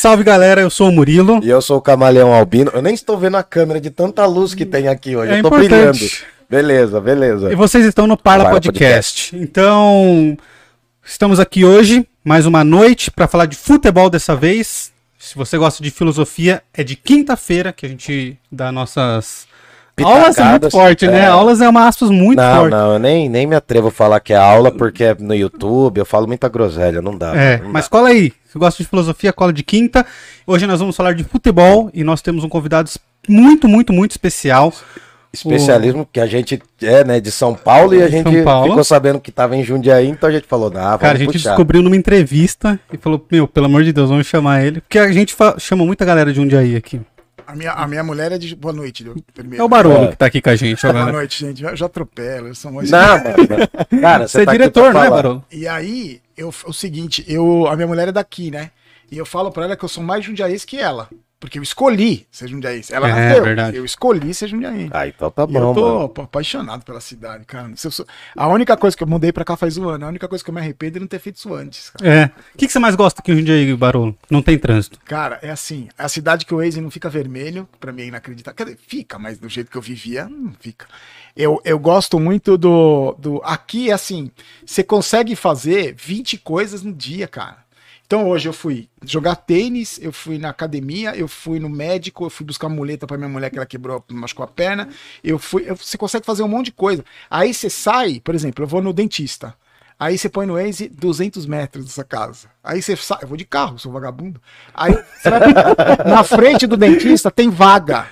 Salve galera, eu sou o Murilo. E eu sou o Camaleão Albino. Eu nem estou vendo a câmera de tanta luz que tem aqui hoje. É eu tô importante. brilhando. Beleza, beleza. E vocês estão no Parla, Parla Podcast. Então, estamos aqui hoje, mais uma noite, para falar de futebol dessa vez. Se você gosta de filosofia, é de quinta-feira que a gente dá nossas. Aulas é muito forte, né? É. Aulas é uma aspas muito Não, forte. não, eu nem, nem me atrevo a falar que é aula, porque é no YouTube, eu falo muita groselha, não dá. É, não mas dá. cola aí. Se gosta de filosofia, cola de quinta. Hoje nós vamos falar de futebol e nós temos um convidado muito, muito, muito especial. Especialismo que a gente é, né, de São Paulo e a gente ficou sabendo que tava em Jundiaí, então a gente falou, ah, vamos Cara, a gente puxar. descobriu numa entrevista e falou: Meu, pelo amor de Deus, vamos chamar ele. Porque a gente chama muita galera de Jundiaí aqui. A minha, a minha mulher é de boa noite, primeiro. É o Barolo É. que tá aqui com a gente Boa agora. noite, gente. Eu já atropelo, eu sou mais... Não, mano. Cara, Você é tá aqui diretor, é, falar. Barolo? E aí, eu, o seguinte, eu, a minha mulher é daqui, né? E eu falo pra ela que eu sou mais jundiaense que ela. Porque eu escolhi ser jundiaense. Ela É, nasceu. verdade. Eu escolhi ser jundiaense. Ah, então tá E eu bom, tô mano. apaixonado pela cidade, cara. Se eu sou- A única coisa que eu mudei pra cá faz um ano, a única coisa que eu me arrependo é não ter feito isso antes, cara. É. O que, que você mais gosta aqui em Jundiaí, Barolo? Não tem trânsito. Cara, é assim, é a cidade que o Waze não fica vermelho, pra mim é inacreditável. Quer dizer, fica, mas do jeito que eu vivia, não fica. Eu, eu gosto muito do, do. Aqui é assim, você consegue fazer 20 coisas no dia, cara. Então hoje eu fui jogar tênis, eu fui na academia, eu fui no médico, eu fui buscar muleta pra minha mulher que ela quebrou, machucou a perna. Eu fui, eu- você consegue fazer um monte de coisa. Aí você sai, por exemplo, eu vou no dentista. Aí você põe no Waze 200 metros dessa casa. Aí você sai, eu vou de carro, sou vagabundo. Aí você vai- na frente do dentista tem vaga.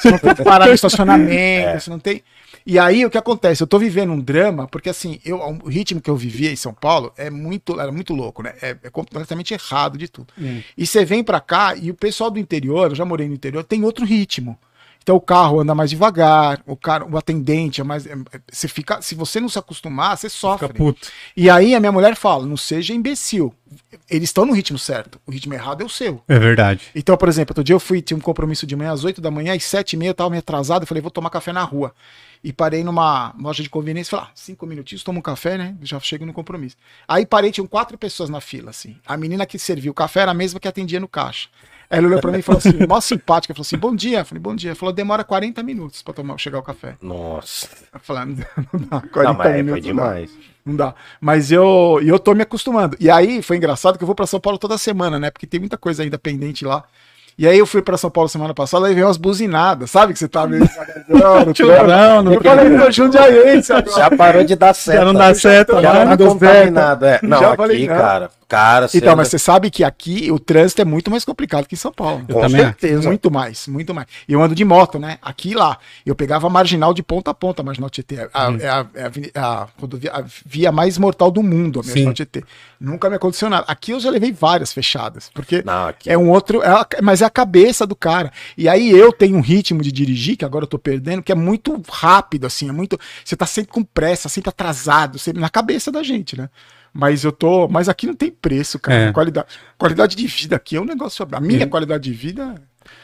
Você não tem que parar no estacionamento, você não tem. E aí o que acontece? Eu tô vivendo um drama, porque assim, eu, o ritmo que eu vivia em São Paulo é muito, era muito louco, né? É, é completamente errado de tudo. E você vem pra cá e o pessoal do interior, eu já morei no interior, tem outro ritmo. Então o carro anda mais devagar, o cara, o atendente é mais, é- é- você fica, se você não se acostumar, você sofre. Fica puto. E aí a minha mulher fala, não seja imbecil. Eles estão no ritmo certo. O ritmo errado é o seu. É verdade. Então, por exemplo, outro dia eu fui, tinha um compromisso de manhã às 8 da manhã, às 7 e meia eu tava meio atrasado, eu falei, vou tomar café na rua. E parei numa loja de conveniência, falei, ah, cinco minutinhos, tomo um café, né? Já chego no compromisso. Aí parei, tinham quatro pessoas na fila, assim. A menina que serviu o café era a mesma que atendia no caixa. Ela olhou pra mim e falou assim, mó simpática, falou assim, bom dia. Eu falei, bom dia. Falou, demora 40 minutos pra tomar, chegar o café. Nossa. Eu falei, "Ah, não dá, não dá, 40 Não, mas é, foi minutos dá. demais. Não dá. Mas eu, eu tô me acostumando. E aí foi engraçado que eu vou pra São Paulo toda semana, né? Porque tem muita coisa ainda pendente lá. E aí eu fui pra São Paulo semana passada e veio umas buzinadas, sabe? Que você tá meio devagar, Chorão, não Eu falei, tô jundiaense agora. Já parou de dar certo. Já não dá certo, Já já tá não deu contaminado, é. Não, Já aqui, falei, não. cara, cara, você Então, anda- mas você sabe que aqui o trânsito é muito mais complicado que em São Paulo. Eu com também certeza. Muito mais, muito mais. E eu ando de moto, né? Aqui e lá. Eu pegava a marginal de ponta a ponta, a marginal Tietê. A, Uhum. é a, é a a a via mais mortal do mundo, a marginal Sim. Tietê. Nunca me aconteceu nada. Aqui eu já levei várias fechadas, porque Não, aqui. é um outro. é a- mas é a cabeça do cara. E aí eu tenho um ritmo de dirigir, que agora eu tô perdendo, que é muito rápido, assim. É muito. Você tá sempre com pressa, sempre atrasado, sempre na cabeça da gente, né? Mas eu tô. Mas aqui não tem preço, cara. É. Qualidade, qualidade de vida aqui é um negócio. A minha qualidade de vida.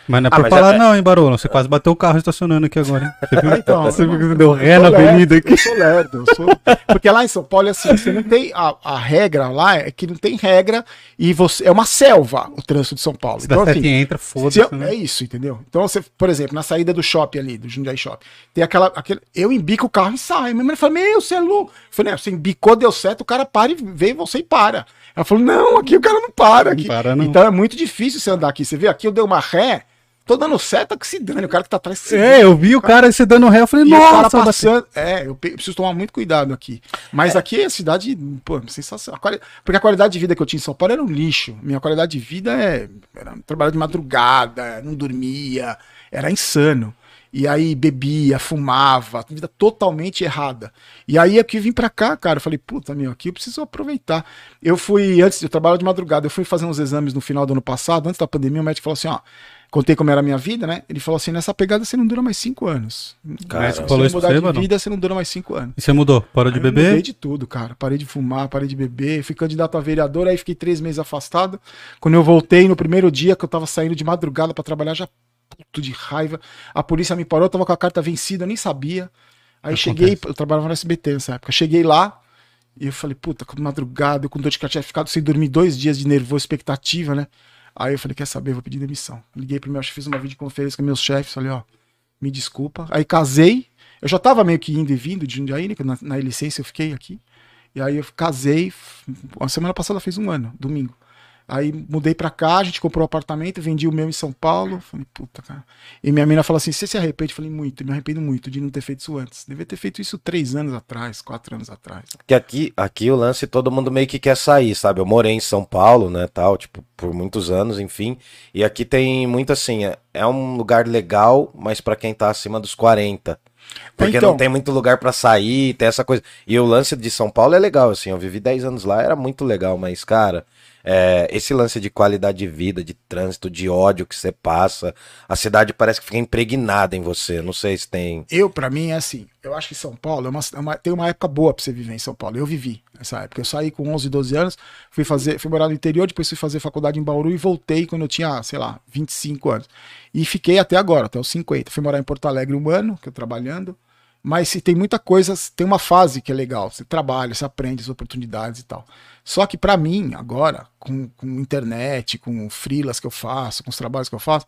Mas não é Ah, por falar, é- não, hein, Barolo? Você quase bateu o carro estacionando aqui agora, hein? Você viu? Então, Você viu que deu ré na avenida aqui? Eu sou lerdo. eu sou- Porque lá em São Paulo é assim, você não tem. A, a regra lá é que não tem regra e você. É uma selva o trânsito de São Paulo. Se dá Então, sete assim, entra, se foda-se, né? É isso, entendeu? Então, você, por exemplo, na saída do shopping ali, do Jundiaí Shopping, tem aquela. Aquele, eu embico o carro e saio. Minha mãe fala: Meu, você é louco. Eu falei: né, Você embicou, deu certo, o cara para e vê você e para. Ela falou: Não, aqui o cara não para. Aqui. para, não. Então é muito difícil você andar aqui. Você vê, aqui eu dei uma ré, tô dando certo que se dane. O cara que tá atrás se É, eu vi o cara se dando ré, eu falei, e cara nossa, passando. É, eu preciso tomar muito cuidado aqui. Mas aqui é a cidade, pô, sensacional. Porque a qualidade de vida que eu tinha em São Paulo era um lixo. Minha qualidade de vida é. Era trabalhar de madrugada, não dormia, era insano. E aí bebia, fumava, vida totalmente errada. E aí aqui eu vim pra cá, cara, eu falei, puta, meu, aqui eu preciso aproveitar. Eu fui, antes, eu trabalho de madrugada, eu fui fazer uns exames no final do ano passado, antes da pandemia, o médico falou assim, ó, contei como era a minha vida, né? Ele falou assim, nessa pegada você não dura mais cinco anos. Cara, Se você pra mudar você, de Barão? vida, você não dura mais cinco anos. E você mudou? Parou de Aí eu Mudei beber? de tudo, cara. Parei de fumar, parei de beber, fui candidato a vereador, aí fiquei três meses afastado. Quando eu voltei no primeiro dia que eu tava saindo de madrugada pra trabalhar, já puto de raiva. A polícia me parou, eu tava com a carta vencida, eu nem sabia. Aí Acontece. cheguei, eu trabalhava no SBT nessa época. Cheguei lá e eu falei, puta, madrugada, eu com dor de cabeça, tinha ficado sem dormir dois dias de nervoso, expectativa, né? Aí eu falei, quer saber, vou pedir demissão. Liguei pro meu chefe, fiz uma videoconferência com meus chefes, falei, ó, me desculpa. Aí casei, eu já tava meio que indo e vindo de Jundiaí, né, na, na licença eu fiquei aqui. E aí eu casei, a semana passada fez um ano, domingo. Aí mudei pra cá, a gente comprou um apartamento, vendi o meu em São Paulo. Falei, puta, cara. E minha menina falou assim: você se arrepende? Eu falei, muito, me arrependo muito de não ter feito isso antes. Devia ter feito isso três anos atrás, quatro anos atrás. Que aqui, aqui o lance todo mundo meio que quer sair, sabe? Eu morei em São Paulo, né, tal, tipo, por muitos anos, enfim. E aqui tem muito assim, é, é um lugar legal, mas pra quem tá acima dos 40. Porque Então. não tem muito lugar pra sair, tem essa coisa. E o lance de São Paulo é legal, assim. Eu vivi 10 anos lá, era muito legal, mas, cara, é, esse lance de qualidade de vida, de trânsito, de ódio que você passa, a cidade parece que fica impregnada em você. Não sei se tem. Eu, pra mim, é assim. Eu acho que São Paulo é uma, é uma- tem uma época boa pra você viver em São Paulo. Eu vivi essa época. Eu saí com 11, 12 anos, fui fazer, fui morar no interior, depois fui fazer faculdade em Bauru e voltei quando eu tinha, sei lá, 25 anos. E fiquei até agora, até os 50. Fui morar em Porto Alegre um ano, que eu trabalhando. Mas se tem muita coisa, tem uma fase que é legal. Você trabalha, você aprende as oportunidades e tal. Só que pra mim, agora, com, com internet, com freelas que eu faço, com os trabalhos que eu faço,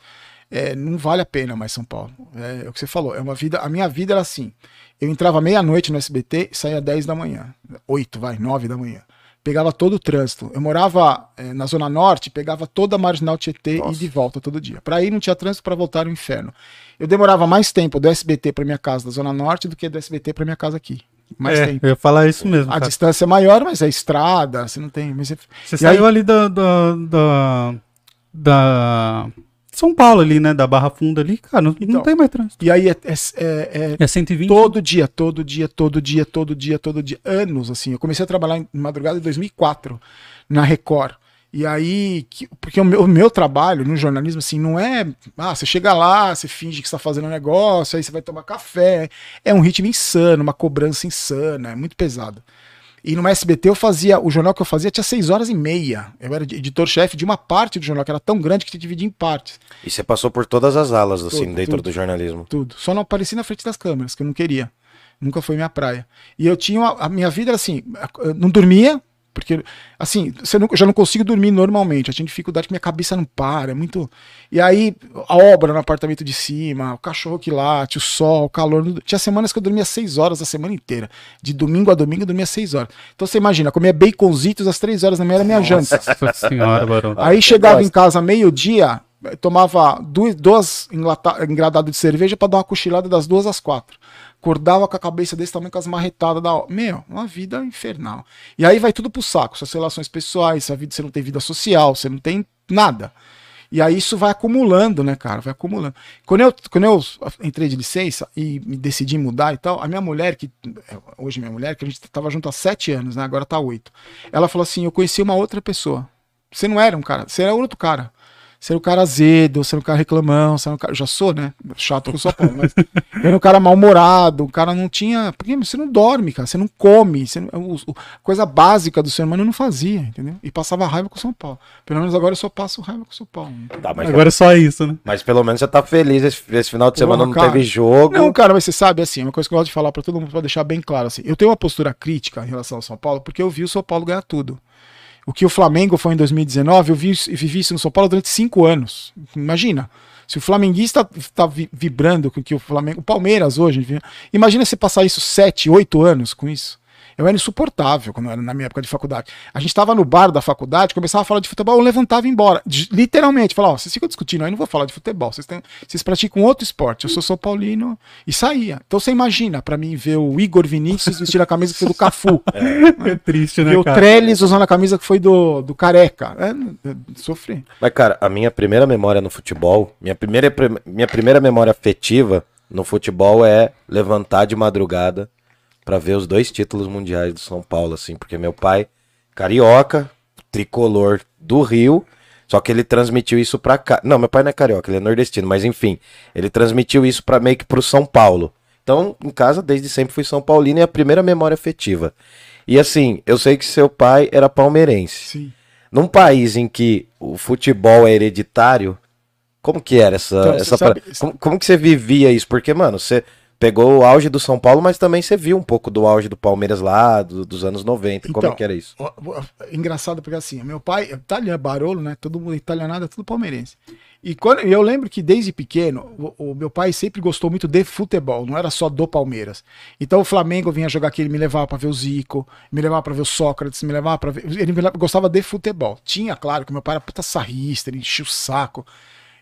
é, não vale a pena mais São Paulo. É, é o que você falou. É uma vida. A minha vida era assim. Eu entrava meia-noite no SBT e saía 10 da manhã. 8, vai, 9 da manhã. Pegava todo o trânsito. Eu morava é, na Zona Norte, pegava toda a Marginal Tietê e Nossa. de volta todo dia. Pra ir não tinha trânsito, pra voltar era o inferno. Eu demorava mais tempo do SBT pra minha casa da Zona Norte do que do SBT pra minha casa aqui. Mais é, tempo. eu ia falar isso mesmo. A cara. distância é maior, mas é estrada, você não tem. Mas é- Você E saiu ali da, da, da, da São Paulo ali, né? Da Barra Funda ali, cara, não, não Então. tem mais trânsito. E aí é, é- é- é É 120. todo dia, todo dia, todo dia, todo dia, todo dia. Anos, assim. Eu comecei a trabalhar em madrugada em 2004, na Record. E aí, que- porque o meu, o meu trabalho no jornalismo, assim, não é. Ah, você chega lá, você finge que está fazendo um negócio, aí você vai tomar café. É um ritmo insano, uma cobrança insana, é muito pesado. E no SBT eu fazia, o jornal que eu fazia tinha seis horas e meia. Eu era editor-chefe de uma parte do jornal, que era tão grande que tinha que dividir em partes. E você passou por todas as alas, assim, Tudo, dentro tudo. do jornalismo. Tudo. Só não apareci na frente das câmeras, que eu não queria. Nunca foi minha praia. E eu tinha. uma- a minha vida era assim: não dormia, porque, assim, você não- eu já não consigo dormir normalmente. Eu tinha dificuldade que minha cabeça não para. É muito. E aí, a obra no apartamento de cima, o cachorro que late, o sol, o calor. Tinha semanas que eu dormia seis horas a semana inteira. De domingo a domingo eu dormia seis horas. Então você imagina, comia baconzitos às três horas da manhã era minha janta. Senhora, Barão. Aí chegava em casa meio-dia, tomava duas, duas engradadas de cerveja pra dar uma cochilada das duas às quatro. Acordava com a cabeça desse tamanho, com as marretadas da. Meu, uma vida infernal. E aí vai tudo pro saco. Suas relações pessoais, sua vida, você não tem vida social, você não tem nada. E aí isso vai acumulando, né, cara? Vai acumulando. Quando eu, quando eu entrei de licença e me decidi mudar e tal, a minha mulher, que hoje minha mulher, que a gente tava junto há sete anos, né? Agora tá oito. Ela falou assim: eu conheci uma outra pessoa. Você não era um cara, você era outro cara. Era um cara azedo, era um cara reclamão, era um cara. Eu já sou, né? Chato com o São Paulo, mas. Era um cara mal-humorado, o cara não tinha. Porque você não dorme, cara, você não come. Você não... o- o- Coisa básica do ser humano eu não fazia, entendeu? E passava raiva com o São Paulo. Pelo menos agora eu só passo raiva com o São Paulo. Tá, mas, Agora é só isso, né? mas pelo menos você tá feliz. Esse, esse final de semana não cara. teve jogo. Não, cara, mas você sabe, assim, uma coisa que eu gosto de falar pra todo mundo, pra deixar bem claro, assim, eu tenho uma postura crítica em relação ao São Paulo, porque eu vi o São Paulo ganhar tudo. O que o Flamengo foi em 2019, eu vi, vivi isso no São Paulo durante cinco anos. Imagina. Se o flamenguista está vibrando com que o Flamengo. O Palmeiras hoje. Imagina você passar isso sete, oito anos com isso. Eu era insuportável quando eu era na minha época de faculdade. A gente estava no bar da faculdade, começava a falar de futebol, eu levantava e ia embora. De- literalmente, falava, ó, vocês ficam discutindo, aí não vou falar de futebol, vocês, têm, vocês praticam outro esporte, eu sou São Paulino e saía. Então você imagina, pra mim, ver o Igor Vinícius vestir a camisa que foi do Cafu, É triste, né, ver o? Trellis usando a camisa que foi do, do Careca. É, é, sofri. Mas, cara, a minha primeira memória no futebol, minha primeira, minha primeira memória afetiva no futebol é levantar de madrugada pra ver os dois títulos mundiais do São Paulo, assim, porque meu pai, carioca, tricolor do Rio, só que ele transmitiu isso pra cá. Não, meu pai não é carioca, ele é nordestino, mas enfim, ele transmitiu isso para meio que pro São Paulo. Então, em casa, desde sempre fui São Paulino e é a primeira memória afetiva. E assim, eu sei que seu pai era palmeirense. Sim. Num país em que o futebol é hereditário, como que era essa, Então, essa sabe- pra- como, como que você vivia isso? Porque, mano, você pegou o auge do São Paulo, mas também você viu um pouco do auge do Palmeiras lá, do- dos anos 90. Como é Então, que era isso? Ó, ó, Engraçado porque assim, meu pai, italiano, Barolo, né? Todo mundo italianado, é tudo palmeirense. E quando, eu lembro que desde pequeno, o, o meu pai sempre gostou muito de futebol, não era só do Palmeiras. Então o Flamengo vinha jogar aqui, ele me levava pra ver o Zico, me levava pra ver o Sócrates, me levava pra ver. Ele levava- gostava de futebol. Tinha, claro, que meu pai era puta sarrista, ele enchia o saco.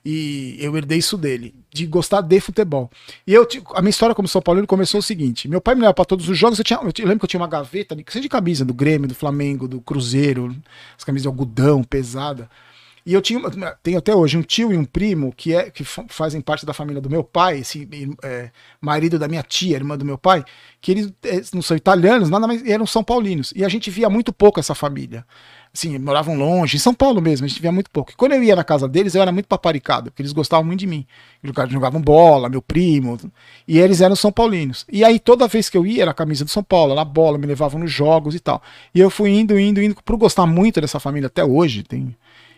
E eu herdei isso dele, de gostar de futebol. E eu, a minha história como São Paulino começou o seguinte: meu pai me levava para todos os jogos. Eu, tinha, eu, lembro que eu tinha uma gaveta, seja de camisa do Grêmio, do Flamengo, do Cruzeiro, as camisas de algodão, pesada. E eu tinha, tenho até hoje um tio e um primo que, é, que fa- fazem parte da família do meu pai, esse é, marido da minha tia, irmã do meu pai, que eles é, não são italianos, nada mais, eram São Paulinos. E a gente via muito pouco essa família. Assim, moravam longe, em São Paulo mesmo, a gente via muito pouco. E quando eu ia na casa deles, eu era muito paparicado, porque eles gostavam muito de mim. Jogavam, jogavam bola, meu primo, e eles eram São Paulinos. E aí toda vez que eu ia, era a camisa do São Paulo, era a bola, me levavam nos jogos e tal. E eu fui indo, indo, indo, por gostar muito dessa família até hoje, tem.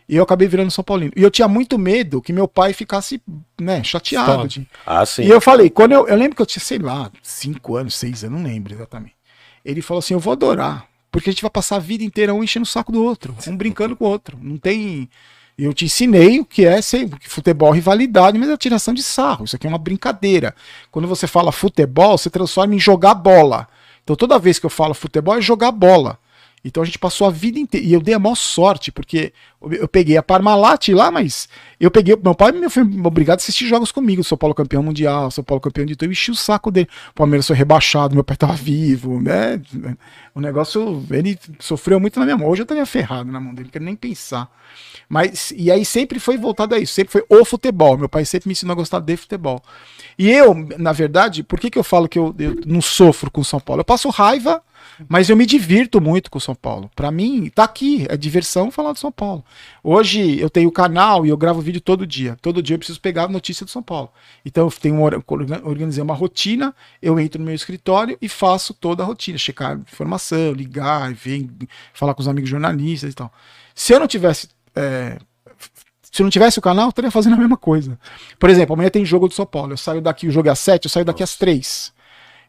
E eu acabei virando São Paulino. E eu tinha muito medo que meu pai ficasse, né, chateado. De- Ah, sim. e eu falei, quando eu, eu lembro que eu tinha, sei lá, cinco anos, seis, eu não lembro exatamente. Ele falou assim: eu vou adorar, porque a gente vai passar a vida inteira um enchendo o saco do outro, um brincando com o outro. Não tem. Eu te ensinei o que é que futebol é rivalidade, mas é tiração de sarro. Isso aqui é uma brincadeira. Quando você fala futebol, você transforma em jogar bola. Então toda vez que eu falo futebol é jogar bola. Então a gente passou a vida inteira. E eu dei a maior sorte, porque eu- peguei a Parmalat lá, mas eu peguei. Meu pai me foi obrigado a assistir jogos comigo. São Paulo campeão mundial, São Paulo campeão de tudo. Eu enchi o saco dele. O Palmeiras foi rebaixado, meu pai tava vivo, né? O negócio, ele sofreu muito na minha mão. Hoje eu estaria ferrado na mão dele, não quero nem pensar. Mas, e aí sempre foi voltado a isso, sempre foi o futebol. Meu pai sempre me ensinou a gostar de futebol. E eu, na verdade, por que, que eu falo que eu, eu não sofro com São Paulo? Eu passo raiva, mas eu me divirto muito com o São Paulo. Pra mim, tá aqui, é diversão falar do São Paulo. Hoje eu tenho canal e eu gravo vídeo todo dia. Todo dia eu preciso pegar a notícia do São Paulo. Então eu tenho uma, hora- organizei uma rotina, eu entro no meu escritório e faço toda a rotina, checar informação, ligar, ver, falar com os amigos jornalistas e tal. Se eu não tivesse é, se eu não tivesse o canal, eu estaria fazendo a mesma coisa. Por exemplo, amanhã tem jogo do São Paulo. Eu saio daqui, o jogo é às 7, eu saio daqui às 3.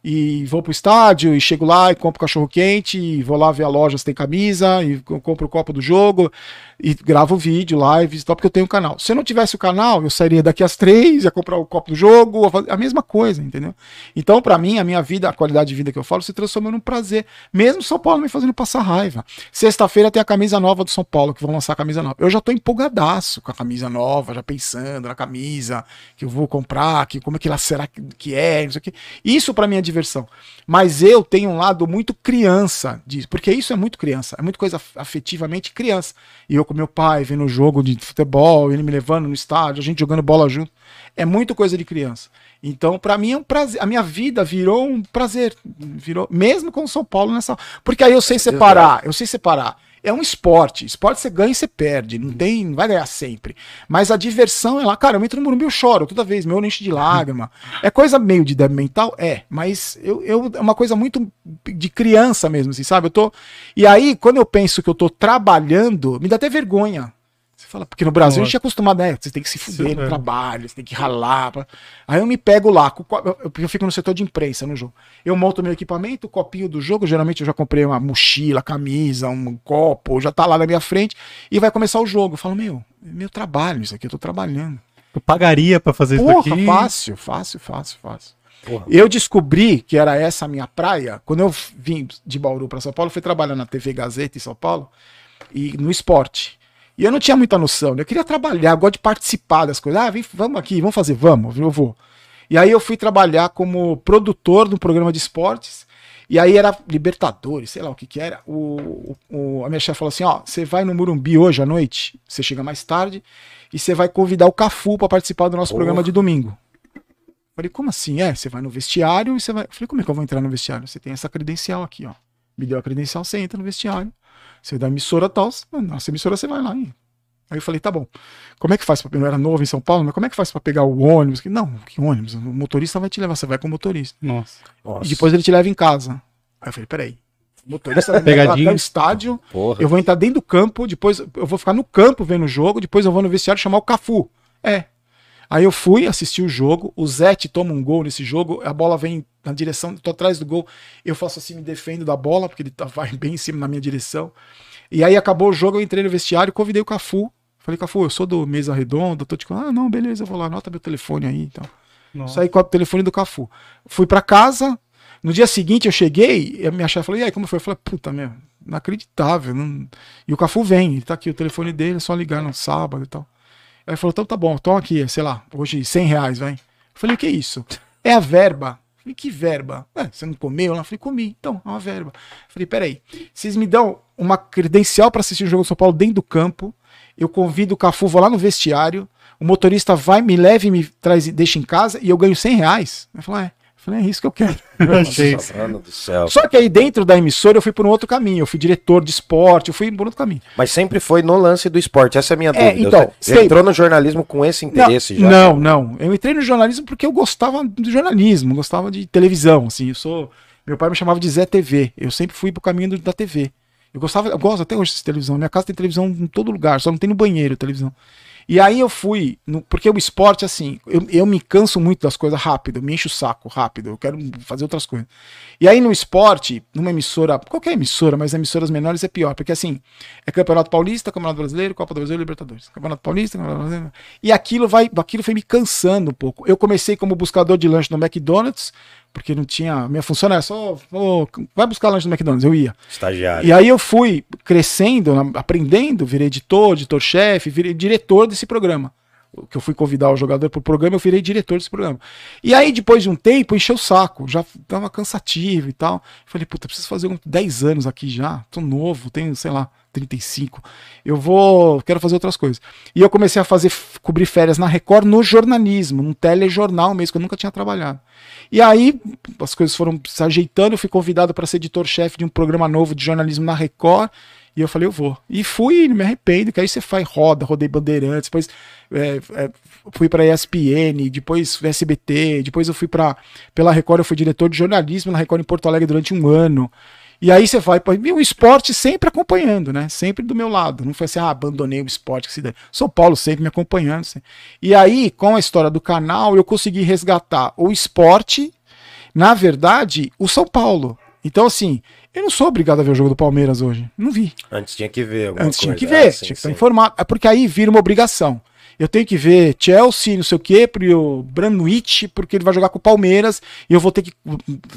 E vou pro estádio e chego lá e compro cachorro quente, e vou lá ver a loja se tem camisa, e co- compro o copo do jogo, e gravo vídeo, lives e tal, porque eu tenho um canal. Se eu não tivesse o canal, eu sairia daqui às três, ia comprar o copo do jogo, a mesma coisa, entendeu? Então, pra mim, a minha vida, a qualidade de vida que eu falo, se transforma num prazer. Mesmo São Paulo me fazendo passar raiva. Sexta-feira tem a camisa nova do São Paulo, que vão lançar a camisa nova. Eu já tô empolgadaço com a camisa nova, já pensando na camisa que eu vou comprar, que como é que ela será que- que é, não sei o quê. Isso pra mim é diversão. Mas eu tenho um lado muito criança disso, porque isso é muito criança, é muito coisa af- afetivamente criança. E eu com meu pai vendo o jogo de futebol, ele me levando no estádio, a gente jogando bola junto, é muito coisa de criança. Então, pra mim é um prazer. A minha vida virou um prazer, virou mesmo com o São Paulo nessa, porque aí eu sei separar, eu sei separar. É um esporte. Esporte você ganha e você perde. Não tem, não vai ganhar sempre. Mas a diversão é lá. Cara, eu entro no Morumbi eu choro toda vez. Meu olho enche de lágrima. É coisa meio de débil mental? É. Mas eu, eu, é uma coisa muito de criança mesmo, assim, sabe? Eu tô. E aí, quando eu penso que eu tô trabalhando, me dá até vergonha. Fala, porque no Brasil a gente é acostumado, né? Você tem que se fuder Sim, no é. trabalho, você tem que ralar. pra- Aí eu me pego lá, co- eu, fico no setor de imprensa no jogo. Eu monto meu equipamento, o copinho do jogo, geralmente eu já comprei uma mochila, camisa, um copo, já tá lá na minha frente, e vai começar o jogo. Eu falo, meu, é meu trabalho isso aqui, eu tô trabalhando. Eu pagaria pra fazer Porra, isso aqui. fácil, fácil, fácil, fácil. Porra. Eu descobri que era essa a minha praia quando eu vim de Bauru para São Paulo, fui trabalhar na TV Gazeta em São Paulo e no esporte. E eu não tinha muita noção, né? eu queria trabalhar, eu gosto de participar das coisas. Ah, vem, vamos aqui, vamos fazer, vamos, eu vou. E aí eu fui trabalhar como produtor do programa de esportes. E aí era Libertadores, sei lá o que que era. O, o- a minha chefe falou assim: ó, você vai no Murumbi hoje à noite, você chega mais tarde, e você vai convidar o Cafu para participar do nosso Porra. programa de domingo. Falei, como assim? É, você vai no vestiário e você vai. Falei, como é que eu vou entrar no vestiário? Você tem essa credencial aqui, ó. Me deu a credencial, você entra no vestiário. Você da emissora tal, nossa emissora você vai lá. Hein? Aí eu falei, tá bom. Como é que faz? Pra... Eu era novo em São Paulo, mas como é que faz para pegar o ônibus? Não, que ônibus? O motorista vai te levar, você vai com o motorista. Nossa. Nossa, E depois ele te leva em casa. Aí eu falei, peraí. O motorista vai Pegadinha. até o estádio, porra. eu vou entrar dentro do campo, depois eu vou ficar no campo vendo o jogo, depois eu vou no vestiário chamar o Cafu. É. Aí eu fui assistir o jogo, o Zete toma um gol nesse jogo, a bola vem na direção, tô atrás do gol, eu faço assim, me defendo da bola, porque ele tá, vai bem em cima na minha direção. E aí acabou o jogo, eu entrei no vestiário, convidei o Cafu. Falei, Cafu, eu sou do Mesa Redonda, tô te ah, não, beleza, eu vou lá, anota meu telefone aí, então. Nossa. Saí com o telefone do Cafu. Fui para casa, no dia seguinte eu cheguei, a minha chefe falou, e aí, como foi? Eu falei, puta, meu, inacreditável. Não... E o Cafu vem, ele tá aqui, o telefone dele, é só ligar no sábado e tal. Aí ele falou, então tá bom, toma aqui, sei lá, hoje 100 reais, vai. Eu falei, o que é isso? É a verba. Falei, que verba? É, você não comeu? Eu falei, comi, então, é uma verba. Eu falei, peraí, vocês me dão uma credencial para assistir o jogo do São Paulo dentro do campo, eu convido o Cafu, vou lá no vestiário, o motorista vai, me leva e me traz, deixa em casa e eu ganho 100 reais. Eu falei, é. Falei, é isso que eu quero. Eu Só que aí dentro da emissora eu fui por um outro caminho. Eu fui diretor de esporte, eu fui por outro caminho. Mas sempre foi no lance do esporte, essa é a minha é, dúvida. Então, Você sempre... entrou no jornalismo com esse interesse não, já? Não, não. Eu entrei no jornalismo porque eu gostava do jornalismo, gostava de televisão, assim. Eu sou... Meu pai me chamava de Zé TV. Eu sempre fui pro caminho da TV. Eu gostava, eu gosto até hoje de televisão. Minha casa tem televisão em todo lugar, só não tem no banheiro televisão. E aí eu fui, no, porque o esporte, assim, eu, eu me canso muito das coisas rápido, me encho o saco rápido, eu quero fazer outras coisas. E aí no esporte, numa emissora, qualquer emissora, mas emissoras menores é pior, porque assim, é Campeonato Paulista, Campeonato Brasileiro, Copa do Brasil Libertadores. Campeonato Paulista, Campeonato Brasileiro. E aquilo vai, aquilo foi me cansando um pouco. Eu comecei como buscador de lanche no McDonald's, porque não tinha. Minha função era só. Oh, vai buscar lanche no McDonald's. Eu ia. Estagiário. E aí eu fui crescendo, aprendendo, virei editor, editor-chefe, virei diretor desse programa. Que eu fui convidar o jogador pro programa, eu virei diretor desse programa. E aí, depois de um tempo, encheu o saco, já tava cansativo e tal. Falei, puta, preciso fazer uns 10 anos aqui já, tô novo, tenho, sei lá, 35. Eu vou, quero fazer outras coisas. E eu comecei a fazer, cobrir férias na Record no jornalismo, num telejornal mesmo, que eu nunca tinha trabalhado. E aí as coisas foram se ajeitando, eu fui convidado para ser editor-chefe de um programa novo de jornalismo na Record. E eu falei, eu vou. E fui, me arrependo, que aí você faz roda, rodei Bandeirantes, depois é, é, fui para ESPN, depois SBT, depois eu fui para pela Record, eu fui diretor de jornalismo na Record em Porto Alegre durante um ano. E aí você vai para o esporte sempre acompanhando, né? Sempre do meu lado. Não foi assim, ah, abandonei o esporte. Que se São Paulo sempre me acompanhando. Assim. E aí, com a história do canal, eu consegui resgatar o esporte, na verdade, o São Paulo. Então, assim, eu não sou obrigado a ver o jogo do Palmeiras hoje. Não vi. Antes tinha que ver. Antes coisa. tinha que ver, ah, sim, tinha que estar informado. É porque aí vira uma obrigação. Eu tenho que ver Chelsea, não sei o quê, pro Branwich, porque ele vai jogar com o Palmeiras, e eu vou ter que,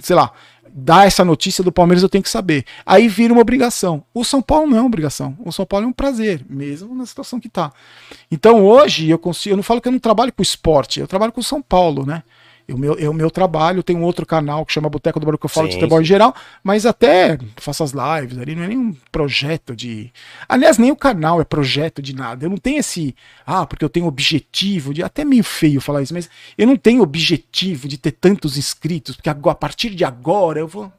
sei lá, dar essa notícia do Palmeiras, eu tenho que saber. Aí vira uma obrigação. O São Paulo não é uma obrigação. O São Paulo é um prazer, mesmo na situação que está. Então hoje eu consigo. Eu não falo que eu não trabalho com esporte, eu trabalho com o São Paulo, né? O meu, eu, meu trabalho, tem um outro canal que chama Boteco do Barulho que eu falo sim, de futebol sim. em geral, mas até faço as lives ali, não é nenhum projeto de. Aliás, nem o canal é projeto de nada. Eu não tenho esse. Ah, porque eu tenho objetivo de. Até meio feio falar isso, mas eu não tenho objetivo de ter tantos inscritos, porque a partir de agora eu vou.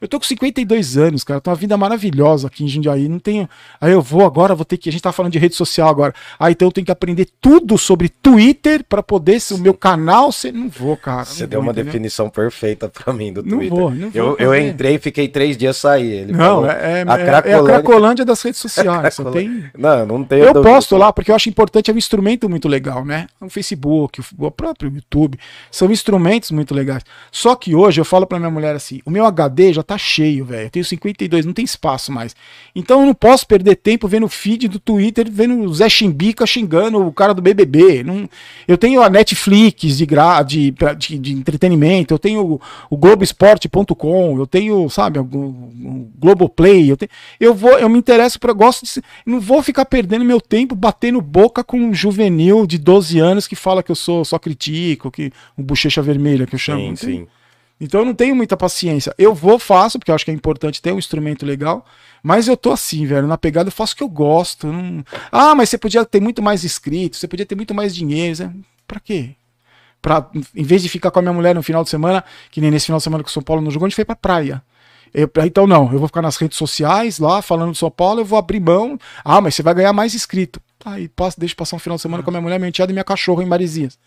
Eu tô com 52 anos, cara. Tô uma vida maravilhosa aqui em Jundiaí. Não tenho. Aí eu vou agora, vou ter que. A gente tá falando de rede social agora. Aí então eu tenho que aprender tudo sobre Twitter para poder ser o meu canal. Você não vou, cara. Você deu uma entendeu? definição perfeita para mim do não Twitter. Vou, não vou. Eu, eu entrei e fiquei três dias saí. Ele não, falou, é, é, a Cracolândia... é a Cracolândia das redes sociais. Só tem... Não, não tem. Eu posto lá porque eu acho importante. É um instrumento muito legal, né? O Facebook, o próprio YouTube. São instrumentos muito legais. Só que hoje eu falo para minha mulher assim: o meu HD já tá cheio, velho. Eu tenho 52, não tem espaço mais. Então eu não posso perder tempo vendo o feed do Twitter, vendo o Zé Chimbica xingando o cara do BBB. Não, eu tenho a Netflix de, gra, de, de, de entretenimento, eu tenho o, o Globoesporte.com, eu tenho, sabe, o, o Globoplay. Eu, tenho, eu, vou, eu me interesso para gosto de. Não vou ficar perdendo meu tempo batendo boca com um juvenil de 12 anos que fala que eu sou só critico, que um bochecha vermelha que eu chamo. Sim, sim. Então eu não tenho muita paciência. Eu vou, faço, porque eu acho que é importante ter um instrumento legal, mas eu tô assim, velho, na pegada eu faço o que eu gosto. Não... Ah, mas você podia ter muito mais inscritos, você podia ter muito mais dinheiro. Né? Pra quê? Pra, em vez de ficar com a minha mulher no final de semana, que nem nesse final de semana que o São Paulo não jogou, a gente foi pra praia. Eu, então não, eu vou ficar nas redes sociais lá falando do São Paulo, eu vou abrir mão. Ah, mas você vai ganhar mais inscrito. Tá, e passo, deixa passar um final de semana com a minha mulher, minha enteada e minha cachorra em Marizias.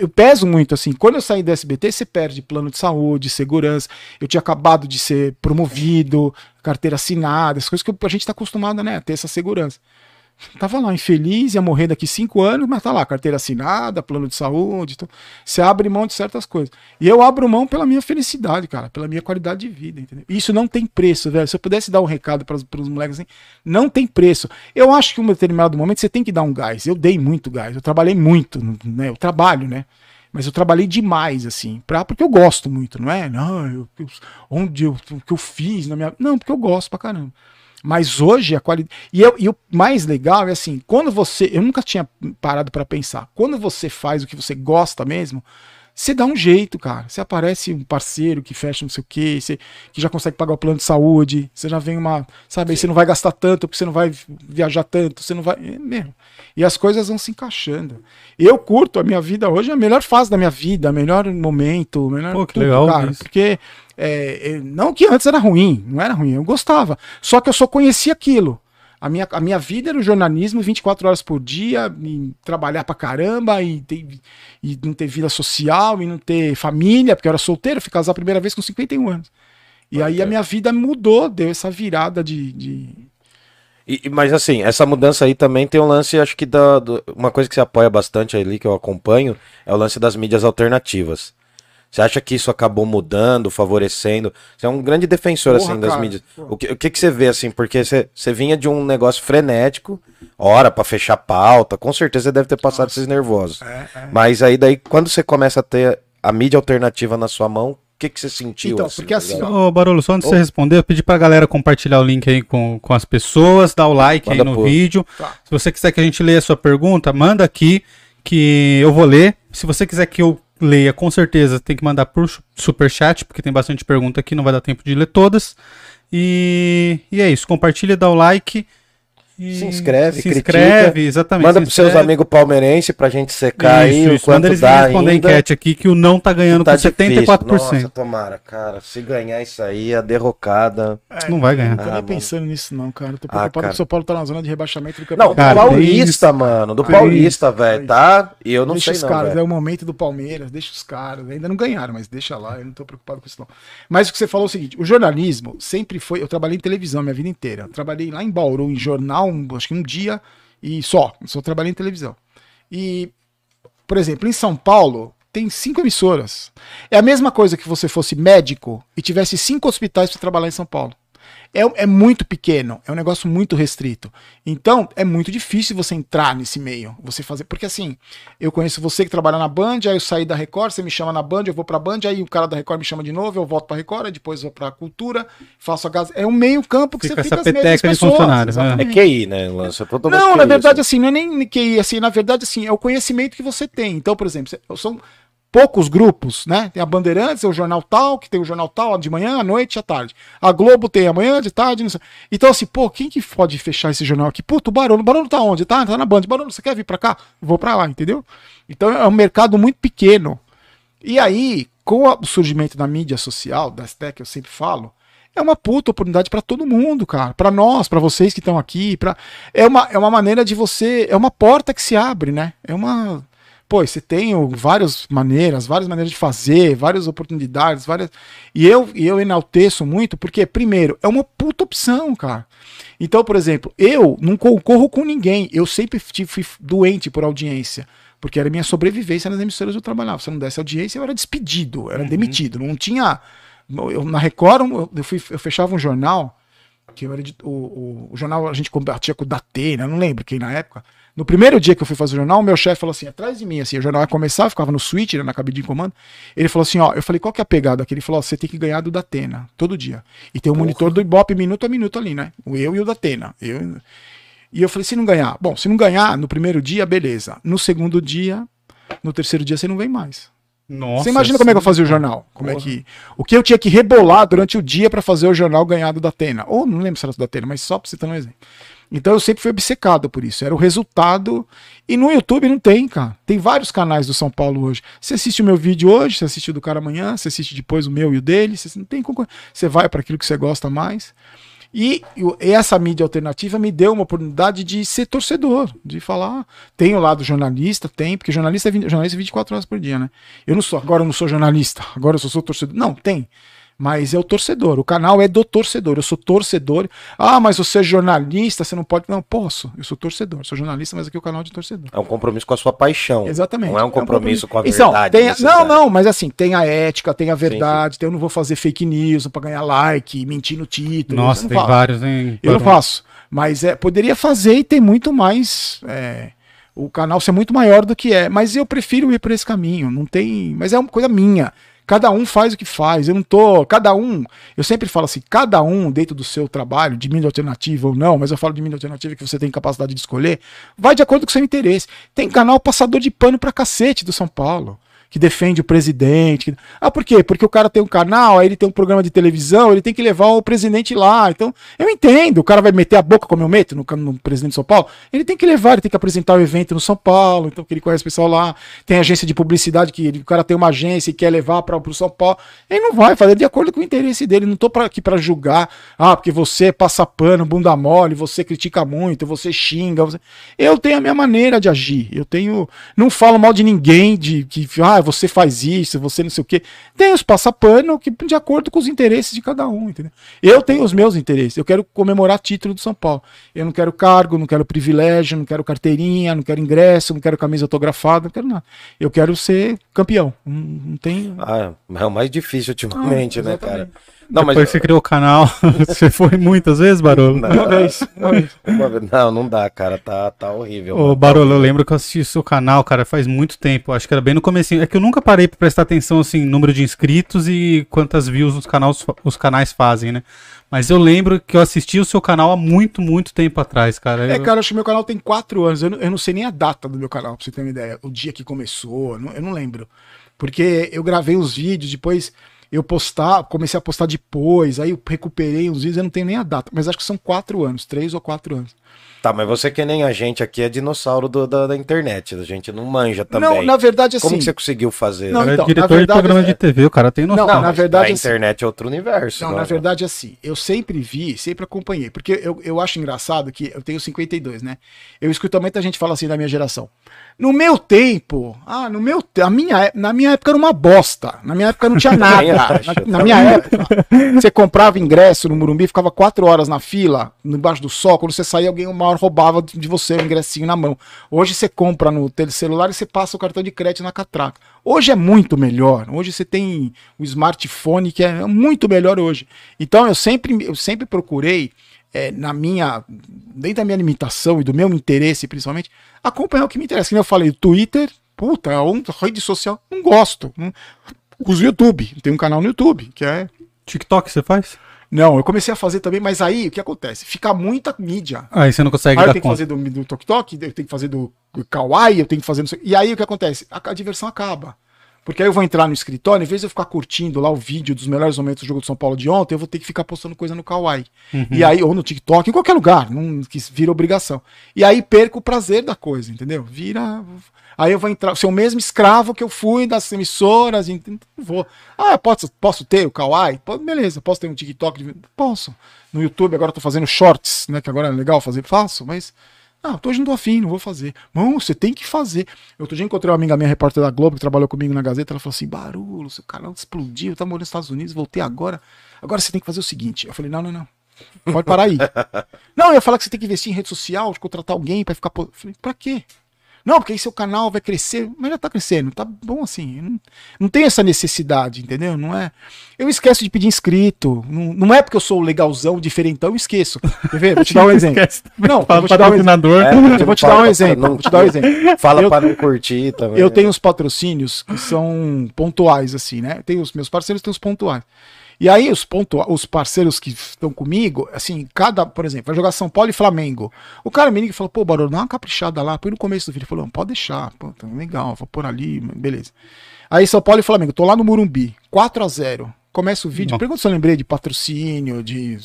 Eu peso muito assim. Quando eu saí do SBT, você perde plano de saúde, segurança. Eu tinha acabado de ser promovido, carteira assinada, as coisas que a gente está acostumado né, a ter essa segurança. Tava lá, infeliz, ia morrer daqui cinco anos, mas tá lá, carteira assinada, plano de saúde. Então, você abre mão de certas coisas. E eu abro mão pela minha felicidade, cara, pela minha qualidade de vida, entendeu? Isso não tem preço, velho. Se eu pudesse dar um recado para os moleques assim, não tem preço. Eu acho que em um determinado momento você tem que dar um gás. Eu dei muito gás, eu trabalhei muito, né? Eu trabalho, né? Mas eu trabalhei demais, assim, pra, porque eu gosto muito, não é? Não, eu, eu, onde eu, o que eu fiz na minha. Não, porque eu gosto pra caramba. Mas hoje a qualidade. E, eu, e o mais legal é assim, quando você. Eu nunca tinha parado para pensar. Quando você faz o que você gosta mesmo, você dá um jeito, cara. Você aparece um parceiro que fecha não sei o quê, você, que já consegue pagar o plano de saúde, você já vem uma. Sabe, você não vai gastar tanto, porque você não vai viajar tanto, você não vai. É mesmo. E as coisas vão se encaixando. Eu curto a minha vida hoje, é a melhor fase da minha vida, o melhor momento, o melhor. Pô, que tudo, legal, cara. Isso. Porque. É, não que antes era ruim, não era ruim, eu gostava. Só que eu só conhecia aquilo. A minha, a minha vida era o jornalismo 24 horas por dia, e trabalhar pra caramba, e, ter, e não ter vida social, e não ter família, porque eu era solteiro, fui casar a primeira vez com 51 anos. E aí a minha vida mudou, deu essa virada de. de... E, mas assim, essa mudança aí também tem um lance, acho que da, do, uma coisa que se apoia bastante ali, que eu acompanho, é o lance das mídias alternativas. Você acha que isso acabou mudando, favorecendo? Você é um grande defensor, Porra, assim, das cara, mídias. O que, o que, que você vê, assim? Porque você, você vinha de um negócio frenético, hora para fechar pauta, com certeza você deve ter passado Nossa. esses nervosos. É, é. Mas aí, daí, quando você começa a ter a mídia alternativa na sua mão, o que, que você sentiu? Então, assim, porque assim. Ô, Barolo, só antes de oh. você responder, eu pedi pra galera compartilhar o link aí com, com as pessoas, dar o like manda aí no por. vídeo. Tá. Se você quiser que a gente leia a sua pergunta, manda aqui que eu vou ler. Se você quiser que eu leia, com certeza tem que mandar por super chat, porque tem bastante pergunta aqui, não vai dar tempo de ler todas. E, e é isso, compartilha, dá o like. Se inscreve, se critica, inscreve, exatamente. Manda pros seus amigos palmeirenses pra gente secar isso, aí. Isso. Quando eles dá responder a enquete aqui que o não tá ganhando tá com 74%. Nossa, tomara, cara. Se ganhar isso aí, a derrocada. É, não vai ganhar. Não tô ah, nem pensando nisso, não, cara. Tô preocupado ah, que o São Paulo tá na zona de rebaixamento do campeonato. Não, do Paulista, isso. mano. Do Paulista, velho, tá? E eu não deixa sei os não, caras, véio. é o momento do Palmeiras, deixa os caras. Ainda não ganharam, mas deixa lá, eu não tô preocupado com isso não. Mas o que você falou é o seguinte, o jornalismo sempre foi, eu trabalhei em televisão minha vida inteira. Eu trabalhei lá em Bauru, em jornal, acho que um dia dia e só. Só trabalhei em televisão. E, por exemplo, em São Paulo, tem cinco emissoras. É a mesma coisa que você fosse médico e tivesse cinco hospitais para trabalhar em São Paulo é, é muito pequeno, é um negócio muito restrito. Então, é muito difícil você entrar nesse meio, você fazer. Porque assim, eu conheço você que trabalha na Band, aí eu saí da Record, você me chama na Band, eu vou pra Band, aí o cara da Record me chama de novo, eu volto pra Record, aí depois eu vou pra Cultura, faço a gás. É um meio campo que fica você fica essa peteca de funcionários. Né? É QI, né, Lança? Não, na verdade, assim, não é nem QI, assim, na verdade, assim, é o conhecimento que você tem. Então, por exemplo, são poucos grupos, né? Tem a Bandeirantes, é o jornal tal, que tem o jornal tal de manhã, à noite, à tarde. A Globo tem amanhã, de tarde, não sei. Então, assim, pô, quem que pode fechar esse jornal aqui? Puto, o Barulho. O Barulho tá onde? Tá, tá na Band. Barulho, você quer vir pra cá? Vou pra lá, entendeu? Então é um mercado muito pequeno. E aí, com o surgimento da mídia social, das tech, eu sempre falo, é uma puta oportunidade para todo mundo, cara. Para nós, para vocês que estão aqui, para é uma, é uma maneira de você, é uma porta que se abre, né? É uma pô, você tem várias maneiras, várias maneiras de fazer, várias oportunidades, várias. E eu, e eu enalteço muito, porque, primeiro, é uma puta opção, cara. Então, por exemplo, eu não concorro com ninguém. Eu sempre fui doente por audiência. Porque era minha sobrevivência nas emissoras que eu trabalhava. Se eu não desse audiência, eu era despedido, eu era uhum. demitido. Não tinha. Eu, na Record, eu, fui, eu fechava um jornal, que eu era de, o, o, o, jornal a gente combatia com o Datena, não lembro quem na época. No primeiro dia que eu fui fazer o jornal, o meu chefe falou assim, atrás de mim, assim, o jornal ia começar, ficava no switch, né, na cabine de comando. Ele falou assim, ó, eu falei, qual que é a pegada aqui? Ele falou, ó, você tem que ganhar do Datena, todo dia. E tem um monitor do Ibope minuto a minuto ali, né? O eu e o Datena. Eu... E eu falei, se não ganhar, bom, se não ganhar no primeiro dia, beleza. No segundo dia, no terceiro dia você não vem mais. Nossa, você imagina como é que eu fazia o jornal? Como Porra. é que o que eu tinha que rebolar durante o dia para fazer o jornal ganhar do Datena? Ou não lembro se era do Datena, mas só para citar um exemplo. Então eu sempre fui obcecado por isso. Era o resultado. E no YouTube não tem, cara. Tem vários canais do São Paulo hoje. Você assiste o meu vídeo hoje, você assiste o do cara amanhã, você assiste depois o meu e o dele. Você não tem Você vai para aquilo que você gosta mais. E, essa mídia alternativa me deu uma oportunidade de ser torcedor, de falar. Tem o lado jornalista, tem, porque jornalista é, 20, jornalista é 24 horas por dia, né? Eu não sou, agora eu não sou jornalista, agora eu só sou torcedor. Não, tem. Mas é o torcedor. O canal é do torcedor. Eu sou torcedor. Ah, mas você é jornalista, você não pode. Não, posso. Eu sou torcedor. Sou jornalista, mas aqui é o canal de torcedor. É um compromisso com a sua paixão. Exatamente. Não é um compromisso, com a Então, verdade. tem a- não, não, mas assim, tem a ética, tem a verdade, tem- eu não vou fazer fake news pra ganhar like, mentir no título. Nossa, não tem faço. vários, hein? Eu não faço. Mas é, poderia fazer e tem muito mais. é, o canal ser muito maior do que é. Mas eu prefiro ir por esse caminho. Não tem. Mas é uma coisa minha. Cada um faz o que faz. Eu não tô. Cada um. Eu sempre falo assim: cada um, dentro do seu trabalho, de mídia alternativa ou não, mas eu falo de mídia alternativa que você tem capacidade de escolher, vai de acordo com o seu interesse. Tem canal passador de pano pra cacete do São Paulo que defende o presidente. Ah, por quê? Porque o cara tem um canal, aí ele tem um programa de televisão, ele tem que levar o presidente lá. Então, eu entendo, o cara vai meter a boca como eu meto no, no presidente de São Paulo, ele tem que levar, ele tem que apresentar o evento no São Paulo, então que ele conhece o pessoal lá. Tem agência de publicidade que ele- o cara tem uma agência e quer levar para o São Paulo. Ele não vai fazer de acordo com o interesse dele. Não tô pra, aqui para julgar, ah, porque você passa pano, bunda mole, você critica muito, você xinga. você- Eu tenho a minha maneira de agir. Eu tenho. Não falo mal de ninguém, de que ah, você faz isso, você não sei o quê. Tem os passapano que de acordo com os interesses de cada um, entendeu? Eu tenho os meus interesses. Eu quero comemorar título do São Paulo. Eu não quero cargo, não quero privilégio, não quero carteirinha, não quero ingresso, não quero camisa autografada, não quero nada. Eu quero ser campeão. Não, não tem. Ah, é o mais difícil ultimamente, Ah, né, cara? Não, Depois mas. que você criou o canal, você foi muitas vezes, Barolo? Uma vez, uma vez. Uma vez- Não, não dá, cara. Tá, tá horrível. Ô. Barolo, eu lembro que eu assisti o seu canal, cara, faz muito tempo. Acho que era bem no comecinho. É que eu nunca parei pra prestar atenção, assim, número de inscritos e quantas views os, canais, os canais fazem, né? Mas eu lembro que eu assisti o seu canal há muito, muito tempo atrás, cara. É, Eu- cara, acho que meu canal tem quatro anos. Eu não, eu não sei nem a data do meu canal, pra você ter uma ideia. O dia que começou, eu não, eu não lembro. Porque eu gravei os vídeos, depois eu postar, comecei a postar depois, aí eu recuperei os vídeos, eu não tenho nem a data. Mas acho que são quatro anos, três ou quatro anos. Tá, mas você que nem a gente aqui é dinossauro do- da, da internet. A gente não manja também. Não, na verdade, assim. Como que você conseguiu fazer? Não, é então, diretor na verdade, de programa é- de TV, o cara tem noção. Não, Não, na verdade, a assim- internet é outro universo. Não, na verdade, assim, eu sempre vi, sempre acompanhei, porque eu, eu acho engraçado que eu tenho 52, né? Eu escuto muita gente falar assim da minha geração. No meu tempo, ah, no meu te- a minha, é- na minha época era uma bosta. Na minha época não tinha nada. Acho. na, na minha época, você comprava ingresso no Murumbi, ficava quatro horas na fila, embaixo do sol, quando você saía, alguém uma hora roubava de você o ingressinho na mão. Hoje você compra no celular e você passa o cartão de crédito na catraca. Hoje é muito melhor. Hoje você tem o smartphone que é muito melhor hoje. Então eu sempre, eu sempre procurei, eh, na minha, dentro da minha limitação e do meu interesse principalmente, acompanhar o que me interessa. Como eu falei, o Twitter, puta, é uma rede social, não gosto. Não, uso o YouTube, tem um canal no YouTube, que é TikTok você faz? não, eu comecei a fazer também, mas aí o que acontece? Fica muita mídia. Aí você não consegue Aí eu tenho que conta. fazer do, do TokTok, eu tenho que fazer do Kawaii, eu tenho que fazer. não sei- E aí o que acontece? A, a diversão acaba. Porque aí eu vou entrar no escritório, em vez de eu ficar curtindo lá o vídeo dos melhores momentos do jogo do São Paulo de ontem, eu vou ter que ficar postando coisa no Kawaii. E aí, ou no TikTok, em qualquer lugar, não, que vira obrigação. E aí perco o prazer da coisa, entendeu? Vira. Aí eu vou entrar, ser o mesmo escravo que eu fui das emissoras, não vou. Ah, posso, posso ter o Kawaii? Beleza, posso ter um TikTok? de- Posso. No YouTube agora eu tô fazendo shorts, né? Que agora é legal fazer, faço, mas. Ah, hoje não tô afim, não vou fazer. Não, você tem que fazer. Outro dia encontrei uma amiga minha, repórter da Globo, que trabalhou comigo na Gazeta, ela falou assim, barulho, seu canal explodiu, tá morando nos Estados Unidos, voltei agora. Agora você tem que fazer o seguinte. Eu falei, não, não, não. Pode parar aí. não, eu ia falar que você tem que investir em rede social, contratar alguém pra ficar... Eu falei, pra quê? Não, porque aí seu canal vai crescer. Mas já tá crescendo, tá bom assim. Não, não tem essa necessidade, entendeu? Não é. Eu esqueço de pedir inscrito. Não, não é porque eu sou legalzão, diferentão, eu esqueço. Quer ver? Vou te dar um exemplo. Não, Fala vou te dar um exemplo. patrocinador. Eu vou te dar um exemplo. Vou te dar um exemplo. Fala Eu- pra não curtir também. Eu tenho os patrocínios que são pontuais, assim, né? Tem os meus parceiros, tem os pontuais. E aí, os, pontua os parceiros que estão comigo, assim, cada, por exemplo, vai jogar São Paulo e Flamengo. O cara me liga e fala, pô, Barulho, dá uma caprichada lá, põe no começo do vídeo. Ele falou, pode deixar, pô, tá legal, vou pôr ali, beleza. Aí, São Paulo e Flamengo, tô lá no Morumbi, 4 a 0 Começa o vídeo, Não. pergunta se eu lembrei de patrocínio, de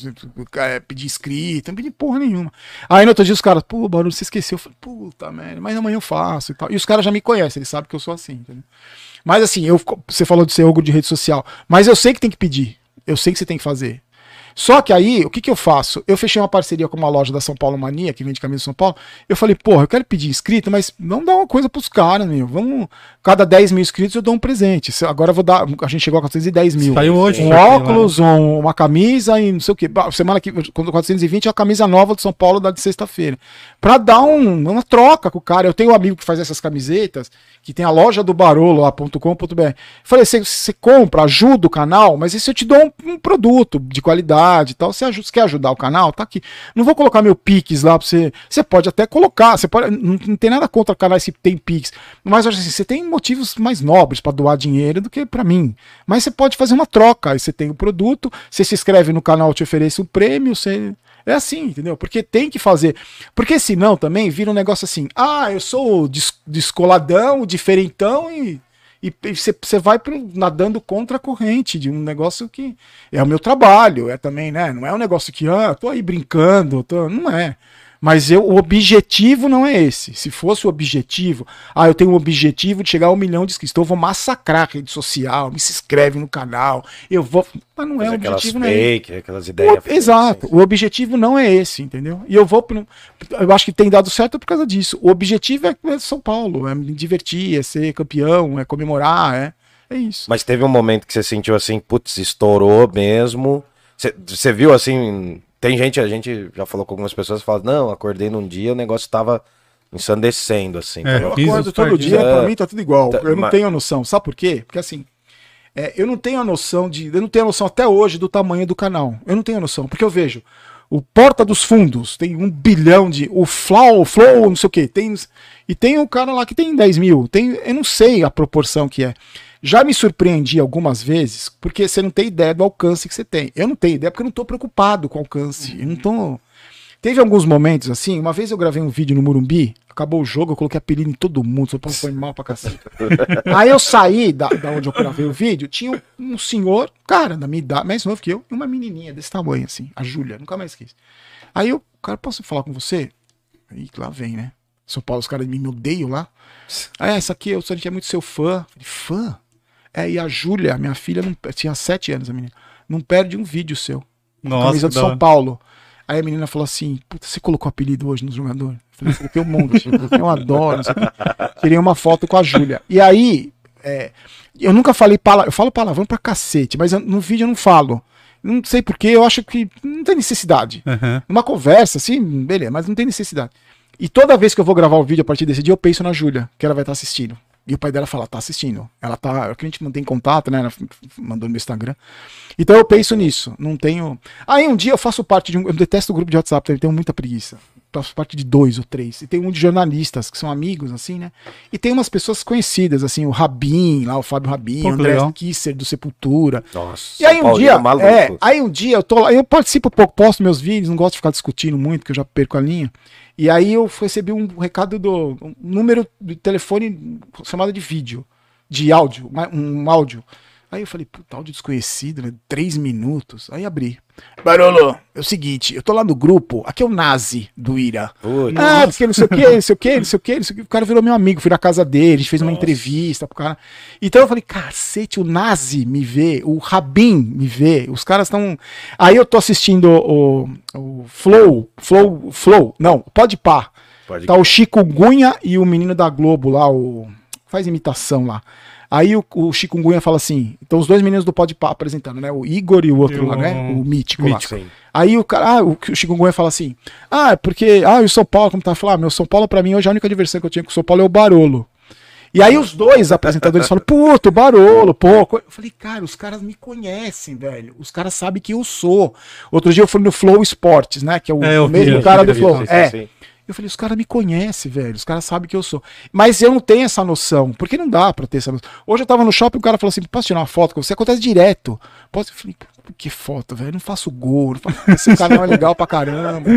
é, pedir inscrito, não pedi porra nenhuma. Aí no outro dia os caras, pô, Barulho, você esqueceu. Eu falei, puta merda, mas amanhã eu faço e tal. E os caras já me conhecem, eles sabem que eu sou assim, entendeu? Mas assim, eu, você falou de ser orgulho de rede social, mas eu sei que tem que pedir. Eu sei que você tem que fazer. Só que aí, o que, que eu faço? Eu fechei uma parceria com uma loja da São Paulo Mania, que vende camisa de São Paulo. Eu falei, porra, eu quero pedir inscrito, mas vamos dar uma coisa pros caras, meu. Vamos, cada 10 mil inscritos eu dou um presente. Se- Agora eu vou dar, a gente chegou a 410 mil. Saiu hoje. Um óculos, um- uma camisa e não sei o que. Semana que quando 420 é a camisa nova do São Paulo da de sexta-feira. Pra dar um- uma troca com o cara. Eu tenho um amigo que faz essas camisetas, que tem a loja do Barolo lá.com.br. Falei, você, compra, ajuda o canal, mas se eu te dou um, um produto de qualidade e tal? Você, quer ajudar o canal? Tá aqui. Não vou colocar meu Pix lá pra você. Você pode até colocar, você pode. Não, não tem nada contra canais que tem Pix. Mas acho assim, você tem motivos mais nobres pra doar dinheiro do que pra mim. Mas você pode fazer uma troca. Aí você tem o produto, você se inscreve no canal, te ofereço um prêmio, você. É assim, entendeu? Porque tem que fazer. Porque senão também vira um negócio assim: ah, eu sou des- descoladão, diferentão e. E você vai pro- nadando contra a corrente de um negócio que é o meu trabalho, é também, né? Não é um negócio que, ah, tô aí brincando, tô... não é. Mas eu, o objetivo não é esse. Se fosse o objetivo, ah, eu tenho o objetivo de chegar a um milhão de inscritos, então eu vou massacrar a rede social, me se inscreve no canal, eu vou. Mas não é o objetivo, não é esse. fake, aquelas ideias. O- exato. O objetivo não é esse, entendeu? E eu vou. Eu acho que tem dado certo por causa disso. O objetivo é, é São Paulo, é me divertir, é ser campeão, é comemorar, é. É isso. Mas teve um momento que você sentiu assim, putz, estourou mesmo. Você viu assim, tem gente, a gente já falou com algumas pessoas, fala, não, acordei num dia, o negócio tava ensandecendo, assim. É, Eu acordo todo partidos. dia, pra É. mim tá tudo igual. Tá, Eu não mas- tenho a noção. Sabe por quê? Porque assim, é, eu não tenho a noção de. Eu não tenho a noção até hoje do tamanho do canal. Eu não tenho a noção. Porque eu vejo. O Porta dos Fundos tem um bilhão de. O Flow, Flow, não sei o quê. Tem, e tem o cara lá que tem 10 mil. Tem, eu não sei a proporção que é. Já me surpreendi algumas vezes, porque você não tem ideia do alcance que você tem. Eu não tenho ideia porque eu não tô preocupado com o alcance. Eu não tô. Teve alguns momentos assim, uma vez eu gravei um vídeo no Morumbi, acabou o jogo, eu coloquei apelido em todo mundo, só foi mal pra cacete. Aí eu saí da, da onde eu gravei o vídeo, tinha um, senhor, cara, da minha idade, mais novo que eu, e uma menininha desse tamanho, assim, a Júlia, nunca mais esqueci. Aí eu, cara, posso falar com você? Aí lá vem, né? São Paulo, os caras me odeiam lá. Ah, essa aqui, eu, a gente é muito seu fã. Falei, fã? É, e a Júlia, minha filha, não, tinha sete anos, a menina, não perde um vídeo seu Nossa, camisa do São. Paulo. Aí a menina falou assim: Puta, você colocou apelido hoje no jogador? Eu falei, coloquei um monte. Eu adoro. Tirei uma foto com a Júlia. E aí, é, eu nunca falei palavrão. Eu falo palavrão pra cacete, mas eu- no vídeo eu não falo. Não sei porquê, eu acho que não tem necessidade. Aham. Numa conversa, assim, beleza, mas não tem necessidade. E toda vez que eu vou gravar o vídeo a partir desse dia, eu penso na Júlia, que ela vai estar assistindo. E o pai dela fala, tá assistindo. Ela tá. Que a gente mantém contato, né? Ela mandou no meu Instagram. Então eu penso nisso. Não tenho. Aí um dia eu faço parte de um. Eu detesto o grupo de WhatsApp, eu tenho muita preguiça. Faço parte de dois ou três. E tem um de jornalistas, que são amigos, assim, né? E tem umas pessoas conhecidas, assim, o Rabin, lá, o Fábio Rabin, Pô, o André legal. Kisser do Sepultura. Nossa, E aí um dia, maluco. é, aí um dia eu tô lá, eu participo pouco, posto meus vídeos, não gosto de ficar discutindo muito, que eu já perco a linha. E aí eu recebi um recado do um número de telefone chamada de vídeo, de áudio, um áudio. Aí eu falei, puta, áudio desconhecido, né? Três minutos. Aí abri. Barolo, é o seguinte, eu tô lá no grupo, aqui é o Nazi do Ira. Putz. Ah, porque não sei o que, não sei o que, não sei o que, não sei o que. O cara virou meu amigo, fui na casa dele, a gente fez uma entrevista pro cara. Então eu falei, cacete, o Nazi me vê, o Rabin me vê, os caras estão. Aí eu tô assistindo o, o Flow, Flow, Flow, não, pode pá. Pode Tá o Chico Gunha e o menino da Globo lá, o. Faz imitação lá. Aí o, o Chico Gunha fala assim: então os dois meninos do Pode Pá apresentando, né? O Igor e o outro lá, o- né? O mítico, lá. Mítico. Sim. Aí o cara, ah, o, Gunha fala assim: Ah, é porque. Ah, e o São Paulo, como tá? Falar, ah, meu São Paulo, pra mim, hoje a única diversão que eu tinha com o São Paulo é o Barolo. E aí os dois apresentadores falam, puto, Barolo, pô. co-" Eu falei, cara, os caras me conhecem, velho. Os caras sabem quem eu sou. Outro dia eu fui no Flow Esportes, né? Que é o, É, vi, mesmo eu cara vi, do vi, Flow. é. sim. Eu falei, os caras me conhecem, velho. Os caras sabem que eu sou. Mas eu não tenho essa noção. Porque não dá pra ter essa noção. Hoje eu tava no shopping e o cara falou assim: posso tirar uma foto com você? Acontece direto. Posso? Eu falei, que foto, velho? Eu não faço gol. Não faço... Esse canal é legal pra caramba.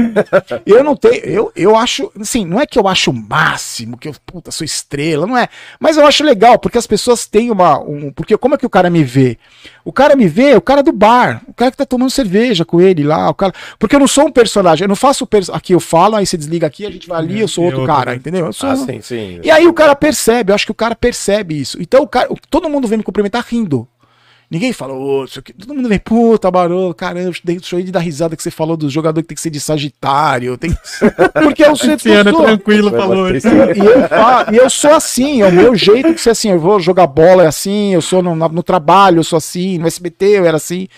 Eu não tenho. Eu, eu acho. Assim, não é que eu acho o máximo, que eu, puta, sou estrela, não é. Mas eu acho legal, porque as pessoas têm uma. Um, porque como é que o cara me vê? O cara me vê, o cara do bar, o cara que tá tomando cerveja com ele lá, o cara. Porque eu não sou um personagem, eu não faço. Aqui eu falo, aí você desliga aqui, a gente vai ali, eu sou outro outro, cara, entendeu? Eu sou. Ah, sim, sim. E aí o cara percebe, eu acho que o cara percebe isso. Então o cara, todo mundo vem me cumprimentar rindo. Ninguém fala, ô, isso aqui. Todo mundo vem, puta, Barolo, caramba, deixa eu de dar risada que você falou do jogador que tem que ser de Sagitário. Tem... Porque eu sei Esse ano é tranquilo, falou. E eu, fa- e eu sou assim, é o meu jeito de ser assim. Eu vou jogar bola, é assim, eu sou no, no trabalho, eu sou assim, no SBT eu era assim.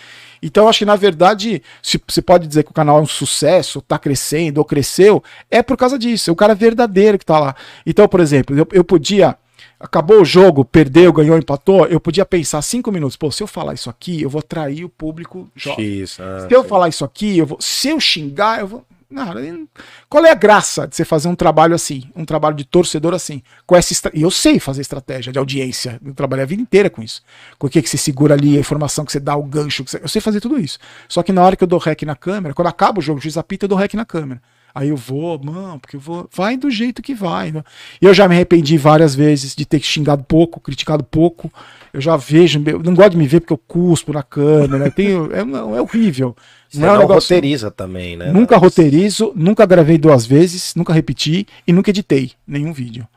Então, eu acho que, na verdade, se você pode dizer que o canal é um sucesso, tá crescendo ou cresceu, é por causa disso. É o cara verdadeiro que tá lá. Então, por exemplo, eu, eu podia. Acabou o jogo, perdeu, ganhou, empatou. Eu podia pensar cinco minutos. Pô, se eu falar isso aqui, eu vou atrair o público jovem. X, ah, Se eu sim. falar isso aqui, eu vou. Se eu xingar, eu vou. Não, qual é a graça de você fazer um trabalho assim? Um trabalho de torcedor assim? Com essa estra... E eu sei fazer estratégia de audiência. Eu trabalhei a vida inteira com isso. Com o que, que você segura ali, a informação que você dá, o gancho. Que você... Eu sei fazer tudo isso. Só que na hora que eu dou rec na câmera, quando acaba o jogo, o juiz apita, eu dou rec na câmera. Aí eu vou, mano, porque eu vou. Vai do jeito que vai. Né? E eu já me arrependi várias vezes de ter xingado pouco, criticado pouco. Eu já vejo, eu não gosto de me ver porque eu cuspo na câmera. Tenho, é, é horrível. Você Não é um negócio- roteiriza também, né? Nunca roteirizo, nunca gravei duas vezes, nunca repeti e nunca editei nenhum vídeo.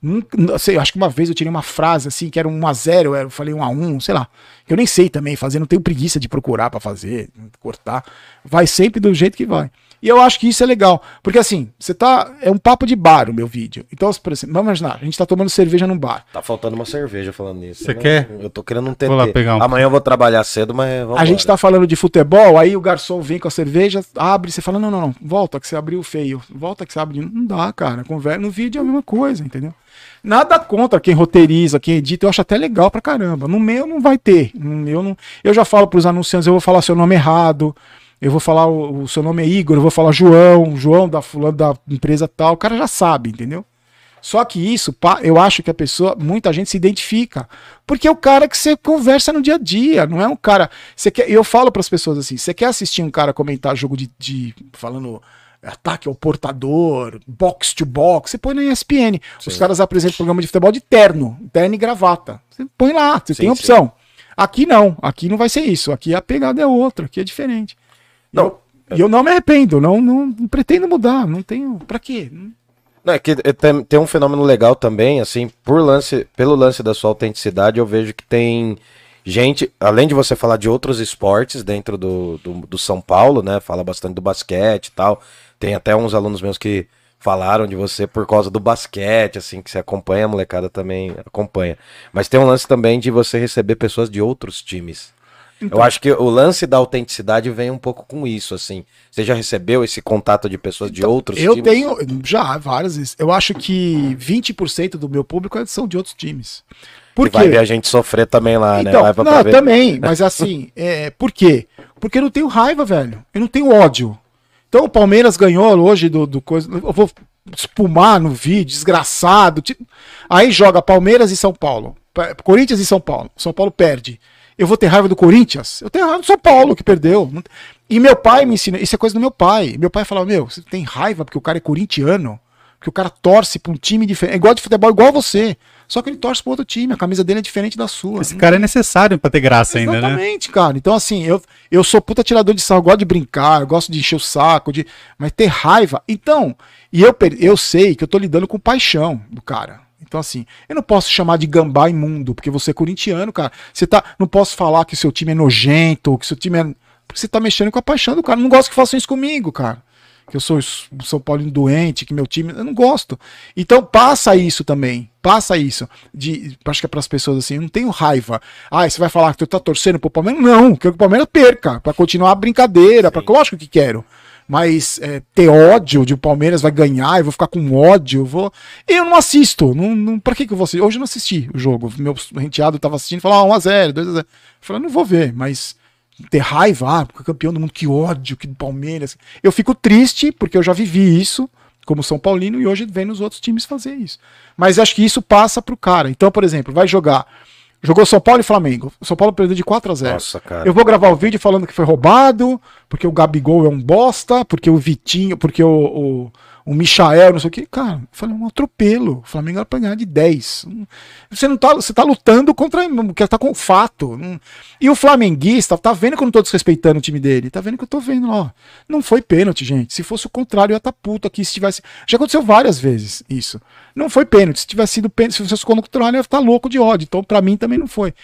Nunca, sei, acho que uma vez eu tirei uma frase assim, que era um a 0 eu falei um a 1 sei lá. Eu nem sei também fazer, não tenho preguiça de procurar pra fazer, cortar. Vai sempre do jeito que vai. E eu acho que isso é legal, porque assim, você tá. É um papo de bar o meu vídeo. Então, por exemplo, vamos imaginar, a gente tá tomando cerveja num bar. Tá faltando uma cerveja falando nisso. Você né? quer? Eu tô querendo um TT. Vou lá pegar um. Amanhã eu vou trabalhar cedo, mas vamos A gente tá falando de futebol, aí o garçom vem com a cerveja, abre, você fala, não, não, não, volta que você abriu feio, volta que você abriu. Não dá, cara, conversa, no vídeo é a mesma coisa, entendeu? Nada contra quem roteiriza, quem edita, eu acho até legal pra caramba. No meu não vai ter, no meu não... Eu já falo pros anunciantes, eu vou falar seu nome errado, eu vou falar o, o seu nome é Igor, eu vou falar João, João da fulano da empresa tal, o cara já sabe, entendeu? Só que isso, eu acho que a pessoa, muita gente se identifica. Porque é o cara que você conversa no dia a dia, não é um cara. Você quer, eu falo para as pessoas assim: você quer assistir um cara comentar jogo de. de- falando ataque ao portador, box to box, você põe na ESPN. Os caras apresentam programa de futebol de terno, terno e gravata. Você põe lá, você Sim, tem opção. Aqui não, aqui não vai ser isso. Aqui a pegada é outra, aqui é diferente. Não. E eu, não me arrependo, não, não, não pretendo mudar, não tenho. Pra quê? Não- Não, é que tem, tem um fenômeno legal também, assim, por lance, pelo lance da sua autenticidade, eu vejo que tem gente, além de você falar de outros esportes dentro do, do, do São Paulo, né? Fala bastante do basquete e tal. Tem até uns alunos meus que falaram de você por causa do basquete, assim, que você acompanha, a molecada também acompanha. Mas tem um lance também de você receber pessoas de outros times. Então. Eu acho que o lance da autenticidade vem um pouco com isso, assim. Você já recebeu esse contato de pessoas de outros Eu times? tenho, já, várias vezes. Eu acho que 20% do meu público é- são de outros times. Por E vai ver quê? a gente sofrer também lá, né? Então, Vai pra não, também, mas assim, é, por quê? Porque eu não tenho raiva, velho. Eu não tenho ódio. Então o Palmeiras ganhou hoje do, do coisa. Eu vou espumar no vídeo, desgraçado. tipo- Aí joga Palmeiras e São Paulo. Pa- Corinthians e São Paulo. São Paulo perde. Eu vou ter raiva do Corinthians? Eu tenho raiva do São Paulo, que perdeu. E meu pai me ensina. Isso é coisa do meu pai. Meu pai falava: Meu, você tem raiva porque o cara é corintiano? Porque o cara torce pra um time diferente. É igual de futebol, igual você. Só que ele torce pra outro time. A camisa dele é diferente da sua. Esse cara é necessário pra ter graça ainda, né? Exatamente, cara. Então, assim, eu, eu sou puta tirador de eu gosto de brincar, eu gosto de encher o saco, de, mas ter raiva. Então, e eu, eu sei que eu tô lidando com paixão do cara. Então, assim, eu não posso chamar de gambá imundo, porque você é corintiano, cara. Você tá. Não posso falar que o seu time é nojento, que o seu time é. Porque você tá mexendo com a paixão do cara. Eu não gosto que façam isso comigo, cara. Que eu sou São Paulino doente, que meu time. Eu não gosto. Então passa isso também. Passa isso. De, acho que é pras pessoas assim, eu não tenho raiva. Ah, você vai falar que tu tá torcendo pro Palmeiras? Não, quero que o Palmeiras perca. Pra continuar a brincadeira. Pra, lógico que quero. Mas é, ter ódio de o Palmeiras vai ganhar, eu vou ficar com ódio, eu vou. Eu não assisto. Não, não, pra que, que eu vou assistir? Hoje eu não assisti o jogo. Meu renteado tava assistindo e falou: ah, 1x0, 2x0. Eu falei, não vou ver, mas ter raiva, ah, porque campeão do mundo, que ódio, que do Palmeiras. Eu fico triste porque eu já vivi isso como São Paulino e hoje vem nos outros times fazer isso. Mas acho que isso passa pro cara. Então, por exemplo, vai jogar. Jogou São Paulo e Flamengo. São Paulo perdeu de 4 a 0 Nossa, cara. Eu vou gravar o vídeo falando que foi roubado, porque o Gabigol é um bosta, porque o Vitinho, porque o, o, o Michael, não sei o que. Cara, eu falei, um atropelo. O Flamengo era pra ganhar de 10. Você não tá, você tá lutando contra que tá com fato. E o flamenguista tá vendo que eu não tô desrespeitando o time dele. Tá vendo que eu tô vendo, ó. Não foi pênalti, gente. Se fosse o contrário, eu ia estar tá puto aqui se tivesse. Já aconteceu várias vezes isso. Não foi pênalti. Se tivesse sido pênalti, se fosse o contrário, eu ia estar louco de ódio. Então, pra mim também não foi.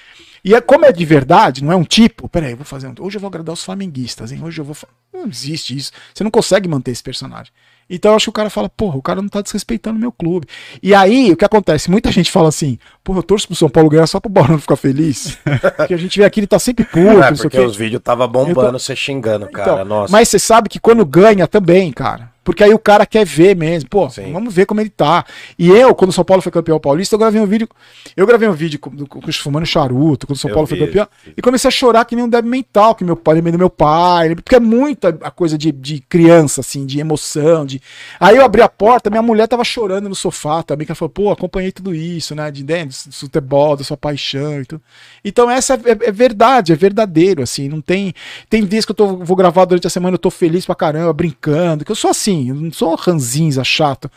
E é, como é de verdade, não é um tipo, peraí, eu vou fazer um. Hoje eu vou agradar os flamenguistas, hein? Hoje eu vou. fa-" Não existe isso. Você não consegue manter esse personagem. Então eu acho que o cara fala, porra, o cara não tá desrespeitando meu clube. E aí, o que acontece? Muita gente fala assim, porra, eu torço pro São Paulo ganhar só pro Barão ficar feliz. Porque a gente vê aqui, ele tá sempre puto, É, porque os vídeos tava bombando, tô- você xingando, cara. Então, Nossa. Mas você sabe que quando ganha também, cara. Porque aí o cara quer ver mesmo. Pô, Sim. vamos ver como ele tá. E eu, quando o São Paulo foi campeão paulista, eu gravei um vídeo. Eu gravei um vídeo com, com o fumando charuto, quando o São Eu Paulo foi vi, campeão. vi. E comecei a chorar que nem um débil mental, que meu pai, lembrei do meu pai. Porque é muita a coisa de, de criança, assim, de emoção. De... Aí eu abri a porta, minha mulher tava chorando no sofá também, que ela falou, pô, acompanhei tudo isso, né? De dentro, do futebol, da sua paixão e tudo. Então essa é, é- é verdade, é verdadeiro, assim, não tem... Tem dias que eu tô, vou gravar durante a semana, eu tô feliz pra caramba, brincando, que eu sou assim, eu não sou ranzinza, chato.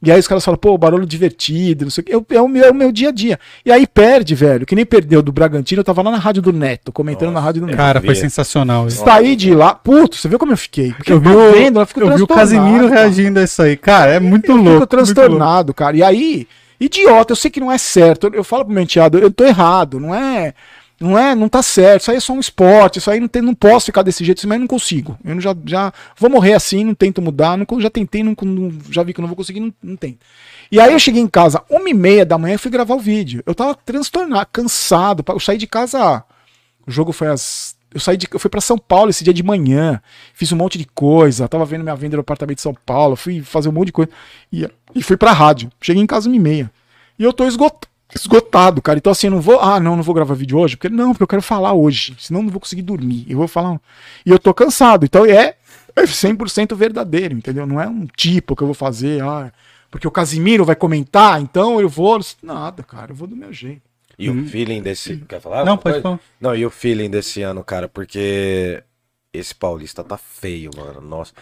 E aí os caras falam, pô, barulho divertido, não sei o que. Eu- É o, meu, é o meu dia a dia. E aí perde, velho. Que nem perdeu do Bragantino, eu tava lá na rádio do Neto, comentando na rádio do Neto. Cara, foi sensacional isso. Saí de lá, puto, você viu como eu fiquei? Porque Eu vi, o, vendo, eu fico eu vi o Casimiro cara. reagindo a isso aí. Cara, é muito Eu louco. fico transtornado, cara. E aí, idiota, eu sei que não é certo. Eu, eu falo pro meu enteado, eu tô errado, não é. Não é, não tá certo. Isso aí é só um esporte. Isso aí não, tem, não posso ficar desse jeito, mas não consigo. Eu já, já vou morrer assim, não tento mudar. Não, já tentei, não, não- já vi que não vou conseguir, não, não tento. E aí eu cheguei em casa, uma e meia da manhã, fui gravar o vídeo. Eu tava transtornado, cansado. Eu saí de casa. O jogo foi às. Eu saí de. Eu fui pra São Paulo esse dia de manhã. Fiz um monte de coisa. Tava vendo minha venda no apartamento de São Paulo. Fui fazer um monte de coisa. E, e fui pra rádio. Cheguei em casa uma e meia. E eu tô esgot- esgotado, cara. Então, assim, eu não vou. Ah, não, não vou gravar vídeo hoje. Porque não, porque eu quero falar hoje. Senão eu não vou conseguir dormir. Eu vou falar. E eu tô cansado. Então é, é 100% verdadeiro, entendeu? Não é um tipo que eu vou fazer. Ah, porque o Casimiro vai comentar, então eu vou. Nada, cara. Eu vou do meu jeito. E o feeling desse. Quer falar? Não, pode falar. Não, e o feeling desse ano, cara, porque esse paulista tá feio, mano. Nossa.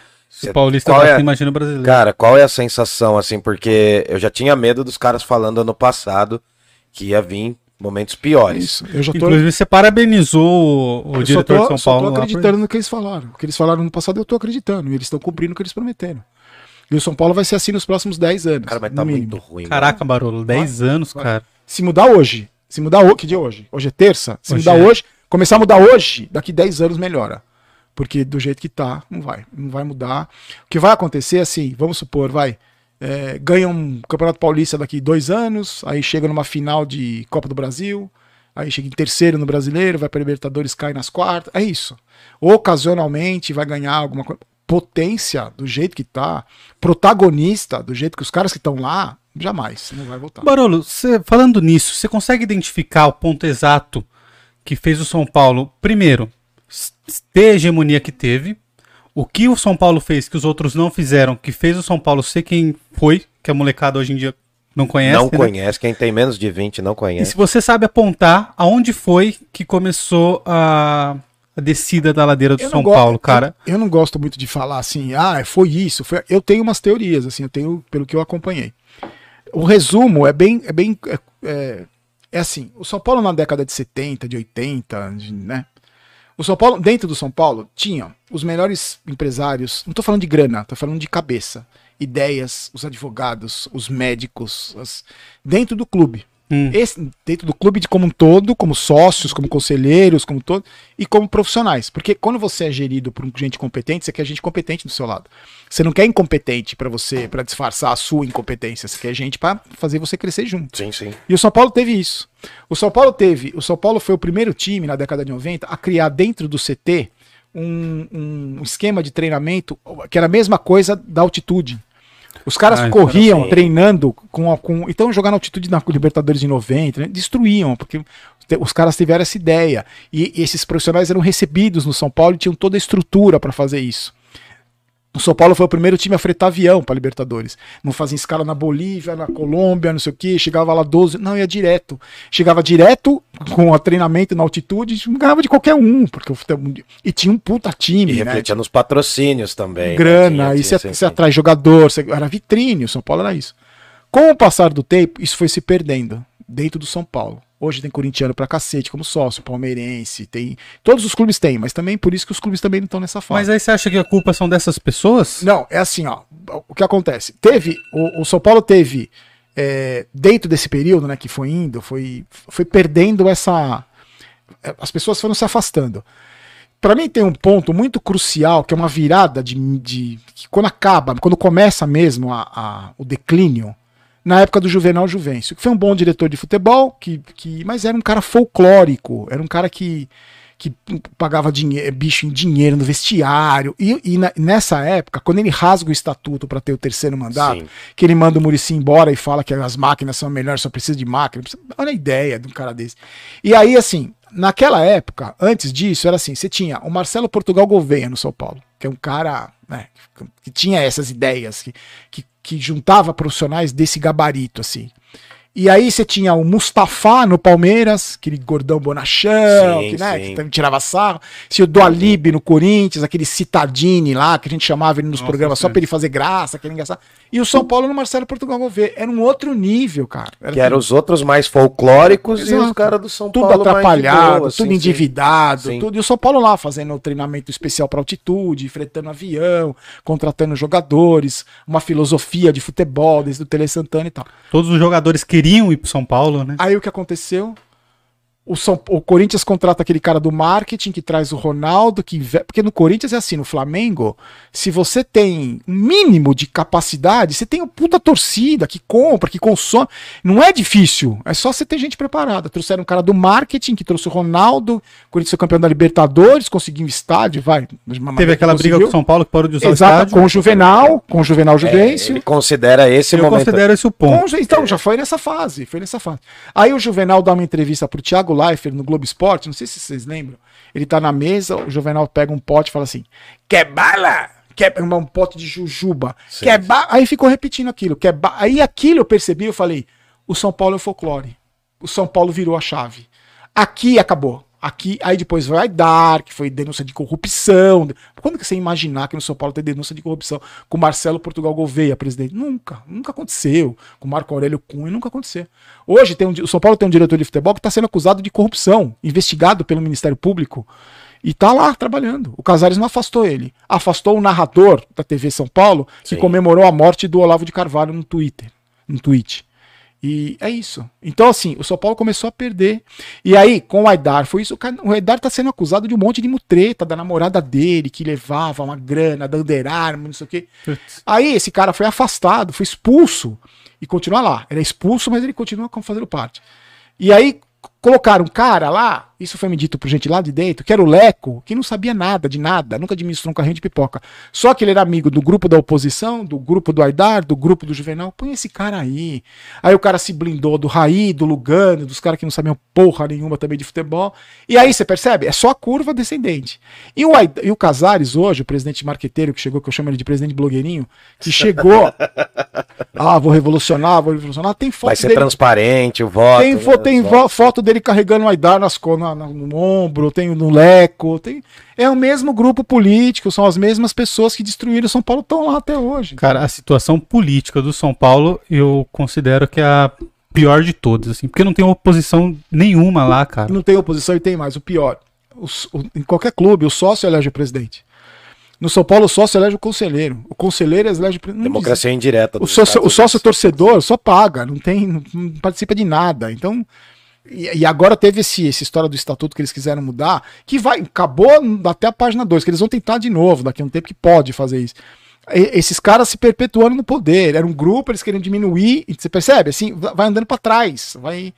O Paulista qual tá é- assim, imagina o brasileiro. Cara, qual é a sensação, assim, porque eu já tinha medo dos caras falando ano passado que ia vir momentos piores. Isso. Eu já tô. Inclusive, você parabenizou o, o eu diretor tô, de São só Paulo. lá por acreditando no que eles falaram. O que eles falaram no passado, eu tô acreditando. E eles estão cumprindo o que eles prometeram. E o São Paulo vai ser assim nos próximos 10 anos. Cara, mas no tá mínimo. muito ruim. Caraca, Barolo, 10 anos, vai. cara. Se mudar hoje, se mudar hoje, que dia é hoje? Hoje é terça? Se Hoje mudar é. hoje, começar a mudar hoje, daqui 10 anos melhora. Porque do jeito que tá, não vai. Não vai mudar. O que vai acontecer, assim, vamos supor, vai. É, ganha um Campeonato Paulista daqui dois anos, aí chega numa final de Copa do Brasil, aí chega em terceiro no Brasileiro, vai para Libertadores, cai nas quartas. É isso. Ocasionalmente vai ganhar alguma coisa. Potência do jeito que tá, protagonista do jeito que os caras que estão lá, jamais. Não vai voltar. Barolo, você- falando nisso, você consegue identificar o ponto exato que fez o São Paulo, primeiro, ter a hegemonia que teve, o que o São Paulo fez que os outros não fizeram, que fez o São Paulo ser quem foi, que a molecada hoje em dia não conhece. não né? conhece. Quem tem menos de 20 não E conhece. se você sabe apontar aonde foi que começou a, a descida da ladeira do São Paulo, cara. Eu, eu não gosto muito de falar assim, ah, foi isso. Foi... Eu tenho umas teorias, assim, eu tenho pelo que eu acompanhei. O resumo é bem. É, bem é, é, é assim: o São Paulo na década de 70, de 80, de- né? O São Paulo, dentro do São Paulo, tinha os melhores empresários. Não tô falando de grana, tô falando de cabeça. Ideias, os advogados, os médicos, as- dentro do clube. Hum. Esse- dentro do clube de como um todo, como sócios, como conselheiros, como todo, e como profissionais. Porque quando você é gerido por gente competente, você quer gente competente do seu lado. Você não quer incompetente para você, para disfarçar a sua incompetência. Você quer gente para fazer você crescer junto. Sim, sim. E o São Paulo teve isso. O São Paulo teve, o São Paulo foi o primeiro time na década de 90 a criar dentro do CT um, um esquema de treinamento que era a mesma coisa da altitude. Os caras Ah, corriam sim. treinando com, com. Então, jogar na altitude na Libertadores de 90, né, destruíam, porque os caras tiveram essa ideia. E, e esses profissionais eram recebidos no São Paulo e tinham toda a estrutura para fazer isso. O São Paulo foi o primeiro time a fretar avião para Libertadores. Não fazia escala na Bolívia, na Colômbia, não sei o que. Chegava lá 12. Não, ia direto. Chegava direto com o treinamento na altitude, ganhava de qualquer um. Porque o futebol- E tinha um puta time. E né? refletia nos patrocínios também. né? grana, Tinha- e tinha, você sim, você atrai jogador, você, era vitrine, o São Paulo era isso. Com o passar do tempo, isso foi se perdendo dentro do São Paulo. Hoje tem corintiano pra cacete como sócio, palmeirense, tem. Todos os clubes têm, mas também por isso que os clubes também não estão nessa fase. Mas aí você acha que a culpa são dessas pessoas? Não, é assim, ó. O que acontece? Teve. O, o São Paulo teve. é, dentro desse período, né, que foi indo, foi, foi perdendo essa. é, as pessoas foram se afastando. Para mim tem um ponto muito crucial, que é uma virada de, de quando acaba, quando começa mesmo a, a, o declínio, na época do Juvenal Juvencio, que foi um bom diretor de futebol, que, que, mas era um cara folclórico, era um cara que, que pagava dinheiro, bicho em dinheiro no vestiário. E, e na, nessa época, quando ele rasga o estatuto para ter o terceiro mandato, Sim. que ele manda o Murici embora e fala que as máquinas são melhores, só precisa de máquina. Olha a ideia de um cara desse. E aí, assim, naquela época, antes disso, era assim: você tinha o Marcelo Portugal Gouveia no São Paulo, que é um cara né, que tinha essas ideias, que, que, que juntava profissionais desse gabarito, assim. E aí você tinha o Mustafa no Palmeiras, aquele gordão bonachão, sim, que, né, sim. que tirava sarro. Tinha o Doalib no Corinthians, aquele Citadini lá, que a gente chamava ele nos Nossa, programas sim. só pra ele fazer graça, aquele engraçado. E o São Paulo no Marcelo Portugal Gouveia. Era um outro nível, cara. Era que eram os outros mais folclóricos Exato. e os caras do São tudo Paulo. Tudo atrapalhado, boa, tudo endividado, tudo. E o São Paulo lá fazendo um treinamento especial para altitude, fretando avião, contratando jogadores, uma filosofia de futebol desde o Tele Santana e tal. Todos os jogadores queriam ir pro São Paulo, né? Aí o que aconteceu? O, São, o Corinthians contrata aquele cara do marketing que traz o Ronaldo, que porque no Corinthians é assim, no Flamengo, se você tem um mínimo de capacidade, você tem uma puta torcida que compra, que consome. Não é difícil, é só você ter gente preparada. Trouxeram um cara do marketing que trouxe o Ronaldo, o Corinthians foi campeão da Libertadores, conseguiu um estádio, vai. Teve aquela briga com o São Paulo que parou de usar Exato, o estádio. Com o Juvenal, com o Juvenal Juvencio. É, ele considera esse Eu momento. considero esse o ponto. Com, então, já foi nessa fase, foi nessa fase. Aí o Juvenal dá uma entrevista pro Thiago Leifert no Globo Esporte, não sei se vocês lembram. Ele tá na mesa, o Juvenal pega um pote e fala assim: quer bala? Quer um pote de jujuba? Sim. Quer bala? Aí ficou repetindo aquilo. Quer ba... Aí aquilo eu percebi, eu falei: o São Paulo é o folclore. O São Paulo virou a chave. Aqui acabou. Aqui, aí depois vai dar, que foi denúncia de corrupção. Quando que você imaginar que no São Paulo tem denúncia de corrupção com Marcelo Portugal Gouveia, presidente? Nunca, nunca aconteceu. Com Marco Aurélio Cunha, nunca aconteceu. Hoje tem um, o São Paulo tem um diretor de futebol que está sendo acusado de corrupção, investigado pelo Ministério Público. E tá lá trabalhando. O Casares não afastou ele. Afastou o narrador da TV São Paulo, que Sim. comemorou a morte do Olavo de Carvalho no Twitter, no tweet. E é isso. Então, assim, o São Paulo começou a perder. E aí, com o Aidar, foi isso. O Aidar tá sendo acusado de um monte de mutreta da namorada dele, que levava uma grana, da Under Armour, não sei o quê. Aí, esse cara foi afastado, foi expulso. E continua lá. Ele é expulso, mas ele continua fazendo parte. E aí, colocaram um cara lá, isso foi me dito por gente lá de dentro, que era o Leco, que não sabia nada de nada, nunca administrou um carrinho de pipoca. Só que ele era amigo do grupo da oposição, do grupo do Aidar, do grupo do Juvenal. Põe esse cara aí. Aí o cara se blindou do Raí, do Lugano, dos caras que não sabiam porra nenhuma também de futebol. E aí você percebe? É só a curva descendente. E o, Aidar, e o Casares hoje, o presidente marqueteiro que chegou, que eu chamo ele de presidente blogueirinho, que chegou. ah, vou revolucionar, vou revolucionar. Tem foto Vai ser dele, transparente o voto. Tem, fo né? tem foto dele carregando o Aidar nas, na, no ombro, tem no Leco, tem. É o mesmo grupo político, são as mesmas pessoas que destruíram São Paulo, estão lá até hoje. Cara, a situação política do São Paulo eu considero que é a pior de todas, assim, porque não tem oposição nenhuma lá, cara. Não tem oposição e tem mais, o pior. O, o, em qualquer clube, o sócio elege o presidente. No São Paulo, o sócio elege o conselheiro. O conselheiro elege o presidente. Democracia indireta. O sócio, o sócio torcedor só paga, não tem, não participa de nada. Então, e, e, agora teve esse, essa história do estatuto que eles quiseram mudar, que vai acabou até a página 2, que eles vão tentar de novo daqui a um tempo que pode fazer isso. E, esses caras se perpetuando no poder. Era um grupo, eles querem diminuir, e você percebe? Assim, vai andando para trás, vai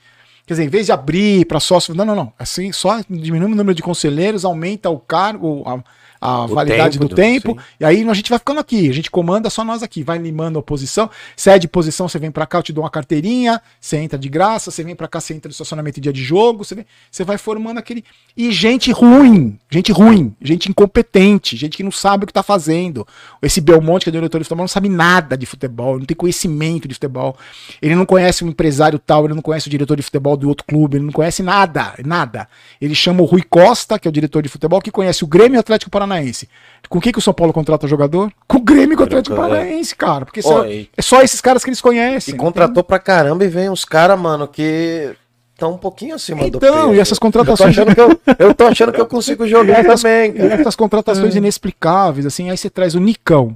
Quer dizer, em vez de abrir para sócio, não, não, não. Assim, só diminui o número de conselheiros, aumenta o cargo, a, a validade tempo, do tempo. Sim. E aí a gente vai ficando aqui, a gente comanda só nós aqui, vai limando a oposição. Cede posição, você vem para cá, eu te dou uma carteirinha, você entra de graça, você vem para cá, você entra no estacionamento em dia de jogo, você, vem, você vai formando aquele. E gente ruim, gente ruim, gente incompetente, gente que não sabe o que tá fazendo. Esse Belmonte, que é diretor de futebol, não sabe nada de futebol, não tem conhecimento de futebol. Ele não conhece o um empresário tal, ele não conhece o diretor de futebol do outro clube, ele não conhece nada, nada. Ele chama o Rui Costa, que é o diretor de futebol, que conhece o Grêmio Atlético Paranaense Paranaense. Com o que, o São Paulo contrata jogador? Com o Grêmio e o Atlético Paranaense, cara. Porque só, é só esses caras que eles conhecem. E contratou pra caramba e vem uns caras, mano, que estão um pouquinho acima então, do Então, e essas contratações. Eu tô, que eu, eu tô achando que eu consigo jogar essas, também. Cara. Essas contratações é. inexplicáveis, assim. Aí você traz o Nicão,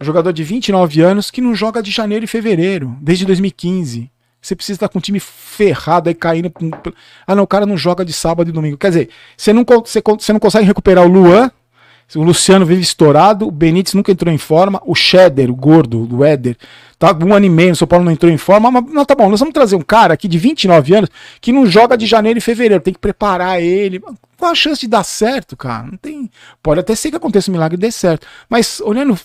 um jogador de 29 anos que não joga de janeiro e fevereiro, desde 2015. Você precisa estar com um time ferrado aí caindo. Ah, não, o cara não joga de sábado e domingo. Quer dizer, você não, você, você não consegue recuperar o Luan. O Luciano vive estourado, o Benítez nunca entrou em forma, o Cheddar, o gordo, do Éder, tá um ano e meio, o São Paulo não entrou em forma, mas não, tá bom, nós vamos trazer um cara aqui de 29 anos que não joga de janeiro e fevereiro, tem que preparar ele. Qual a chance de dar certo, cara? Não tem. Pode até ser que aconteça um milagre e dê certo, mas olhando,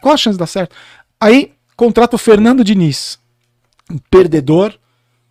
qual a chance de dar certo? Aí contrata o Fernando Diniz, um perdedor,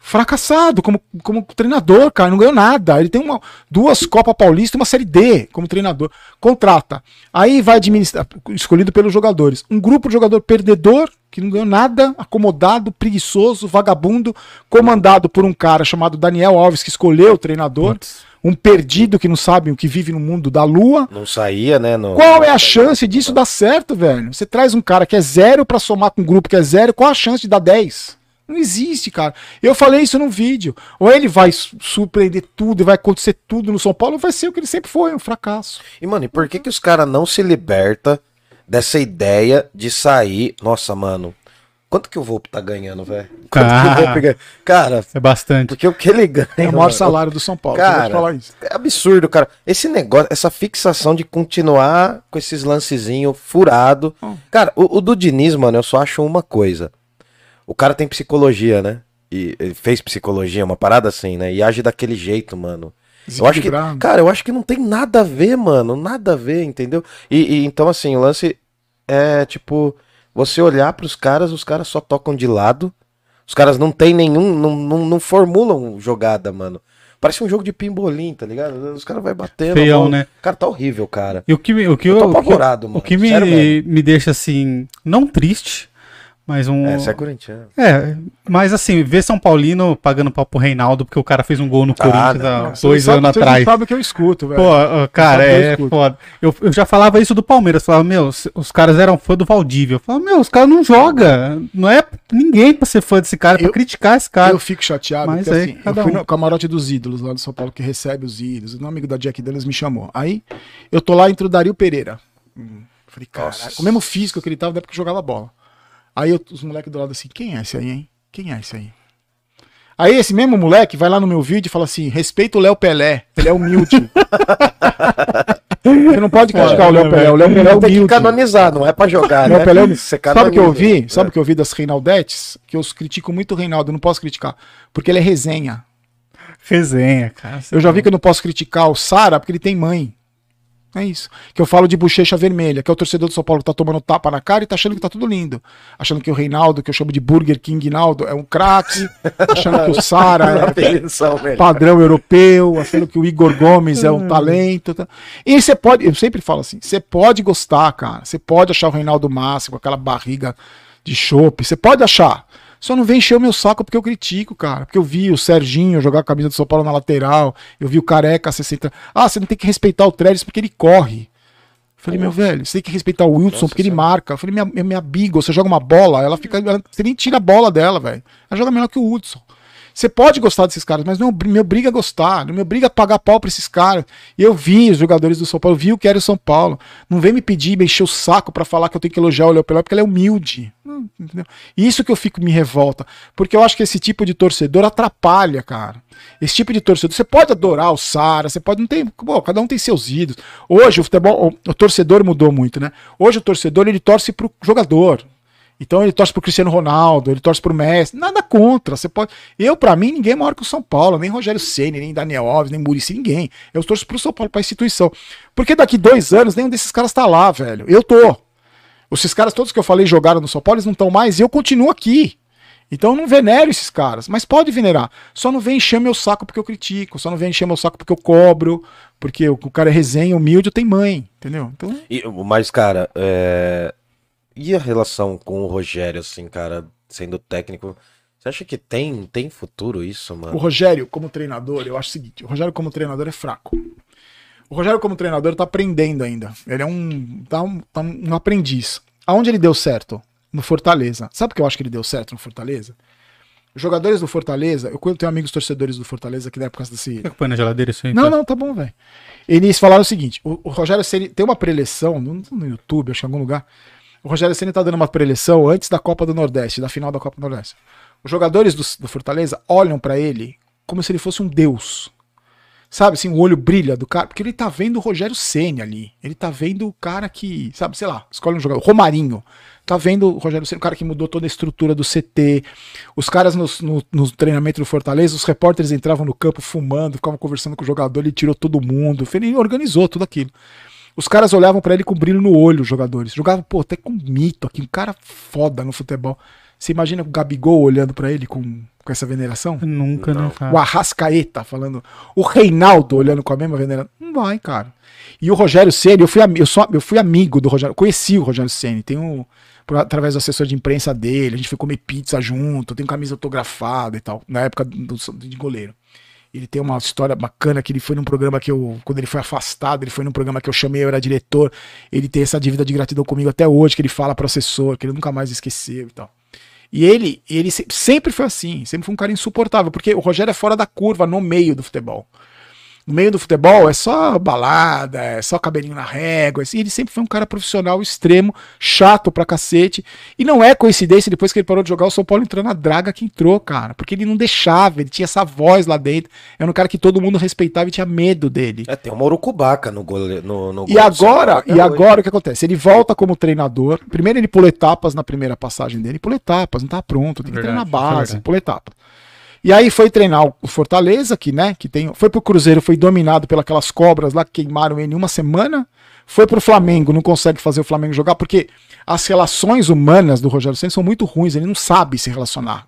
fracassado como, como treinador, cara, não ganhou nada. Ele tem uma, duas Copa Paulista e uma Série D como treinador. Contrata. Aí vai administrar, escolhido pelos jogadores. Um grupo de jogador perdedor, que não ganhou nada, acomodado, preguiçoso, vagabundo, comandado por um cara chamado Daniel Alves, que escolheu o treinador. Um perdido que não sabe o que vive no mundo da lua. Não saía, né? no- Qual é a chance disso dar certo, velho? Você traz um cara que é zero pra somar com um grupo que é zero, qual a chance de dar 10? Não existe, cara. Eu falei isso num vídeo. Ou ele vai su- surpreender tudo e vai acontecer tudo no São Paulo, ou vai ser o que ele sempre foi, um fracasso. E, mano, e por que que os caras não se liberta dessa ideia de sair? Nossa, mano, quanto que o Volpe tá ganhando, velho? Quanto que Ah. ganha? Cara, É bastante. porque o que ele ganha... É o maior mano, salário do São Paulo. Cara, Cara, falar isso. É absurdo, cara. Esse negócio, essa fixação de continuar com esses lancezinhos furado. Hum. Cara, o, o do Diniz, mano, eu só acho uma coisa. O cara tem psicologia, né? E ele fez psicologia, uma parada assim, né? E age daquele jeito, mano. Eu acho que, cara, eu acho que não tem nada a ver, mano. Nada a ver, entendeu? E, e então, assim, o lance é tipo, você olhar pros caras, os caras só tocam de lado. Os caras não tem nenhum, não, não, não formulam jogada, mano. Parece um jogo de pimbolim, tá ligado? Os caras vai batendo. Feião, né? Cara, tá horrível, cara. E o que, me- o que Eu eu, tô o que- apavorado, o mano. que me, me deixa assim, não triste, mas um. É, você é corintiano. É, mas assim, ver São Paulino pagando pau pro Reinaldo porque o cara fez um gol no Ah, Corinthians não. há dois você sabe- anos você atrás. sabe o que eu escuto, velho. Pô, cara, eu é escuto. foda. Eu, eu já falava isso do Palmeiras. Falava, meu, os caras eram fã do Valdívia. Eu falava, meu, os caras não jogam. Não é ninguém pra ser fã desse cara, pra Eu- criticar esse cara. eu fico chateado, Mas porque assim, eu fui um. no camarote dos ídolos lá do São Paulo, que recebe os ídolos. Um amigo da Jack Daniels me chamou. Aí, eu tô lá entre o Dario Pereira. Hum, Falei, com o mesmo físico que ele tava, da época que jogava bola. Aí eu- os moleques do lado assim, quem é esse aí, hein? Quem é esse aí? Aí esse mesmo moleque vai lá no meu vídeo e fala assim, respeita o Léo Pelé, ele é humilde. Você não pode criticar o Léo Pelé, o Léo Pelé é Tem que humilde. canonizar, não é pra jogar, Léo né? Pelé é humilde. Você Sabe o que eu ouvi? Sabe o que eu ouvi das Reinaldetes? Que eu critico muito o Reinaldo, eu não posso criticar. Porque ele é resenha. Resenha, cara. Eu já vi que eu não posso criticar o Sara porque ele tem mãe. É isso. Que eu falo de bochecha vermelha, que é o torcedor do São Paulo que tá tomando tapa na cara e tá achando que tá tudo lindo. Achando que o Reinaldo, que eu chamo de Burger King Naldo, é um craque. achando que o Sara é padrão europeu, achando que o Igor Gomes é um talento. tá? E você pode, eu sempre falo assim, você pode gostar, cara. Você pode achar o Reinaldo massa com aquela barriga de chope. Você pode achar. Só não vem encher o meu saco porque eu critico, cara. Porque eu vi o Serginho jogar a camisa do São Paulo na lateral. Eu vi o Careca 60. Ah, você não tem que respeitar o Trellis porque ele corre. Falei, meu velho, você tem que respeitar o Wilson porque ele marca. Eu falei, minha, minha, minha Beagle, você joga uma bola, ela fica. ela- você nem tira a bola dela, velho. Ela joga melhor que o Hudson. Você pode gostar desses caras, mas não me obriga a gostar, não me obriga a pagar pau pra esses caras. Eu vi os jogadores do São Paulo, vi o que era o São Paulo. Não vem me pedir, me encher o saco pra falar que eu tenho que elogiar o Léo Pelé, porque ele é humilde. Hum? Isso que eu fico me revolta. Porque eu acho que esse tipo de torcedor atrapalha, cara. Esse tipo de torcedor. Você pode adorar o Sara, você pode. Não tem. Pô, cada um tem seus ídolos. Hoje o futebol. O, o torcedor mudou muito, né? Hoje o torcedor ele torce pro jogador. Então ele torce pro Cristiano Ronaldo, ele torce pro Messi, nada contra. Você pode. Eu, pra mim, ninguém é maior que o São Paulo, nem Rogério Ceni, nem Daniel Alves, nem Murici, ninguém. Eu torço pro São Paulo, pra instituição. Porque daqui dois anos nenhum desses caras tá lá, velho. Eu tô. Esses caras todos que eu falei jogaram no São Paulo, eles não estão mais, e eu continuo aqui. Então não venero esses caras, mas pode venerar. Só não vem encher meu saco porque eu critico, só não vem encher meu saco porque eu cobro, porque o, cara é resenha, humilde, tenho mãe, entendeu? Então, E, mas, cara, é... e a relação com o Rogério, assim, cara, sendo técnico? Você acha que tem, tem futuro isso, o mano? Rogério, como treinador, eu acho o seguinte: o Rogério, como treinador, é fraco. O Rogério, como treinador, tá aprendendo ainda. Ele é um, tá um, tá um aprendiz. Aonde ele deu certo? No Fortaleza. Sabe por que eu acho que ele deu certo no Fortaleza? Os jogadores do Fortaleza, eu tenho amigos torcedores do Fortaleza que da época desse. Que põe na geladeira isso aí? Não, não, tá bom, velho. Eles falaram o seguinte: o, o Rogério Ceni tem uma preleção no, no YouTube, acho que em algum lugar. O Rogério Ceni tá dando uma preleção antes da Copa do Nordeste, da final da Copa do Nordeste. Os jogadores do, do Fortaleza olham pra ele como se ele fosse um deus. Sabe, assim, o olho brilha do cara, porque ele tá vendo o Rogério Ceni ali. Ele tá vendo o cara que, sabe, sei lá, escolhe um jogador, Romarinho. Tá vendo o Rogério Ceni, o cara que mudou toda a estrutura do CT. Os caras no, no, no treinamento do Fortaleza, os repórteres entravam no campo fumando, ficavam conversando com o jogador, ele tirou todo mundo, ele organizou tudo aquilo. Os caras olhavam pra ele com brilho no olho, os jogadores. Jogavam, pô, até com mito aqui, um cara foda no futebol. Você imagina o Gabigol olhando pra ele com, com essa veneração? Nunca, né, cara? O Arrascaeta falando. O Reinaldo olhando com a mesma veneração. Não vai, cara. E o Rogério Ceni, eu fui, eu, sou, eu fui amigo do Rogério. Conheci o Rogério Ceni. Tenho. por- através do assessor de imprensa dele, a gente foi comer pizza junto, tem camisa autografada e tal, na época do, de goleiro. Ele tem uma história bacana que ele foi num programa que eu, quando ele foi afastado, ele foi num programa que eu chamei, eu era diretor. Ele tem essa dívida de gratidão comigo até hoje, que ele fala pro assessor, que ele nunca mais esqueceu e tal. E ele, ele se- sempre foi assim, sempre foi um cara insuportável, porque o Rogério é fora da curva no meio do futebol. No meio do futebol é só balada, é só cabelinho na régua. Assim, ele sempre foi um cara profissional extremo, chato pra cacete. E não é coincidência, depois que ele parou de jogar, o São Paulo entrou na draga que entrou, cara. Porque ele não deixava, ele tinha essa voz lá dentro. Era um cara que todo mundo respeitava e tinha medo dele. É, tem uma urucubaca no gole, no, no E gol agora, e agora o que acontece? Ele volta como treinador. Primeiro ele pula etapas na primeira passagem dele, pula etapas, não tá pronto, tem que Verdade, treinar isso é base, verdade. pula etapas. E aí foi treinar o Fortaleza, que, né, que tem, foi pro Cruzeiro, foi dominado pelas cobras lá que queimaram ele em uma semana. Foi pro Flamengo, não consegue fazer o Flamengo jogar porque as relações humanas do Rogério Ceni são muito ruins, ele não sabe se relacionar.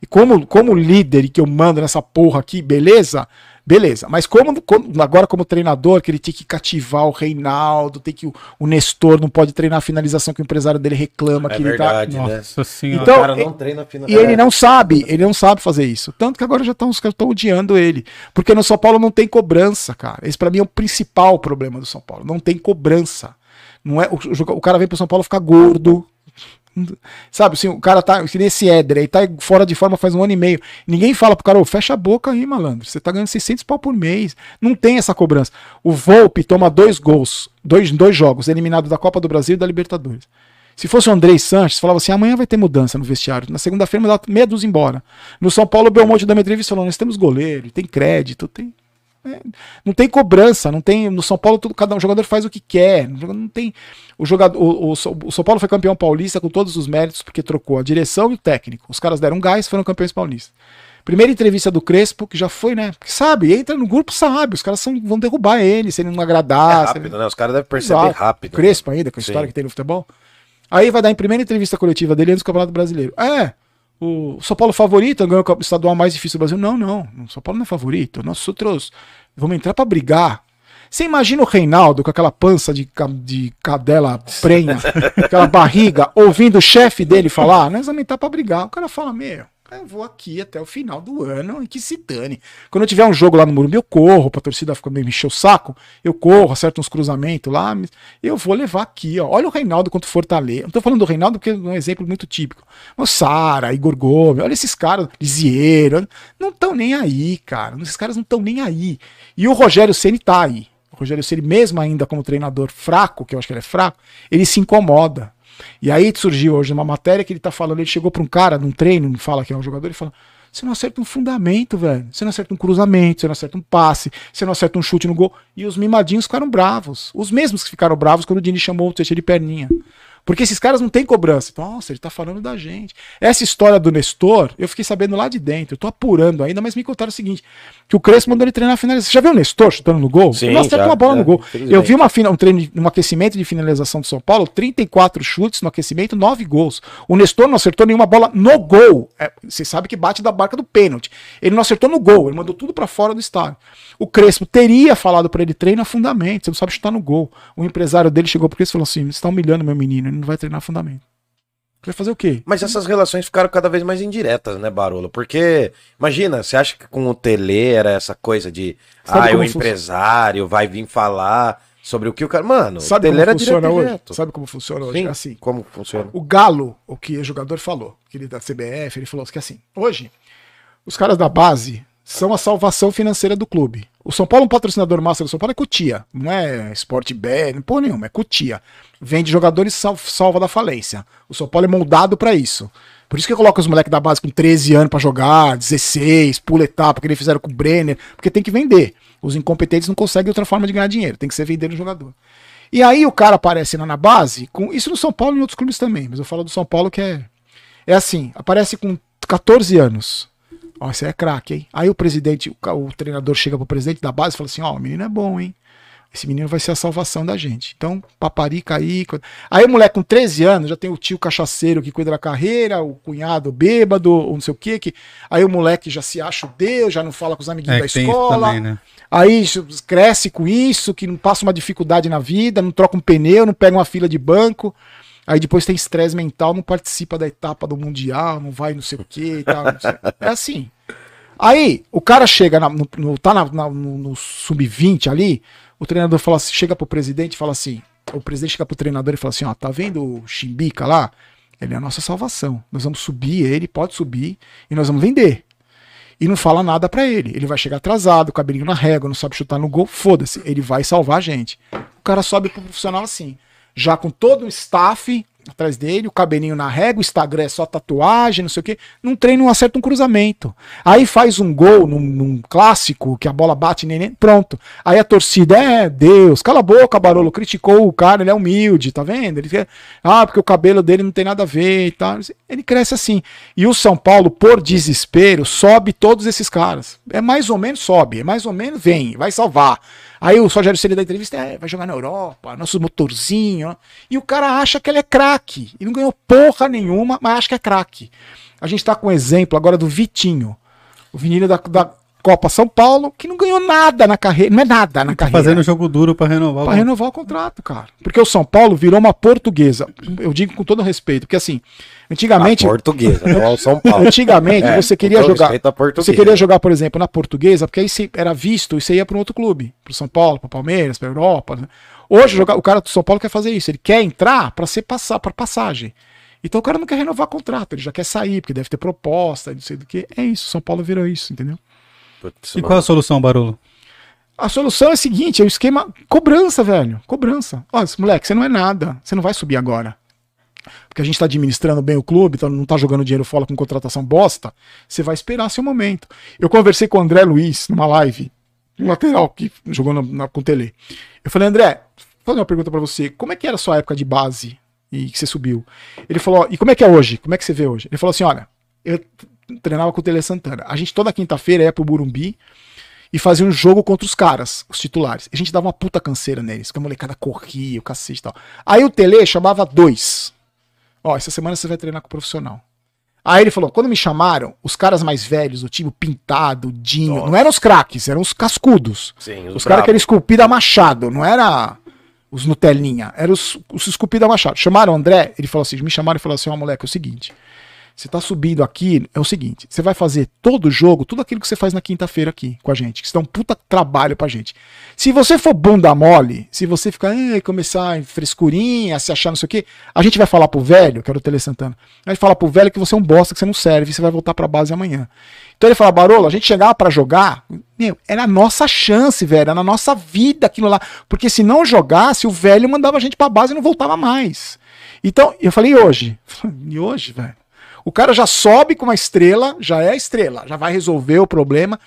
E como como líder e que eu mando nessa porra aqui, beleza? Beleza, mas como, como- agora como treinador, que ele tem que cativar o Reinaldo, tem que o, o Nestor não pode treinar a finalização que o empresário dele reclama É que ele tá. verdade, né? Nossa senhora. Então, o cara e- não treina final. E ele não sabe, ele não sabe fazer isso. Tanto que agora já estão os caras estão odiando ele. Porque no São Paulo não tem cobrança, cara. Esse pra mim é o principal problema do São Paulo. Não tem cobrança. Não é, o, o- o cara vem pro São Paulo ficar gordo. Sabe, assim, o cara tá, que nem esse Éder, aí tá fora de forma faz um ano e meio. Ninguém fala pro cara, ô, fecha a boca aí, malandro. Você tá ganhando 600 pau por mês. Não tem essa cobrança. O Volpe toma dois gols, dois, dois jogos, eliminado da Copa do Brasil e da Libertadores. Se fosse o Andrei Sanches, falava assim: amanhã vai ter mudança no vestiário. Na segunda-feira, meia dúzia embora. No São Paulo, o Belmonte dá uma entrevista falou: nós temos goleiro, tem crédito, tem. É, não tem cobrança, não tem. No São Paulo, tudo, cada um jogador faz o que quer. Não tem. O, jogador, o, o, São- o São Paulo foi campeão paulista com todos os méritos, porque trocou a direção e o técnico. Os caras deram gás foram campeões paulistas. Primeira entrevista do Crespo, que já foi, né? Porque sabe, entra no grupo, sabe. Os caras são, vão derrubar ele se ele não É agradar. ele- rápido, né? Os caras devem perceber Exato. rápido. Crespo ainda, com a Sim. história que tem no futebol. Aí vai dar em primeira entrevista coletiva dele antes do Campeonato Brasileiro. É, o São Paulo favorito, ganhou o estadual mais difícil do Brasil. Não, não. O São Paulo não é favorito. Nós outros vamos entrar pra brigar. Você imagina o Reinaldo com aquela pança de, de cadela prenha, aquela barriga, ouvindo o chefe dele falar, nós vamos entrar pra brigar. O cara fala, meu, eu vou aqui até o final do ano e que se dane. Quando eu tiver um jogo lá no Morumbi, eu corro pra torcida ficar meio me encher o saco, eu corro, acerto uns cruzamentos lá, eu vou levar aqui, ó. Olha o Reinaldo quanto Fortaleza. Não tô falando do Reinaldo porque é um exemplo muito típico. O Sara, Igor Gomes, olha esses caras, Lisieiro, não estão nem aí, cara. Esses caras não estão nem aí. E o Rogério Ceni tá aí. O Rogério Ceni, mesmo ainda como treinador fraco, que eu acho que ele é fraco, ele se incomoda. E aí surgiu hoje uma matéria que ele tá falando, ele chegou para um cara num treino, fala que é um jogador, e fala: "Você não acerta um fundamento, velho. Você não acerta um cruzamento, você não acerta um passe, você não acerta um chute no gol". E os mimadinhos ficaram bravos. Os mesmos que ficaram bravos quando o Dini chamou o Teixeira de perninha. Porque esses caras não têm cobrança. Nossa, ele tá falando da gente. Essa história do Nestor, eu fiquei sabendo lá de dentro. Eu tô apurando ainda, mas me contaram o seguinte: que o Crespo mandou ele treinar a finalização. Você já viu o Nestor chutando no gol? Sim, ele acerta uma bola já, no gol. Eu vi uma fina- um treino, um aquecimento de finalização do São Paulo, 34 chutes no aquecimento, 9 gols. O Nestor não acertou nenhuma bola no gol. É, você sabe que bate da barca do pênalti. Ele não acertou no gol, ele mandou tudo pra fora do estádio. O Crespo teria falado pra ele: treina fundamento, você não sabe chutar no gol. O empresário dele chegou pro Crespo e falou assim: você tá humilhando meu menino, não vai treinar fundamento. Vai fazer o quê? Mas essas relações ficaram cada vez mais indiretas, né, Barolo? Porque, imagina, você acha que com o Tele era essa coisa de. Sabe ah, o empresário vai vir falar sobre o que o cara. Mano, Sabe o Tele era funciona direto hoje? reto. Sabe como funciona hoje? Sim, É assim. como funciona? O Galo, o que o jogador falou, que ele da CBF, ele falou que assim, hoje, os caras da base são a salvação financeira do clube. O São Paulo, um patrocinador master do São Paulo é Cutia, não é Sport Bet, não porra nenhuma, é Cutia. Vende jogadores sal- salva da falência. O São Paulo é moldado pra isso. Por isso que coloca os moleques da base com 13 anos pra jogar, 16, pula etapa, que eles fizeram com o Brenner, porque tem que vender. Os incompetentes não conseguem outra forma de ganhar dinheiro, tem que ser vender no jogador. E aí o cara aparece lá na base, com isso no São Paulo e em outros clubes também, mas eu falo do São Paulo que é é assim, aparece com 14 anos. Ó, você é craque, hein? Aí o presidente, o, o, treinador chega pro presidente da base e fala assim: Ó, o menino é bom, hein? Esse menino vai ser a salvação da gente. Então, paparica aí. Aí o moleque com 13 anos já tem o tio cachaceiro que cuida da carreira, o cunhado bêbado, ou não sei o quê, que. Aí o moleque já se acha o Deus, já não fala com os amiguinhos é, da escola. Também, né? Aí cresce com isso, que não passa uma dificuldade na vida, não troca um pneu, não pega uma fila de banco. Aí depois tem estresse mental, não participa da etapa do Mundial, não vai não sei o que e tal. É assim. Aí o cara chega, na, no, no, tá na, na, no, no sub-20 ali, o treinador fala assim, chega pro presidente e fala assim, o presidente chega pro treinador e fala assim, ó, tá vendo o Chimbica lá? Ele é a nossa salvação. Nós vamos subir ele, pode subir, e nós vamos vender. E não fala nada para ele. Ele vai chegar atrasado, cabelinho na régua, não sabe chutar no gol, foda-se. Ele vai salvar a gente. O cara sobe pro profissional assim já com todo o staff atrás dele, o cabelinho na régua, o Instagram é só tatuagem, não sei o que, num treino não acerta um cruzamento. Aí faz um gol num, num clássico, que a bola bate nem pronto. Aí a torcida, é, Deus, cala a boca, Barolo, criticou o cara, ele é humilde, tá vendo? Ele quer, ah, porque o cabelo dele não tem nada a ver e tal. Ele cresce assim. E o São Paulo, por desespero, sobe todos esses caras. É mais ou menos sobe, é mais ou menos vem, vai salvar. Aí o Rogério Ceni da entrevista é, vai jogar na Europa, nosso motorzinho. E o cara acha que ele é craque. E não ganhou porra nenhuma, mas acha que é craque. A gente tá com um exemplo agora do Vitinho. O menino da, da Copa São Paulo, que não ganhou nada na carreira, não é nada na tá carreira. Fazendo jogo duro para renovar. Para renovar o contrato, cara. Porque o São Paulo virou uma portuguesa. Eu digo com todo respeito, porque assim, antigamente, a portuguesa, não é o São Paulo. Antigamente é, você queria jogar, você queria jogar, por exemplo, na portuguesa, porque aí você era visto e você ia para um outro clube, para São Paulo, para Palmeiras, para Europa. Né? Hoje jogar, o cara do São Paulo quer fazer isso, ele quer entrar para ser passar para passagem. Então o cara não quer renovar contrato, ele já quer sair, porque deve ter proposta, não sei do que. É isso, São Paulo virou isso, entendeu? Putz, e qual é a solução, Barolo? A solução é a seguinte: é o esquema cobrança, velho. Cobrança. Ó, moleque, você não é nada. Você não vai subir agora. Porque a gente está administrando bem o clube, então não está jogando dinheiro fora com contratação bosta. Você vai esperar seu momento. Eu conversei com o André Luiz numa live, um lateral que jogou na, na, com o Tele. Eu falei, André, vou fazer uma pergunta para você. Como é que era a sua época de base e que você subiu? Ele falou, e como é que é hoje? Como é que você vê hoje? Ele falou assim: olha, eu treinava com o Tele Santana. A gente toda quinta-feira ia pro Burumbi e fazia um jogo contra os caras, os titulares. A gente dava uma puta canseira neles, que a molecada corria, o cacete e tal. Aí o Tele chamava dois. Ó, essa semana você vai treinar com o profissional. Aí ele falou: quando me chamaram, os caras mais velhos, o time pintado, o Dinho, Nossa. não eram os craques, eram os cascudos. Sim, os, os caras que eram esculpidos a machado, não era os Nutelinha, eram os, os esculpidos a machado. Chamaram o André, ele falou assim: me chamaram e falou assim: ó, oh, moleque, é o seguinte. Você está subindo aqui, é o seguinte: você vai fazer todo o jogo, tudo aquilo que você faz na quinta-feira aqui com a gente, que isso dá um puta trabalho pra gente. Se você for bunda mole, se você ficar, eh, começar em frescurinha, se achar não sei o quê, a gente vai falar pro velho, que era o Tele Santana, a gente fala pro velho que você é um bosta, que você não serve, você vai voltar pra base amanhã. Então ele fala, Barolo, a gente chegava para jogar, meu, era a nossa chance, velho, era na nossa vida aquilo lá. Porque se não jogasse, o velho mandava a gente pra base e não voltava mais. Então, eu falei, hoje? E hoje, velho? O cara já sobe com uma estrela, já é estrela, já vai resolver o problema.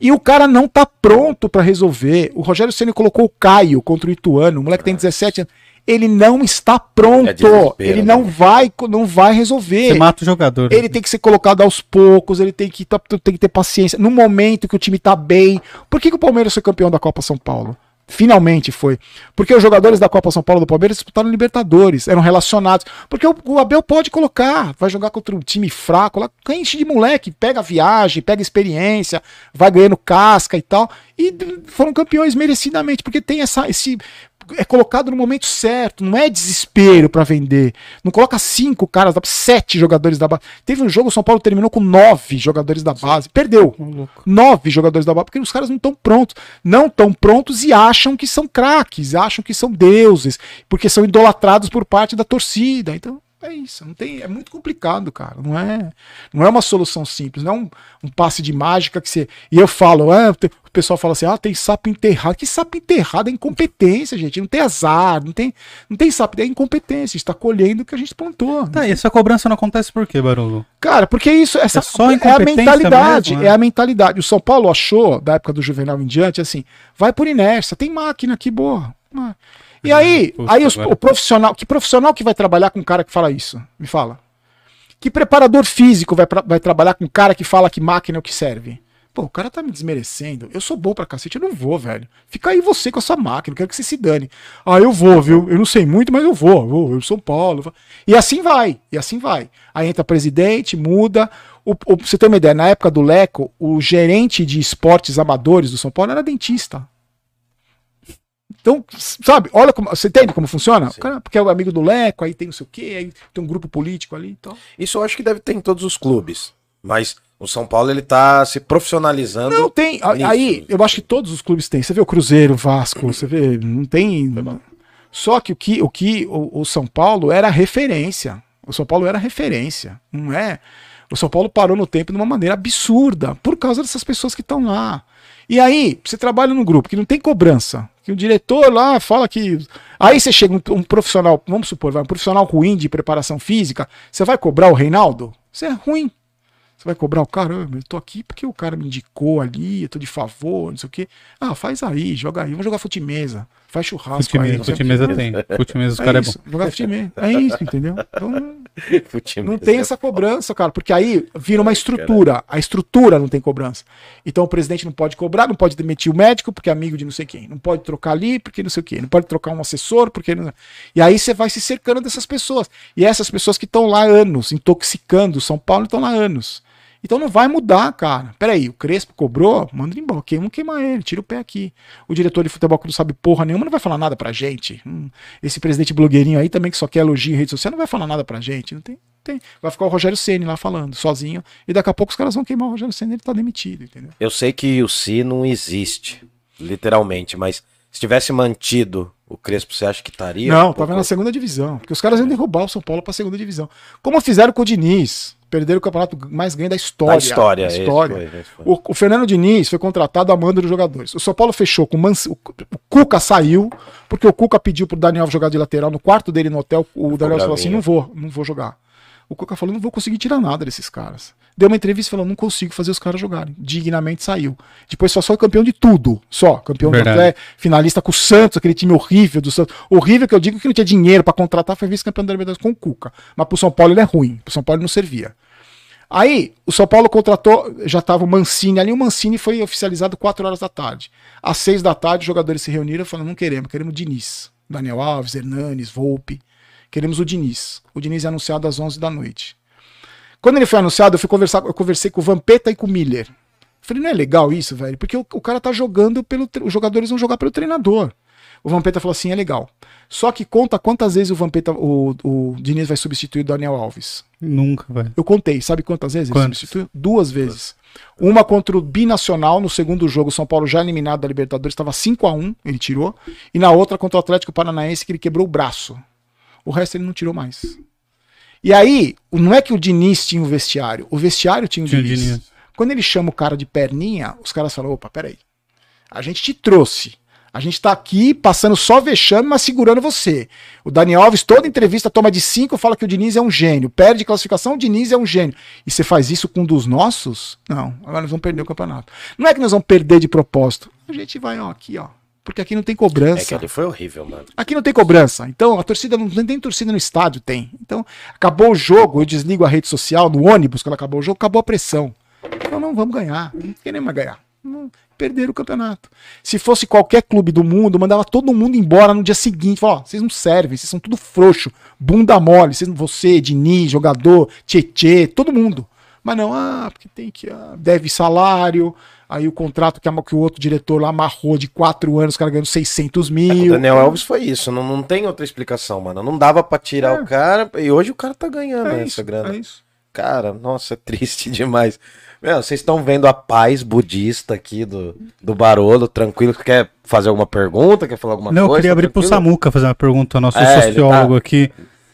E o cara não tá pronto para resolver. O Rogério Ceni colocou o Caio contra o Ituano, o moleque tem 17 anos. Ele não está pronto. É ele não né? vai, não vai resolver. Você mata o jogador. Né? Ele tem que ser colocado aos poucos, ele tem que, tem que ter paciência. No momento que o time tá bem. Por que, que o Palmeiras foi campeão da Copa São Paulo? Finalmente foi. Porque os jogadores da Copa São Paulo do Palmeiras disputaram Libertadores, eram relacionados. Porque o, o, Abel pode colocar, vai jogar contra um time fraco, lá enche de moleque, pega viagem, pega experiência, vai ganhando casca e tal. E foram campeões merecidamente, porque tem essa, esse é colocado no momento certo, não é desespero para vender. Não coloca cinco caras, sete jogadores da base. Teve um jogo, o São Paulo terminou com nove jogadores da base. Perdeu. Nove jogadores da base, porque os caras não estão prontos. Não estão prontos e acham que são craques, acham que são deuses, porque são idolatrados por parte da torcida. Então, É isso, não tem, é muito complicado, cara. Não é, não é uma solução simples, não é um, um passe de mágica que você. E eu falo, ah, o pessoal fala assim: ah, tem sapo enterrado. Que sapo enterrado é incompetência, gente. Não tem azar, não tem, não tem sapo, é incompetência. Está colhendo o que a gente plantou. Tá, e essa cobrança não acontece por quê, Barulho? Cara, porque isso, essa É só é a mentalidade, mesmo, né? é a mentalidade. O São Paulo achou, da época do Juvenal em diante, assim, vai por inércia, tem máquina aqui boa. E aí, Puta, aí os- o profissional, que profissional que vai trabalhar com um cara que fala isso? Me fala. Que preparador físico vai, pra- vai trabalhar com um cara que fala que máquina é o que serve? Pô, o cara tá me desmerecendo. Eu sou bom pra cacete, eu não vou, velho. Fica aí você com a sua máquina, eu quero que você se dane. Ah, eu vou, viu? Eu não sei muito, mas eu vou. Eu vou, eu São Paulo. vou. E assim vai, e assim vai. Aí entra presidente, muda. O, o, você ter uma ideia, na época do Leco, o gerente de esportes amadores do São Paulo era dentista. Então, sabe, olha como. Você entende como funciona? Cara, porque é o amigo do Leco, aí tem não sei o quê, aí tem um grupo político ali e tal. Isso eu acho que deve ter em todos os clubes. Mas o São Paulo ele tá se profissionalizando. Não, tem. nisso. Aí, eu acho que todos os clubes têm. Você vê o Cruzeiro, o Vasco, você vê. Não tem. Só que o que o, que o, o São Paulo era referência. O São Paulo era referência. Não é. O São Paulo parou no tempo de uma maneira absurda por causa dessas pessoas que estão lá. E aí, você trabalha num grupo que não tem cobrança, que o diretor lá fala que. Aí você chega um, um profissional, vamos supor, vai, um profissional ruim de preparação física, você vai cobrar o Reinaldo? Você é ruim. Você vai cobrar o cara, "Ah, eu tô aqui porque o cara me indicou ali, eu tô de favor, não sei o quê. Ah, faz aí, joga aí, vamos jogar fute-mesa, faz churrasco aí. O quê. fute-mesa tem. Fute-mesa os É caras é bom. jogar. É isso, entendeu? Então. não tem essa cobrança, cara, porque aí vira uma estrutura. A estrutura não tem cobrança. Então o presidente não pode cobrar, não pode demitir o médico porque é amigo de não sei quem. Não pode trocar ali porque não sei o quê. Não pode trocar um assessor porque não. E aí você vai se cercando dessas pessoas. E essas pessoas que estão lá anos, intoxicando São Paulo, estão lá anos. Então não vai mudar, cara. Peraí, o Crespo cobrou, manda ele embora. Queima, queima ele, tira o pé aqui. O diretor de futebol que não sabe porra nenhuma não vai falar nada pra gente. Hum, esse presidente blogueirinho aí também que só quer elogio em rede social não vai falar nada pra gente. Não tem, tem. Vai ficar o Rogério Ceni lá falando, sozinho. E daqui a pouco os caras vão queimar o Rogério Ceni, ele tá demitido, entendeu? Eu sei que o Si não existe, literalmente, mas se tivesse mantido o Crespo, você acha que estaria? Não, Um tava pouco- na segunda divisão. Porque os caras iam derrubar o São Paulo pra segunda divisão. Como fizeram com o Diniz. Perderam o campeonato mais ganho da história. Da história, Da esse história. foi, esse foi. O, o Fernando Diniz foi contratado a mando dos jogadores. O São Paulo fechou com o, Mans- o, Cuca saiu, porque o Cuca pediu pro Daniel jogar de lateral no quarto dele no hotel. O Daniel falou assim: não vou, não vou jogar. O Cuca falou: não vou conseguir tirar nada desses caras. Deu uma entrevista falou: não consigo fazer os caras jogarem. Dignamente saiu. Depois só foi campeão de tudo. Só. Campeão do Verdade. Atlético, finalista com o Santos, aquele time horrível do Santos. Horrível que eu digo que não tinha dinheiro pra contratar, foi vice-campeão da Libertadores com o Cuca. Mas pro São Paulo ele é ruim. Pro São Paulo ele não servia. Aí, o São Paulo contratou, já tava o Mancini ali, o Mancini foi oficializado 4 horas da tarde. Às 6 da tarde, os jogadores se reuniram e falaram: não queremos, queremos Diniz. Daniel Alves, Hernanes, Volpe. Queremos o Diniz. O Diniz é anunciado às 11 da noite. Quando ele foi anunciado, eu fui conversar, eu conversei com o Vampeta e com o Miller. Falei, não é legal isso, velho? Porque o, o cara tá jogando pelo. Os jogadores vão jogar pelo treinador. O Vampeta falou assim: é legal. Só que conta quantas vezes o Vampeta, o, o Diniz vai substituir o Daniel Alves. Nunca, velho. Eu contei, sabe quantas vezes ele substituiu? Duas vezes. Uma contra o Binacional, no segundo jogo, o São Paulo já eliminado da Libertadores, estava 5 a 1 ele tirou. E na outra contra o Atlético Paranaense, que ele quebrou o braço. O resto ele não tirou mais. E aí, não é que o Diniz tinha o vestiário, o vestiário tinha o Tinha Diniz. Diniz. Quando ele chama o cara de perninha, os caras falam: opa, peraí. A gente te trouxe. A gente tá aqui passando só vexame, mas segurando você. O Dani Alves, toda entrevista toma de cinco, fala que o Diniz é um gênio. Perde classificação, o Diniz é um gênio. E você faz isso com um dos nossos? Não. Agora nós vamos perder o campeonato. Não é que nós vamos perder de propósito. A gente vai, ó, aqui, ó. Porque aqui não tem É cobrança. que ali foi horrível, mano. Aqui não tem cobrança. Então, a torcida não tem, tem torcida no estádio, tem. Então, acabou o jogo, eu desligo a rede social no ônibus, quando acabou o jogo, acabou a pressão. Então, não vamos ganhar. Não queremos mais ganhar. Não, perderam o campeonato. Se fosse qualquer clube do mundo, mandava todo mundo embora no dia seguinte. Falava, ó, vocês não servem, vocês são tudo frouxo, bunda mole. Vocês, você, Diniz, jogador, Tietê, todo mundo. Mas não, ah, porque tem que. ah, deve salário. Aí o contrato que, a- que o outro diretor lá amarrou de quatro anos, os caras ganhando 600 O mil. Daniel Alves foi isso, não, não tem outra explicação, mano. Não dava pra tirar É. o cara e hoje o cara tá ganhando É essa isso, grana. é isso. Cara, nossa, é triste demais. Meu, vocês estão vendo a paz budista aqui do, do Barolo, tranquilo. Quer fazer alguma pergunta? Quer falar alguma Não, eu coisa? queria abrir pro Tranquilo? Samuca fazer uma pergunta ao nosso É, sociólogo tá- aqui.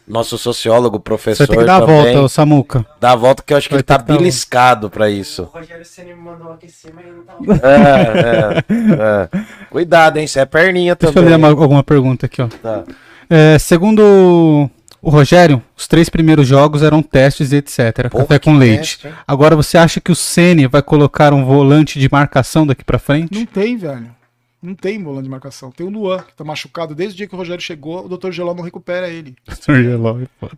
Nosso sociólogo, Você professor tem que dar a também, volta, ô Samuca. dá a volta que eu acho que Vai ele tá a beliscado pra isso. Rogério Ceni me mandou aquecer, mas não tá É, é, é. Cuidado, hein? Isso é perninha Deixa eu também. ler uma- alguma pergunta aqui, ó. Tá. É, segundo o Rogério, os três primeiros jogos eram testes e etc. Porra, café com leite. teste? Agora você acha que o Ceni vai colocar um volante de marcação daqui pra frente? Não tem, velho. Não tem volante de marcação. Tem o Luan, que tá machucado desde o dia que o Rogério chegou, o Dr. Geló não recupera ele.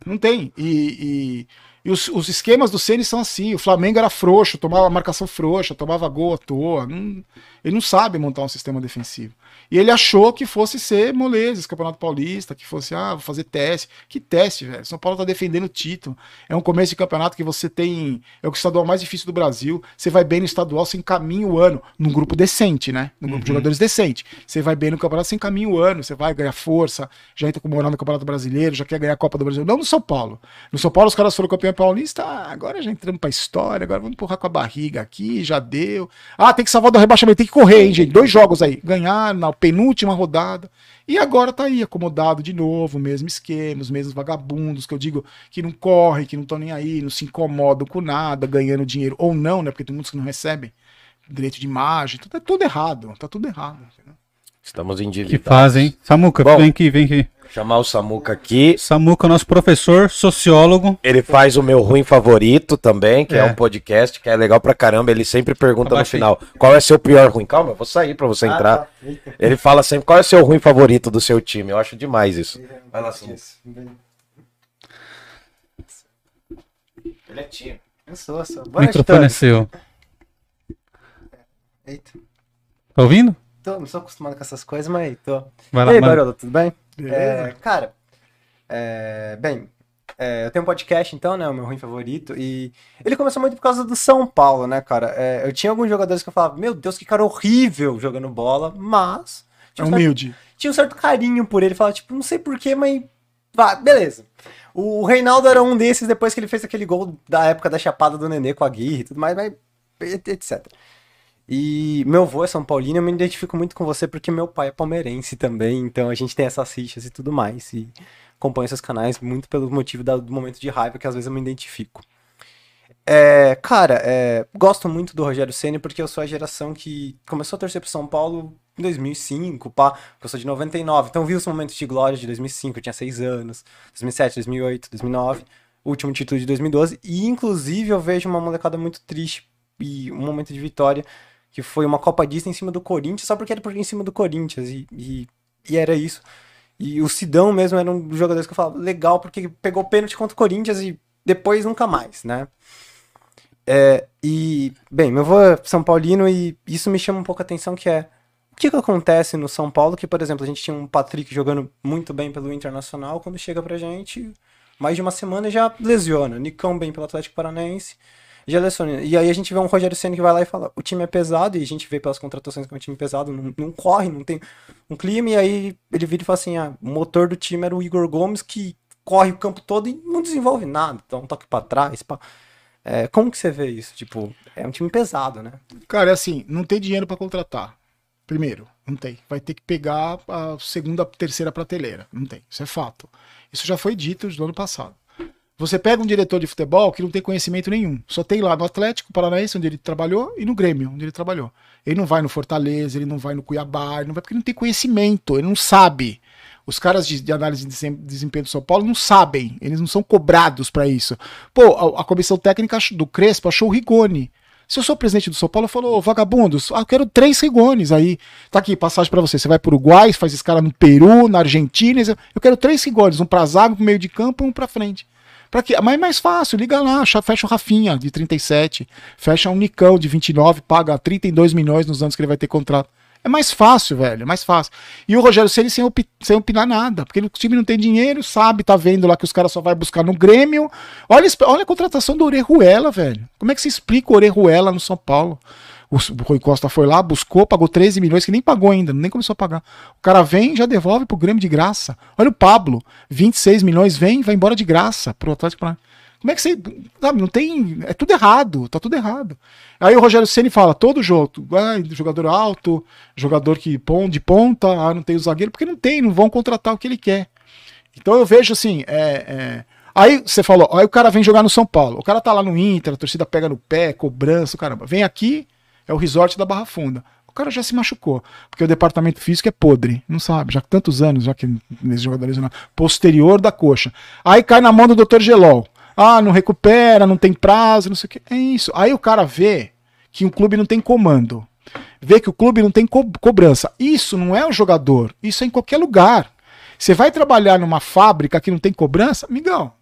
Não tem. E, e- e os, os esquemas do Ceni são assim. O Flamengo era frouxo, tomava marcação frouxa, tomava gol à toa. Não- ele não sabe montar um sistema defensivo. E ele achou que fosse ser moleza, esse Campeonato Paulista, que fosse, ah, vou fazer teste. Que teste, velho? São Paulo tá defendendo o título. É um começo de campeonato que você tem. É o estadual mais difícil do Brasil. Você vai bem no estadual, você encaminha o ano. Num grupo decente, né? Num grupo de jogadores decente. Você vai bem no campeonato, você encaminha o ano. Você vai ganhar força, já entra com moral no Campeonato Brasileiro, já quer ganhar a Copa do Brasil. Não no São Paulo. No São Paulo, os caras foram campeão paulista. Ah, agora já entramos pra história, agora vamos empurrar com a barriga aqui, já deu. Ah, tem que salvar do rebaixamento, tem que correr, hein, gente? Dois jogos aí. Ganhar na penúltima rodada. E agora tá aí, acomodado de novo, mesmo esquema, os mesmos vagabundos, que eu digo que não correm, que não estão nem aí, não se incomodam com nada, ganhando dinheiro ou não, né? Porque tem muitos que não recebem direito de imagem. Tudo, é tudo errado, tá tudo errado. entendeu? Estamos Que endividados. fazem. Samuca, Bom. vem aqui, vem aqui. Chamar o Samuca aqui. Samuca, nosso professor, sociólogo. Ele faz o meu ruim favorito também, que é. É. um podcast que é legal pra caramba. Ele sempre pergunta no Abaixa aí. final: qual é seu pior ruim? Calma, eu vou sair pra você entrar. tá. Eita. Ele fala sempre: qual é seu ruim favorito do seu time? Eu acho demais isso. Vai lá, Samuca. Ele é tio. Eu sou, sou. O microfone é seu. Eita. Tá ouvindo? Tô, não sou acostumado com essas coisas, mas tô. Vai e lá, aí, mano. Barolo, tudo bem? Beleza? É, cara, é, bem, é, eu tenho um podcast então, né, o meu ruim favorito, e ele começou muito por causa do São Paulo, né, cara? É, eu tinha alguns jogadores que eu falava, meu Deus, que cara horrível jogando bola, mas É tinha um, certo, humilde. tinha um certo carinho por ele, falava, tipo, não sei porquê, mas vá, beleza. O Reinaldo era um desses depois que ele fez aquele gol da época da chapada do Nenê com a Guirra e tudo mais, mas etc. E meu avô é São Paulino, eu me identifico muito com você porque meu pai é palmeirense também, então a gente tem essas fichas e tudo mais. E acompanho seus canais muito pelo motivo do momento de raiva que às vezes eu me identifico. É, cara, é, gosto muito do Rogério Ceni porque eu sou a geração que começou a torcer pro São Paulo em 2005, pá, porque eu sou de 99, então vi os momentos de glória de 2005, eu tinha 6 anos, 2007, 2008, 2009, o último título de 2012, e inclusive eu vejo uma molecada muito triste e um momento de vitória que foi uma Copa Disney em cima do Corinthians, só porque era por em cima do Corinthians, e, e, e era isso. E o Sidão mesmo era um dos jogadores que eu falava, legal, porque pegou pênalti contra o Corinthians e depois nunca mais, né? É, e, bem, meu avô é São Paulino e isso me chama um pouco a atenção, que é o que, que acontece no São Paulo, que, por exemplo, a gente tinha um Patrick jogando muito bem pelo Internacional, quando chega pra gente, mais de uma semana já lesiona. Nicão bem pelo Atlético Paranaense, já lesiona. E aí a gente vê um Rogério Senna que vai lá e fala, o time é pesado, e a gente vê pelas contratações que é um time pesado, não, não corre, não tem um clima, e aí ele vira e fala assim, ah, o motor do time era o Igor Gomes, que corre o campo todo e não desenvolve nada, dá um toque pra trás, pá. É, como que você vê isso? Tipo, é um time pesado, né? Cara, é assim, não tem dinheiro pra contratar. Primeiro, não tem. Vai ter que pegar a segunda, terceira prateleira. Não tem. Isso é fato. Isso já foi dito no ano passado. Você pega um diretor de futebol que não tem conhecimento nenhum. Só tem lá no Atlético Paranaense, onde ele trabalhou, e no Grêmio, onde ele trabalhou. Ele não vai no Fortaleza, ele não vai no Cuiabá, ele não vai porque ele não tem conhecimento, ele não sabe. Os caras de, de análise de desem- desempenho do São Paulo não sabem, eles não são cobrados pra isso. Pô, a, a comissão técnica do Crespo achou o Rigoni. Se eu sou presidente do São Paulo, eu falo, "Ô, vagabundos, ah, eu quero três Rigones aí. Tá aqui, passagem pra você. Você vai pro Uruguai, faz escala no Peru, na Argentina. Eu quero três Rigones, um pra zaga, um pro meio de campo e um pra frente. Pra quê? Mas é mais fácil, liga lá, cha- fecha o Rafinha, de 37, fecha um Nicão, de 29, paga 32 milhões nos anos que ele vai ter contrato. É mais fácil, velho, é mais fácil. E o Rogério Ceni sem, opi- sem opinar nada, porque o time não tem dinheiro, sabe, tá vendo lá que os caras só vai buscar no Grêmio. Olha, olha a contratação do Orejuela, velho. Como é que se explica o Orejuela no São Paulo? O Rui Costa foi lá, buscou, pagou 13 milhões, que nem pagou ainda, nem começou a pagar. O cara vem já devolve pro Grêmio de graça. Olha o Pablo, 26 milhões, vem, vai embora de graça pro Atlético Paranaense. Como é que você. Sabe, não tem. É tudo errado, tá tudo errado. Aí o Rogério Ceni fala: todo jogo, ah, jogador alto, jogador que de ponta, ah, não tem o zagueiro, porque não tem, não vão contratar o que ele quer. Então eu vejo assim, é, é, Aí você falou, aí o cara vem jogar no São Paulo. O cara tá lá no Inter, a torcida pega no pé, cobrança, caramba. Vem aqui, é o resort da Barra Funda. O cara já se machucou, porque o departamento físico é podre, não sabe, já tantos anos, já que nesse jogador lesionado, posterior da coxa. Aí cai na mão do Dr. Gelol. Ah, não recupera, não tem prazo, não sei o que. É isso. Aí o cara vê que o clube não tem comando. Vê que o clube não tem co cobrança. Isso não é o jogador, isso é em qualquer lugar. Você vai trabalhar numa fábrica que não tem cobrança, amigão.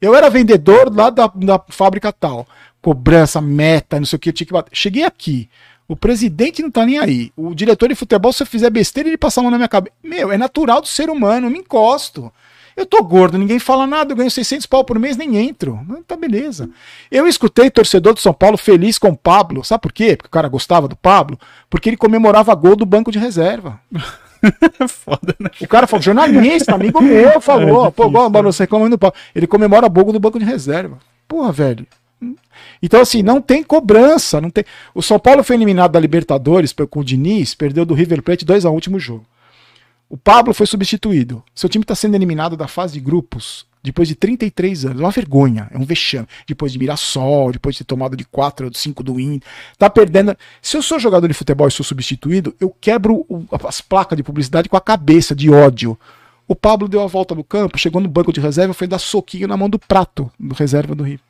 Eu era vendedor lá da, da fábrica tal. Cobrança, meta, não sei o que, eu tinha que bater. Cheguei aqui. O presidente não tá nem aí. O diretor de futebol, se eu fizer besteira, ele passa a mão na minha cabeça. Meu, é natural do ser humano, eu me encosto. Eu tô gordo, ninguém fala nada, eu ganho 600 pau por mês, nem entro. Tá beleza. Eu escutei torcedor do São Paulo feliz com o Pablo. Sabe por quê? Porque o cara gostava do Pablo? Porque ele comemorava gol do banco de reserva. Foda, né? O cara falou, jornalista, amigo meu, falou, é, pô, igual, você reclamando do Pablo. Ele comemora gol do banco de reserva. Porra, velho. Então, assim, não tem cobrança. Não tem... O São Paulo foi eliminado da Libertadores com o Diniz, perdeu do River Plate 2 a último jogo. O Pablo foi substituído. Seu time está sendo eliminado da fase de grupos depois de 33 anos. É uma vergonha, é um vexame. Depois de Mirassol, depois de ter tomado de 4 ou 5 do Inter. Tá perdendo. Se eu sou jogador de futebol e sou substituído, eu quebro as placas de publicidade com a cabeça de ódio. O Pablo deu a volta no campo, chegou no banco de reserva, foi dar soquinho na mão do prato do reserva do Rio.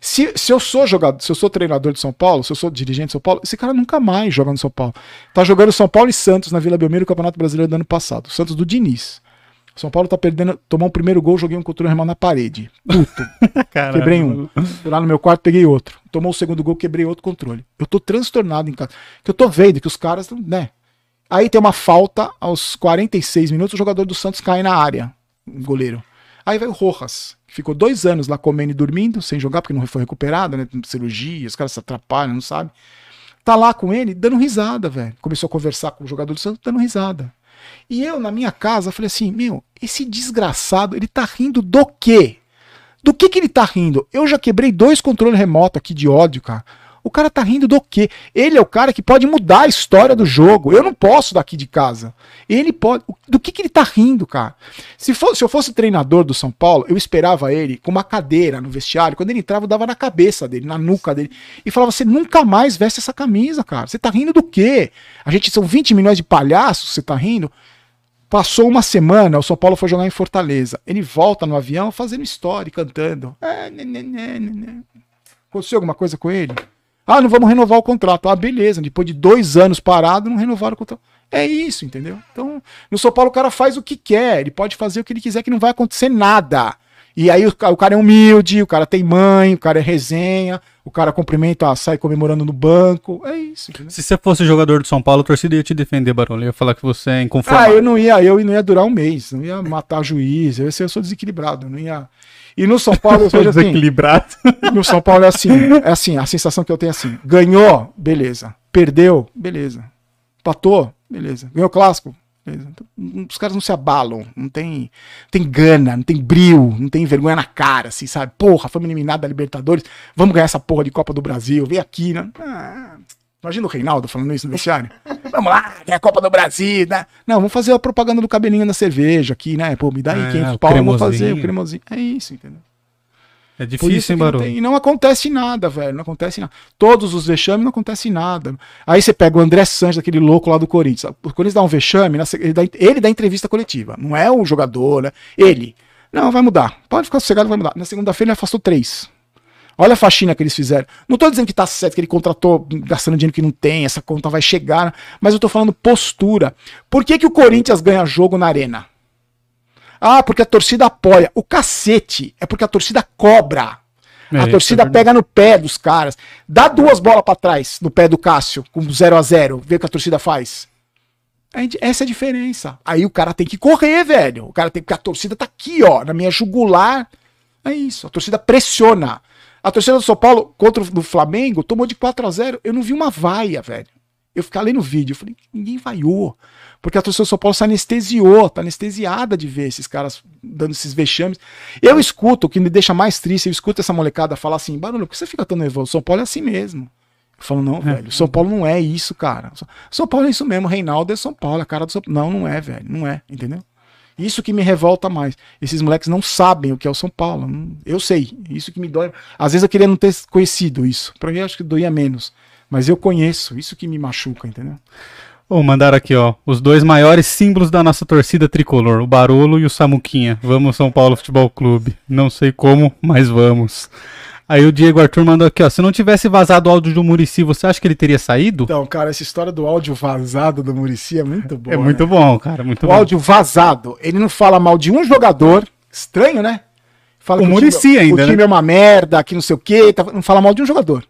Se, se eu sou jogador, se eu sou treinador de São Paulo, se eu sou dirigente de São Paulo, esse cara nunca mais joga no São Paulo. Tá jogando São Paulo e Santos na Vila Belmiro, no Campeonato Brasileiro do ano passado. Santos do Diniz. São Paulo tá perdendo, tomou um primeiro gol, joguei um controle remoto na parede. Puto. quebrei um. Lá no meu quarto peguei outro. Tomou o segundo gol, quebrei outro controle. Eu tô transtornado em casa. Que eu tô vendo que os caras, né? Aí tem uma falta aos 46 minutos, o jogador do Santos cai na área, o goleiro. Aí vai o Rojas, que ficou dois anos lá comendo e dormindo, sem jogar, porque não foi recuperado, né? Cirurgia, os caras se atrapalham, não sabe. Tá lá com ele, dando risada, velho. Começou a conversar com o jogador do Santos, dando risada. E eu, na minha casa, falei assim: meu, esse desgraçado, ele tá rindo do quê? Do que que ele tá rindo? Eu já quebrei dois controles remotos aqui de ódio, cara. O cara tá rindo do quê? Ele é o cara que pode mudar a história do jogo. Eu não posso daqui de casa. Ele pode. Do que, que ele tá rindo, cara? Se, se eu fosse treinador do São Paulo, eu esperava ele com uma cadeira no vestiário. Quando ele entrava, eu dava na cabeça dele, na nuca dele. E falava: Você nunca mais veste essa camisa, cara. Você tá rindo do quê? A gente são 20 milhões de palhaços, você tá rindo? Passou uma semana, o São Paulo foi jogar em Fortaleza. Ele volta no avião fazendo história, cantando. É, né, né, né, Aconteceu alguma coisa com ele? Ah, não vamos renovar o contrato. Ah, beleza. Depois de dois anos parado, não renovaram o contrato. É isso, entendeu? Então, no São Paulo o cara faz o que quer, ele pode fazer o que ele quiser, que não vai acontecer nada. E aí o, o cara é humilde, o cara tem mãe, o cara é resenha, o cara cumprimenta, sai comemorando no banco. É isso. Entendeu? Se você fosse jogador do São Paulo, a torcida ia te defender, Barão. Ia falar que você é inconformado. Ah, eu não ia, eu não ia durar um mês, não ia matar juiz. Eu, eu sou desequilibrado, não ia. E no São Paulo eu vejo assim. Desequilibrado. No São Paulo é assim, é assim, a sensação que eu tenho é assim: ganhou, beleza. Perdeu, beleza. Patou, beleza. Ganhou clássico, beleza. Então, os caras não se abalam, não tem, tem gana, não tem brilho, não tem vergonha na cara, assim, sabe? Porra, fomos eliminados da Libertadores, vamos ganhar essa porra de Copa do Brasil, vem aqui, né? Ah, Imagina o Reinaldo falando isso no vestiário. Vamos lá, é a Copa do Brasil, né? Não, vamos fazer a propaganda do cabelinho na cerveja aqui, né? Pô, me dá aí é, 500 pau, vamos fazer o cremosinho. É isso, entendeu? É difícil, hein, Barão? E não acontece nada, velho. Não acontece nada. Todos os vexames não acontece nada. Aí você pega o André Sanches, aquele louco lá do Corinthians. O Corinthians dá um vexame, ele dá, ele dá entrevista coletiva. Não é o jogador, né? Ele. Não, vai mudar. Pode ficar sossegado, vai mudar. Na segunda-feira ele afastou três. Olha a faxina que eles fizeram. Não estou dizendo que está certo, que ele contratou gastando dinheiro que não tem, essa conta vai chegar, mas eu estou falando postura. Por que, que o Corinthians ganha jogo na arena? Ah, porque a torcida apoia. O cacete é porque a torcida cobra. É, a torcida é pega no pé dos caras. Dá duas bolas para trás no pé do Cássio, com 0 a 0 Vê o que a torcida faz. Essa é a diferença. Aí o cara tem que correr, velho. O cara tem que. A torcida tá aqui, ó, na minha jugular. É isso. A torcida pressiona. A torcida do São Paulo contra o Flamengo tomou de 4 a 0 Eu não vi uma vaia, velho. Eu fiquei ali no vídeo, eu falei, ninguém vaiou. Porque a torcida do São Paulo se anestesiou, tá anestesiada de ver esses caras dando esses vexames. Eu escuto, o que me deixa mais triste, eu escuto essa molecada falar assim, Barulho, por que você fica tão nervoso? São Paulo é assim mesmo. Eu falo, não, é. velho, São Paulo não é isso, cara. São Paulo é isso mesmo, Reinaldo é São Paulo, a cara do São Paulo. Não, não é, velho, não é, entendeu? Isso que me revolta mais. Esses moleques não sabem o que é o São Paulo. Eu sei. Isso que me dói. Às vezes eu queria não ter conhecido isso. Pra mim, acho que doía menos. Mas eu conheço. Isso que me machuca, entendeu? Ô, mandaram aqui, ó. Os dois maiores símbolos da nossa torcida tricolor, o Barolo e o Samuquinha. Vamos, São Paulo Futebol Clube. Não sei como, mas vamos. Aí o Diego Arthur mandou aqui, ó. Se não tivesse vazado o áudio do Murici, você acha que ele teria saído? Então, cara, essa história do áudio vazado do Murici é muito boa. é muito né? bom, cara. Muito O bom. áudio vazado. Ele não fala mal de um jogador. Estranho, né? Fala O Muricy time- ainda, O time né? é uma merda, que não sei o quê. tá- Não fala mal de um jogador.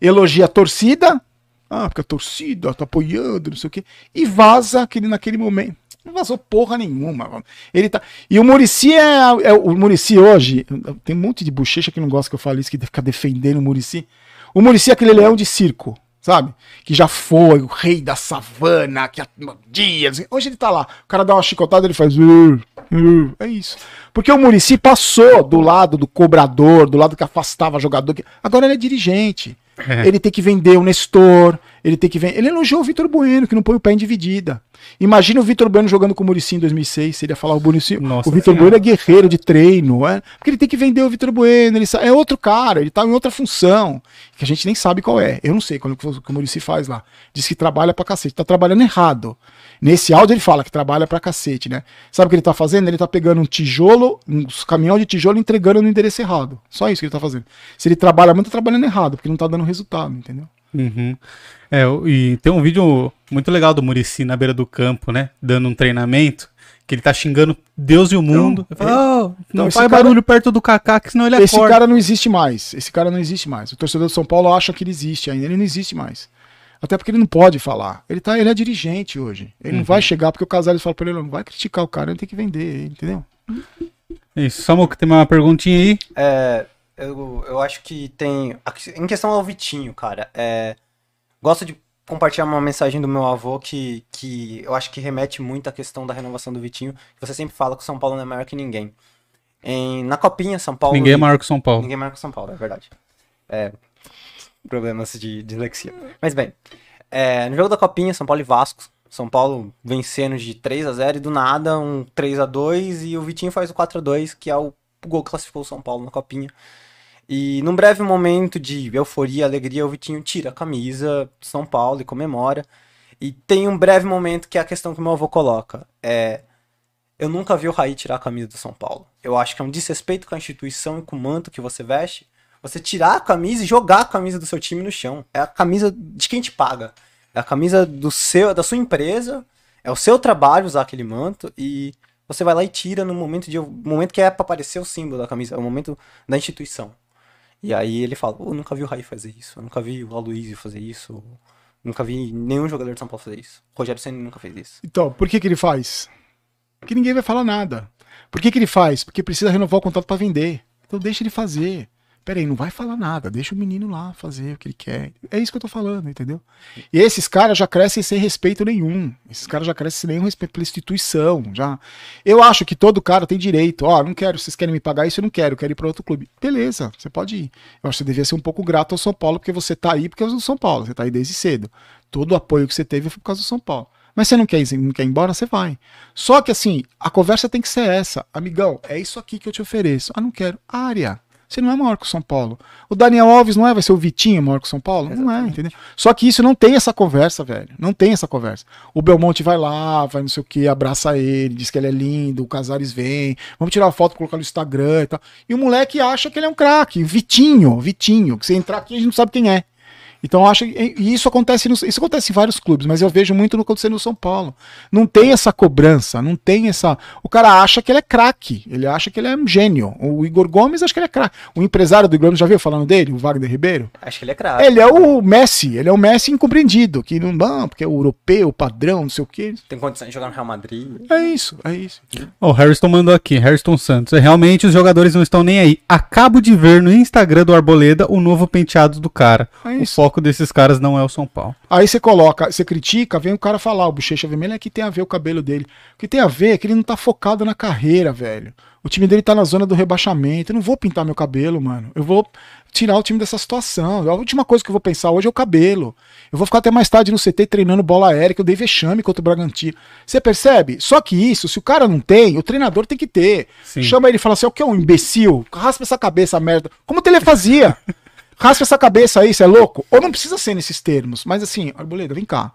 Elogia a torcida. Ah, porque a torcida tá apoiando, não sei o quê. E vaza aquele, naquele momento. Não vazou porra nenhuma. Ele tá... E o Murici é, é- O Murici hoje. Tem um monte de bochecha que não gosta que eu fale isso, que fica defendendo o Murici. O Murici é aquele leão de circo, sabe? Que já foi o rei da savana, que há dias. Hoje ele tá lá. O cara dá uma chicotada, ele faz. "Uh, uh", É isso. Porque o Murici passou do lado do cobrador, do lado que afastava jogador. Agora ele é dirigente. É. Ele tem que vender o Nestor. Ele tem que vender. Ele elogiou o Vitor Bueno, que não põe o pé em dividida. Imagina o Vitor Bueno jogando com o Murici em 2006. Ele ia falar o Murici. O Vitor. Bueno é guerreiro de treino. É? Porque ele tem que vender o Vitor Bueno. Ele é outro cara. Ele tá em outra função. Que a gente nem sabe qual é. Eu não sei qual que o Murici faz lá. Diz que trabalha pra cacete. Tá trabalhando errado. Nesse áudio ele fala que trabalha pra cacete, né? Sabe o que ele tá fazendo? Ele tá pegando um tijolo, um caminhão de tijolo e entregando no endereço errado. Só isso que ele tá fazendo. Se ele trabalha muito, tá trabalhando errado, porque não tá dando resultado, entendeu? Uhum. É, e tem um vídeo muito legal do Murici na beira do campo, né? Dando um treinamento. Que ele tá xingando Deus e o mundo. Ele fala, "Oh, não então, esse faz cara- barulho perto do Kaká, que senão ele Esse acorda. cara não existe mais. Esse cara não existe mais. O torcedor de São Paulo acha que ele existe ainda. Ele não existe mais. Até porque ele não pode falar. Ele, tá, ele é dirigente hoje. Ele não vai chegar porque o Casares fala pra ele, não vai criticar o cara, ele tem que vender, ele, entendeu? Isso, Samuca, tem uma perguntinha aí? É, eu, eu acho que tem. Em questão ao Vitinho, cara, é, gosto de compartilhar uma mensagem do meu avô que, que eu acho que remete muito à questão da renovação do Vitinho. Você sempre fala que o São Paulo não é maior que ninguém. Em, na Copinha, São Paulo. Ninguém é maior que São Paulo. Ninguém é maior que São Paulo, é verdade. É, problemas de dislexia. Mas bem, é, no jogo da Copinha, São Paulo e Vasco. São Paulo vencendo de 3 a 0 e do nada um 3 a 2 e o Vitinho faz o 4 a 2 que é o gol que classificou o São Paulo na Copinha. E num breve momento de euforia, alegria, o Vitinho tira a camisa do São Paulo e comemora. E tem um breve momento que é a questão que meu avô coloca. É, eu nunca vi o Raí tirar a camisa do São Paulo. Eu acho que é um desrespeito com a instituição e com o manto que você veste. Você tirar a camisa e jogar a camisa do seu time no chão. É a camisa de quem te paga. É a camisa do seu, da sua empresa. É o seu trabalho usar aquele manto e você vai lá e tira no momento de momento que é pra aparecer o símbolo da camisa, é o momento da instituição. E aí ele fala: "Eu nunca vi o Raí fazer isso, eu nunca vi o Aloysio fazer isso, nunca vi nenhum jogador de São Paulo fazer isso. O Rogério Ceni nunca fez isso." Então, por que que ele faz? Porque ninguém vai falar nada. Por que que ele faz? Porque precisa renovar o contrato pra vender. Então deixa ele fazer. Pera aí, não vai falar nada. Deixa o menino lá fazer o que ele quer. É isso que eu tô falando, entendeu? E esses caras já crescem sem respeito nenhum. Esses caras já crescem sem nenhum respeito pela instituição. Já. Eu acho que todo cara tem direito. Ó, não quero, vocês querem me pagar isso, eu não quero, eu quero ir para outro clube. Beleza, você pode ir. Eu acho que você devia ser um pouco grato ao São Paulo, porque você tá aí porque é do São Paulo. Você tá aí desde cedo. Todo o apoio que você teve foi por causa do São Paulo. Mas você não quer, não quer ir embora, você vai. Só que assim, a conversa tem que ser essa. Amigão, é isso aqui que eu te ofereço. Ah, não quero. Área. Você não é maior que o São Paulo. O Daniel Alves não é, vai ser o Vitinho maior que o São Paulo? Não é, entendeu? Só que isso não tem essa conversa, velho. Não tem essa conversa. O Belmonte vai lá, vai não sei o que, abraça ele, diz que ele é lindo, o Casares vem, vamos tirar uma foto, colocar no Instagram e tal. E o moleque acha que ele é um craque. Vitinho, Vitinho, que você entrar aqui a gente não sabe quem é. Então eu acho que e isso acontece, no- isso acontece em vários clubes, mas eu vejo muito no acontecer no São Paulo. Não tem essa cobrança, não tem essa. O cara acha que ele é craque, ele acha que ele é um gênio. O Igor Gomes acha que ele é craque. O empresário do Igor Gomes já viu falando dele, o Wagner Ribeiro? Acho que ele é craque. Ele é o Messi, ele é o Messi incompreendido, que não, não porque é o europeu, padrão, não sei o quê. Tem condições de jogar no Real Madrid. É isso, é isso. O Harrison mandou aqui, Harrison Santos. É, Realmente os jogadores não estão nem aí. Acabo de ver no Instagram do Arboleda o novo penteado do cara. É o foco foco desses caras não é o São Paulo. Aí você coloca, você critica, vem o cara falar, o bochecha vermelha é que tem a ver o cabelo dele. O que tem a ver é que ele não tá focado na carreira, velho. O time dele tá na zona do rebaixamento. Eu não vou pintar meu cabelo, mano. Eu vou tirar o time dessa situação. A última coisa que eu vou pensar hoje é o cabelo. Eu vou ficar até mais tarde no CT treinando bola aérea, que eu dei vexame contra o Bragantino. Você percebe? Só que isso, se o cara não tem, o treinador tem que ter. Sim. Chama ele e fala assim: o que é um imbecil? Raspa essa cabeça, merda. Como o Tele fazia? Raspa essa cabeça aí, você é louco? Ou não precisa ser nesses termos, mas assim, Arboleda, vem cá.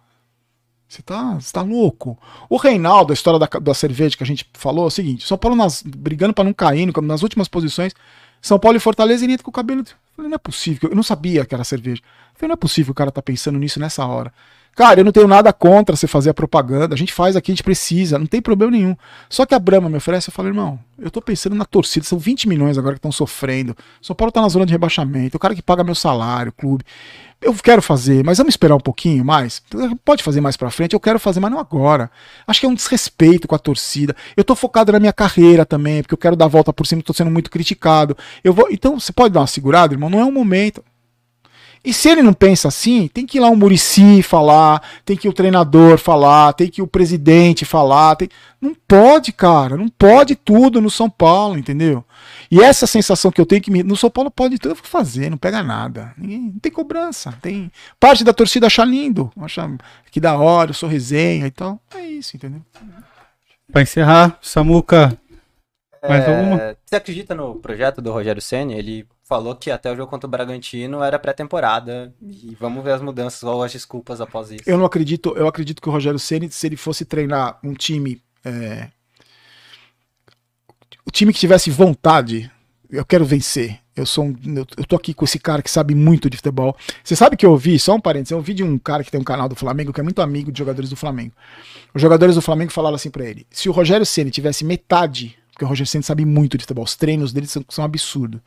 Você tá, você tá louco. O Reinaldo, a história da, da cerveja que a gente falou, é o seguinte: São Paulo nas, brigando pra não cair, nas últimas posições. São Paulo e Fortaleza, entra com o cabelo. Eu falei, não é possível. Eu não sabia que era cerveja. Eu falei, não é possível que o cara tá pensando nisso nessa hora. Cara, eu não tenho nada contra você fazer a propaganda. A gente faz aqui, a gente precisa, não tem problema nenhum. Só que a Brahma me oferece, eu falo, irmão, eu tô pensando na torcida, são 20 milhões agora que estão sofrendo. São Paulo tá na zona de rebaixamento, o cara que paga meu salário, clube. Eu quero fazer, mas vamos esperar um pouquinho mais. Pode fazer mais pra frente, eu quero fazer, mas não agora. Acho que é um desrespeito com a torcida. Eu tô focado na minha carreira também, porque eu quero dar a volta por cima, tô sendo muito criticado. Eu vou, então você pode dar uma segurada, irmão, não é o momento. E se ele não pensa assim, tem que ir lá o Murici falar, tem que o treinador falar, tem que o presidente falar. Tem... Não pode, cara. Não pode tudo no São Paulo, entendeu? E essa sensação que eu tenho que me... no São Paulo pode tudo eu vou fazer, não pega nada. Ninguém... Não tem cobrança. Tem parte da torcida acha lindo, acha que da hora, eu sou resenha e tal. É isso, entendeu? Pra encerrar, Samuca, mais É, alguma? Você acredita no projeto do Rogério Ceni? Ele falou que até o jogo contra o Bragantino era pré-temporada e vamos ver as mudanças ou as desculpas após isso. Eu não acredito, eu acredito que o Rogério Ceni, se ele fosse treinar um time, é, o time que tivesse vontade, eu quero vencer. Eu sou um, eu, tô aqui com esse cara que sabe muito de futebol. Você sabe que eu ouvi, só um parênteses, eu ouvi de um cara que tem um canal do Flamengo, que é muito amigo de jogadores do Flamengo. Os jogadores do Flamengo falaram assim pra ele: se o Rogério Ceni tivesse metade, porque o Rogério Ceni sabe muito de futebol, os treinos dele são, são absurdos.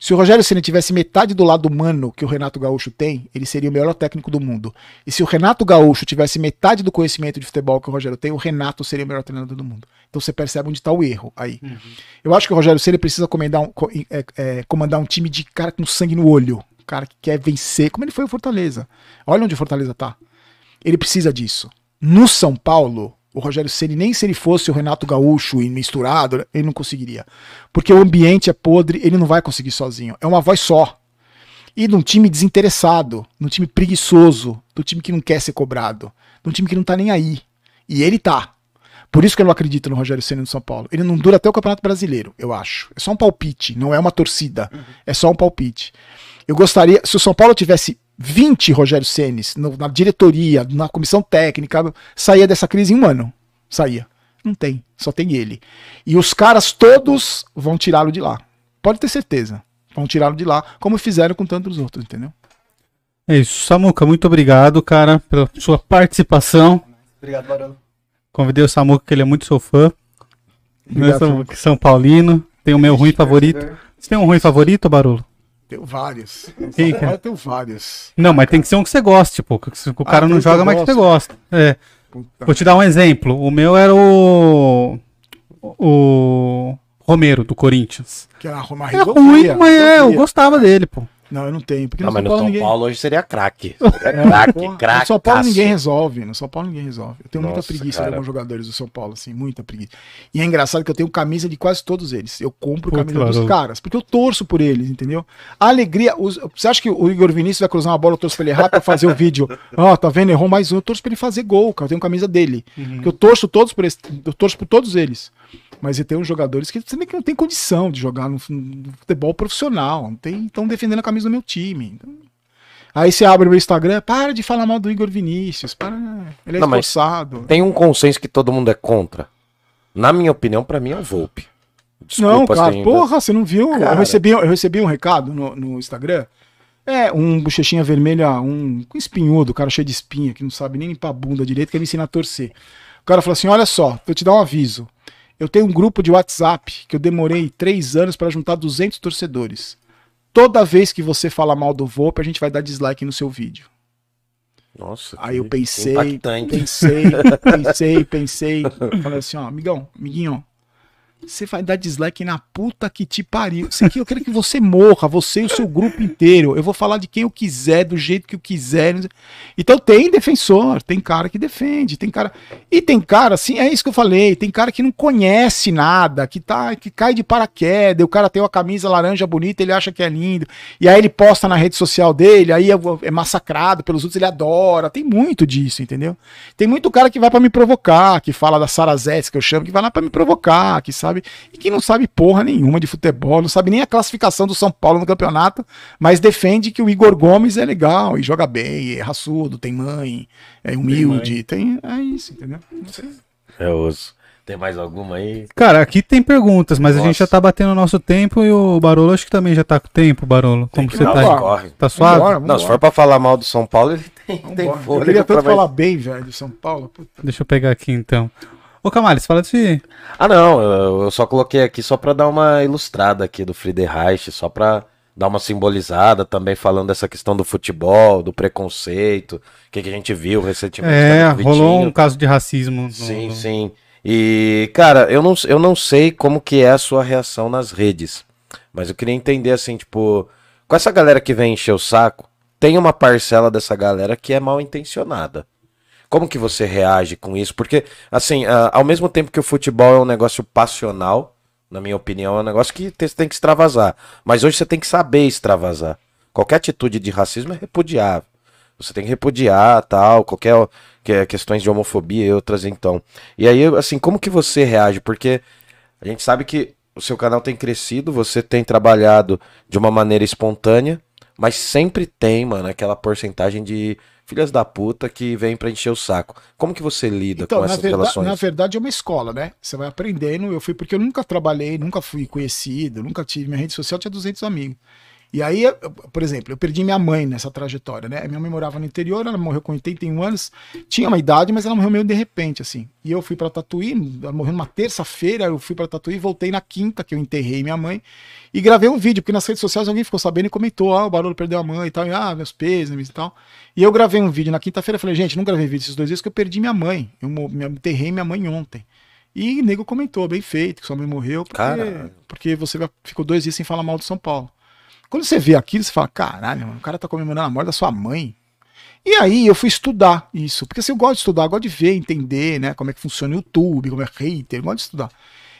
Se o Rogério Ceni tivesse metade do lado humano que o Renato Gaúcho tem, ele seria o melhor técnico do mundo. E se o Renato Gaúcho tivesse metade do conhecimento de futebol que o Rogério tem, o Renato seria o melhor treinador do mundo. Então você percebe onde está o erro aí. Eu acho que o Rogério Ceni precisa comandar um, é, é, comandar um time de cara com sangue no olho, cara que quer vencer, como ele foi o Fortaleza. Olha onde o Fortaleza tá. Ele precisa disso. No São Paulo, o Rogério Ceni nem se ele fosse o Renato Gaúcho e misturado, ele não conseguiria. Porque o ambiente é podre, ele não vai conseguir sozinho. É uma voz só. E num time desinteressado, num time preguiçoso, do time que não quer ser cobrado, num time que não tá nem aí. E ele tá. Por isso que eu não acredito no Rogério Ceni no São Paulo. Ele não dura até o Campeonato Brasileiro, eu acho. É só um palpite, não é uma torcida. É só um palpite. Eu gostaria, se o São Paulo tivesse 20 Rogério Cenes na diretoria, na comissão técnica, saía dessa crise em um ano. Saía. Não tem, só tem ele. E os caras todos vão tirá-lo de lá. Pode ter certeza. Vão tirá-lo de lá, como fizeram com tantos outros, entendeu? É isso. Samuca, muito obrigado, cara, pela sua participação. Obrigado, Barolo. Convidei o Samuca, que ele é muito seu fã. Obrigado. São Paulino. Tem o meu ruim favorito. Você tem um ruim favorito, Barolo? Tenho é? Eu tenho vários. Não, mas tem que ser um que você goste, pô. que O cara tem não joga, mas que você gosta. É. Puta. Vou te dar um exemplo. O meu era o. O. Romero, do Corinthians. Que era uma É ruim, mas é, eu gostava dele, pô. Não, eu não tenho. Porque Não, no mas São no Paulo São ninguém. Paulo hoje seria craque. É, Craque, craque. No São Paulo ninguém resolve. No São Paulo ninguém resolve. Eu tenho muita Nossa, preguiça cara. de alguns jogadores do São Paulo, assim, muita preguiça. E é engraçado que eu tenho camisa de quase todos eles. Eu compro Puta, camisa dos Barolo. caras, porque eu torço por eles, entendeu? A alegria. os- você acha que o Igor Vinícius vai cruzar uma bola, eu torço pra ele errar pra fazer o vídeo? Ó, tá vendo? Errou mais um. Eu torço pra ele fazer gol, cara. Eu tenho camisa dele. Porque eu torço todos por esse, eu torço por todos eles. Mas eu tenho uns jogadores que você nem que não tem condição de jogar no, futebol profissional. Não tem, estão defendendo a camisa do meu time. Então, Aí você abre o meu Instagram, para de falar mal do Igor Vinícius. Para, ele é Não, esforçado. Tem um consenso que todo mundo é contra. Na minha opinião, pra mim é o Volpe. Não, cara, porra, você não viu? Eu Cara. recebi, eu recebi um recado no, no Instagram. É, um bochechinha vermelha, um com espinhudo, cara cheio de espinha, que não sabe nem limpar a bunda direito, que ele ensina a torcer. O cara falou assim: olha só, vou te dar um aviso. Eu tenho um grupo de WhatsApp que eu demorei três anos para juntar 200 torcedores. Toda vez que você fala mal do Volpe, a gente vai dar dislike no seu vídeo. Nossa, Aí eu pensei, impactante. pensei, pensei, pensei. Falei assim, ó, amigão, amiguinho, Você vai dar dislike na puta que te pariu. Isso aqui eu quero que você morra, você e o seu grupo inteiro. Eu vou falar de quem eu quiser, do jeito que eu quiser. Então tem defensor, tem cara que defende, tem cara. E tem cara, assim, é isso que eu falei, tem cara que não conhece nada, que tá, que cai de paraquedas, o cara tem uma camisa laranja bonita, ele acha que é lindo. E aí ele posta na rede social dele, aí é, é massacrado pelos outros, ele adora. Tem muito disso, entendeu? Tem muito cara que vai para me provocar, que fala da Sarazete, que eu chamo, que vai lá para me provocar, que sabe sabe? E que não sabe porra nenhuma de futebol, não sabe nem a classificação do São Paulo no campeonato, mas defende que o Igor Gomes é legal e joga bem, é raçudo, tem mãe, é humilde, tem, tem é isso, entendeu? Não sei. É osso. Tem mais alguma aí? Cara, aqui tem perguntas, mas Nossa. a gente já tá batendo o nosso tempo e o Barolo acho que também já tá com tempo, Barolo. Como você tá? Corre. Tá suave? Vambora, vambora. Não, se for pra falar mal do São Paulo, ele tem, tem Eu queria tanto falar bem, velho, do São Paulo. Puta. Deixa eu pegar aqui então. Ô Camales, fala desse. Ah, não, eu, eu, só coloquei aqui só pra dar uma ilustrada aqui do Friedreich, só pra dar uma simbolizada também falando dessa questão do futebol, do preconceito, o que, que a gente viu recentemente. É, rolou um caso de racismo. No... Sim, sim. E, cara, eu não, eu não sei como que é a sua reação nas redes, mas eu queria entender assim, tipo, com essa galera que vem encher o saco, tem uma parcela dessa galera que é mal intencionada. Como que você reage com isso? Porque, assim, uh, ao mesmo tempo que o futebol é um negócio passional, na minha opinião, é um negócio que você tem que extravasar. Mas hoje você tem que saber extravasar. Qualquer atitude de racismo é repudiável. Você tem que repudiar, tal, qualquer que, questões de homofobia e outras então. E aí, assim, como que você reage? Porque a gente sabe que o seu canal tem crescido, você tem trabalhado de uma maneira espontânea, mas sempre tem, mano, aquela porcentagem de filhas da puta que vêm pra encher o saco. Como que você lida então, com essas verdade, relações? Na verdade é uma escola, né? Você vai aprendendo. Eu fui porque eu nunca trabalhei, nunca fui conhecido, nunca tive. Minha rede social tinha 200 amigos. E aí, por exemplo, eu perdi minha mãe nessa trajetória, né? Minha mãe morava no interior, ela morreu com 81 anos, tinha uma idade, mas ela morreu meio de repente, assim. E eu fui para Tatuí, ela morreu numa terça-feira, eu fui para Tatuí, voltei na quinta, que eu enterrei minha mãe, e gravei um vídeo, porque nas redes sociais alguém ficou sabendo e comentou, ah, o Barulho perdeu a mãe e tal, e, ah, meus pêsames e tal. E eu gravei um vídeo na quinta-feira, falei, gente, não gravei vídeo esses dois dias que eu perdi minha mãe, eu enterrei minha mãe ontem. E o nego comentou, bem feito, que sua mãe morreu, porque, porque você ficou dois dias sem falar mal do São Paulo. Quando você vê aquilo, você fala, caralho, mano, o cara tá comemorando a morte da sua mãe. E aí eu fui estudar isso, porque assim, eu gosto de estudar, eu gosto de ver, entender, né, como é que funciona o YouTube, como é hater, eu gosto de estudar.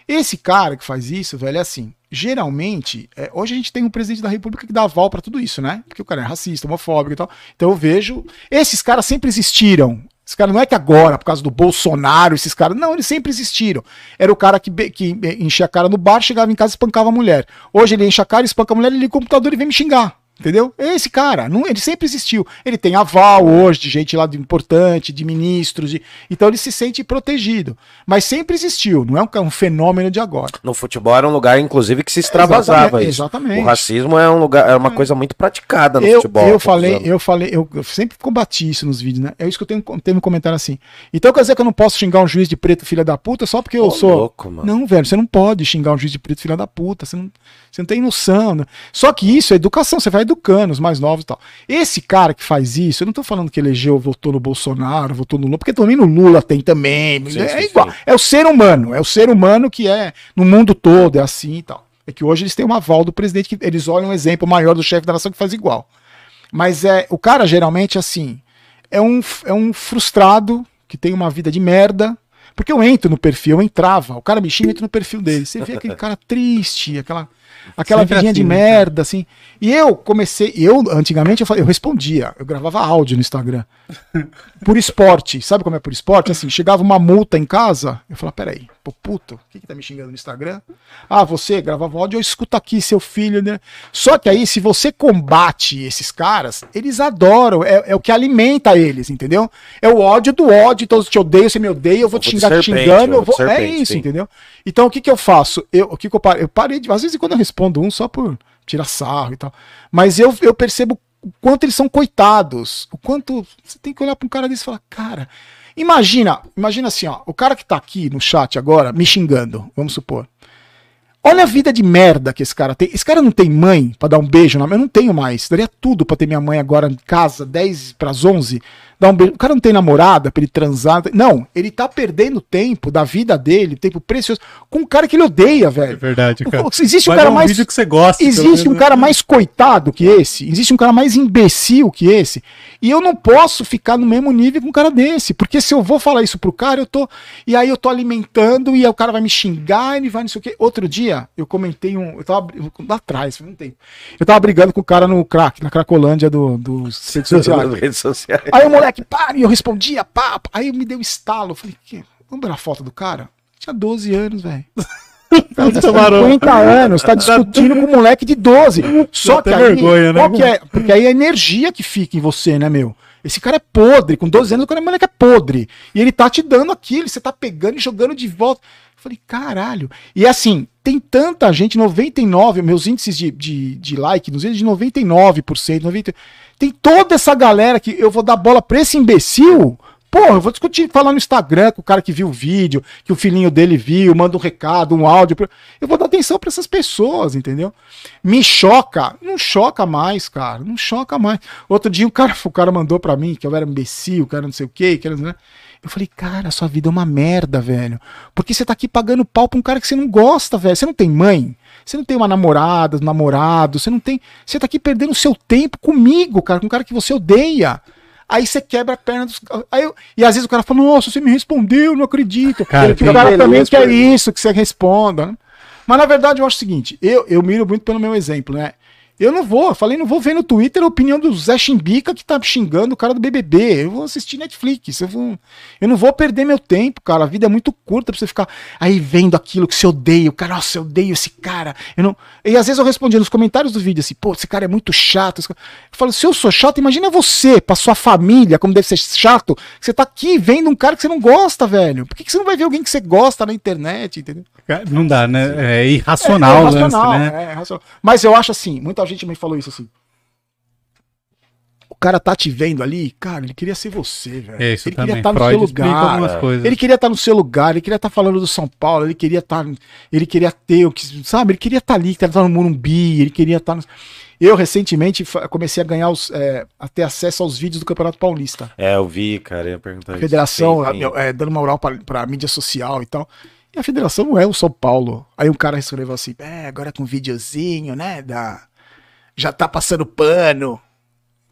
Esse cara que faz isso, velho, é assim, geralmente, é, hoje a gente tem um presidente da república que dá aval para tudo isso, né? Porque o cara é racista, homofóbico e tal. Então eu vejo, esses caras sempre existiram. Esses caras não é que agora, por causa do Bolsonaro, esses caras. Não, eles sempre existiram. Era o cara que, que enchia a cara no bar, chegava em casa e espancava a mulher. Hoje ele enche a cara, espanca a mulher, ele liga o computador e vem me xingar. Entendeu? Esse cara, não, ele sempre existiu. Ele tem aval hoje de gente lá de importante, de ministros, de, então ele se sente protegido. Mas sempre existiu, não é um, um, fenômeno de agora. No futebol era um lugar, inclusive, que se extravasava exatamente. Exatamente. O racismo é um lugar, é uma coisa muito praticada no eu, futebol. Eu falei, eu falei, eu, eu, sempre combati isso nos vídeos, né? É isso que eu tenho, tenho um comentário assim. Então quer dizer que eu não posso xingar um juiz de preto filha da puta só porque eu sou. Louco, mano. Não, velho, você não pode xingar um juiz de preto filha da puta. Você não, você não tem noção. Né? Só que isso é educação, você vai educando os mais novos e tal. Esse cara que faz isso, eu não tô falando que elegeu, votou no Bolsonaro, votou no Lula, porque também no Lula tem também. Sim, é sim, igual. É o ser humano, é o ser humano que é no mundo todo, é assim e tal. É que hoje eles têm uma aval do presidente, que eles olham um exemplo maior do chefe da nação que faz igual. Mas é o cara geralmente assim, é um, é um frustrado que tem uma vida de merda, porque eu entro no perfil, eu entrava, o cara me xinga, eu entro no perfil dele. Você vê aquele cara triste, aquela aquela Sempre vidinha assim, de né, merda, assim. E eu comecei, eu antigamente eu, eu respondia, eu gravava áudio no Instagram. por esporte, sabe como é por esporte? Assim, chegava uma multa em casa, eu falava, peraí, pô, puto, o que, que tá me xingando no Instagram? Ah, você gravava áudio, eu escuto aqui seu filho, né? Só que aí, se você combate esses caras, eles adoram, é, é o que alimenta eles, entendeu? É o ódio do ódio, todos te odeiam, você me odeia, eu vou, eu te xingar te xingando, eu vou. É serpente, é isso, sim. entendeu? Então o que que eu faço? Eu, o que, que eu parei? Eu parei de. Às vezes quando eu respondo um só por tirar sarro e tal. Mas eu, eu percebo o quanto eles são coitados. O quanto. Você tem que olhar para um cara desse e falar, cara. Imagina, imagina assim, ó, o cara que tá aqui no chat agora me xingando, vamos supor. Olha a vida de merda que esse cara tem. Esse cara não tem mãe para dar um beijo na Eu não tenho mais. Daria tudo para ter minha mãe agora em casa, 10 para as 11, dar um beijo. O cara não tem namorada pra ele transar. Não, ele tá perdendo tempo da vida dele, tempo precioso, com um cara que ele odeia, É velho. verdade, cara. Existe um cara mais. vídeo que você gosta. Existe um cara né? mais coitado que esse, existe um cara mais imbecil que esse, e eu não posso ficar no mesmo nível com um cara desse, porque se eu vou falar isso pro cara, eu tô. E aí eu tô alimentando, e aí o cara vai me xingar, ele vai não sei o quê. Outro dia, eu comentei um. Eu tava. Lá atrás, não tem. Eu tava brigando com o cara no crack, na Cracolândia do, dos redes sociais. Nas redes sociais. Aí o moleque, para, e eu respondia, pá, pá. Aí me deu estalo. Eu falei, que? Vamos ver a foto do cara? Tinha 12 anos, velho. Cara, tá 50 anos, tá discutindo com um moleque de 12. Só que aí, vergonha, né? que é? Porque aí é a energia que fica em você, né, meu? Esse cara é podre, com 12 anos o cara é moleque é podre. E ele tá te dando aquilo, você tá pegando e jogando de volta. Eu falei, caralho. E assim, tem tanta gente, 99, meus índices de, de, de like nos vídeos de 99%, 90%. Tem toda essa galera que eu vou dar bola pra esse imbecil. Porra, eu vou discutir, falar no Instagram com o cara que viu o vídeo, que o filhinho dele viu, manda um recado, um áudio. Eu vou dar atenção pra essas pessoas, entendeu? Me choca, não choca mais, cara, não choca mais. Outro dia o cara, o cara mandou pra mim que eu era imbecil, o cara não sei o quê, que era? Eu falei, cara, sua vida é uma merda, velho. Porque você tá aqui pagando pau pra um cara que você não gosta, velho. Você não tem mãe, você não tem uma namorada, um namorado, você não tem. Você tá aqui perdendo o seu tempo comigo, cara, com um cara que você odeia. Aí você quebra a perna dos. Aí eu- E às vezes o cara fala, nossa, você me respondeu, não acredito. Cara, o cara também quer isso. isso, que você responda. né? Mas na verdade eu acho o seguinte, eu, eu miro muito pelo meu exemplo, né? Eu não vou, falei, não vou ver no Twitter a opinião do Zé Chimbica que tá xingando o cara do BBB. Eu vou assistir Netflix. Eu, vou, eu não vou perder meu tempo, cara. A vida é muito curta pra você ficar aí vendo aquilo que você odeia. O cara, nossa, eu odeio esse cara. Eu não... E às vezes eu respondia nos comentários do vídeo assim, pô, esse cara é muito chato. Eu falo, se eu sou chato, imagina você, pra sua família, como deve ser chato. Você tá aqui vendo um cara que você não gosta, velho. Por que, que você não vai ver alguém que você gosta na internet, entendeu? Não dá, né? É irracional, é, é lance, racional, né? é, é racional. Mas eu acho assim, muita gente me falou isso assim. O cara tá te vendo ali, cara, ele queria ser você, velho. É isso ele também. queria estar no Freud seu explica lugar. algumas é. coisas. Ele queria estar no seu lugar, ele queria estar falando do São Paulo, ele queria estar, ele queria ter o que, sabe? Ele queria estar ali, queria estar no Morumbi, ele queria estar no... Eu recentemente comecei a ganhar os, é, a ter acesso aos vídeos do Campeonato Paulista. É, eu vi, cara, eu ia perguntar isso. Federação, Sim, sim. a- é, dando moral pra, pra mídia social e tal. E a federação não é o São Paulo. Aí um cara escreveu assim: é, agora com um videozinho, né? Da... Já tá passando pano.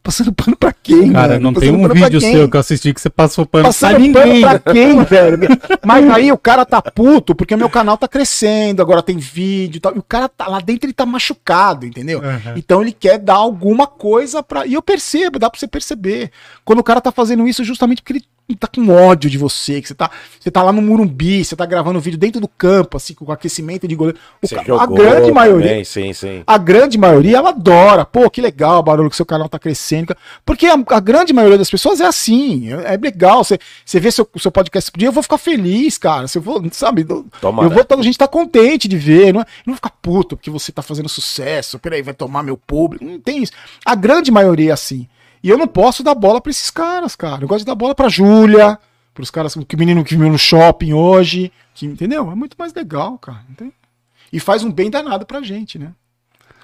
Passando pano pra quem, Cara, mano? não tem Passando um pano pra vídeo seu que eu assisti que você passou pano pra Passando ninguém. pano pra quem, velho? Mas aí o cara tá puto porque meu canal tá crescendo, agora tem vídeo e tal. E o cara tá lá dentro, ele tá machucado, entendeu? Uhum. Então ele quer dar alguma coisa pra. E eu percebo, dá pra você perceber. Quando o cara tá fazendo isso justamente porque ele tá com ódio de você, que você tá, você tá lá no Murumbi, você tá gravando vídeo dentro do campo, assim, com aquecimento de goleiro. Ca- a jogou grande maioria. também, sim, sim. A grande maioria, ela adora. Pô, que legal, Barulho, que seu canal tá crescendo. Porque a, a grande maioria das pessoas é assim. É, é legal. Você, você vê seu, seu podcast por dia, eu vou ficar feliz, cara. Se eu vou, sabe? eu- Tomara. Eu vou, a gente tá contente de ver. Não, é, não vou ficar puto porque você tá fazendo sucesso. Peraí, vai tomar meu público. Não tem isso. A grande maioria é assim. E eu não posso dar bola pra esses caras, cara. Eu gosto de dar bola pra Júlia, pros caras, que menino que viu no shopping hoje. Que, entendeu? É muito mais legal, cara. tem? E faz um bem danado pra gente, né?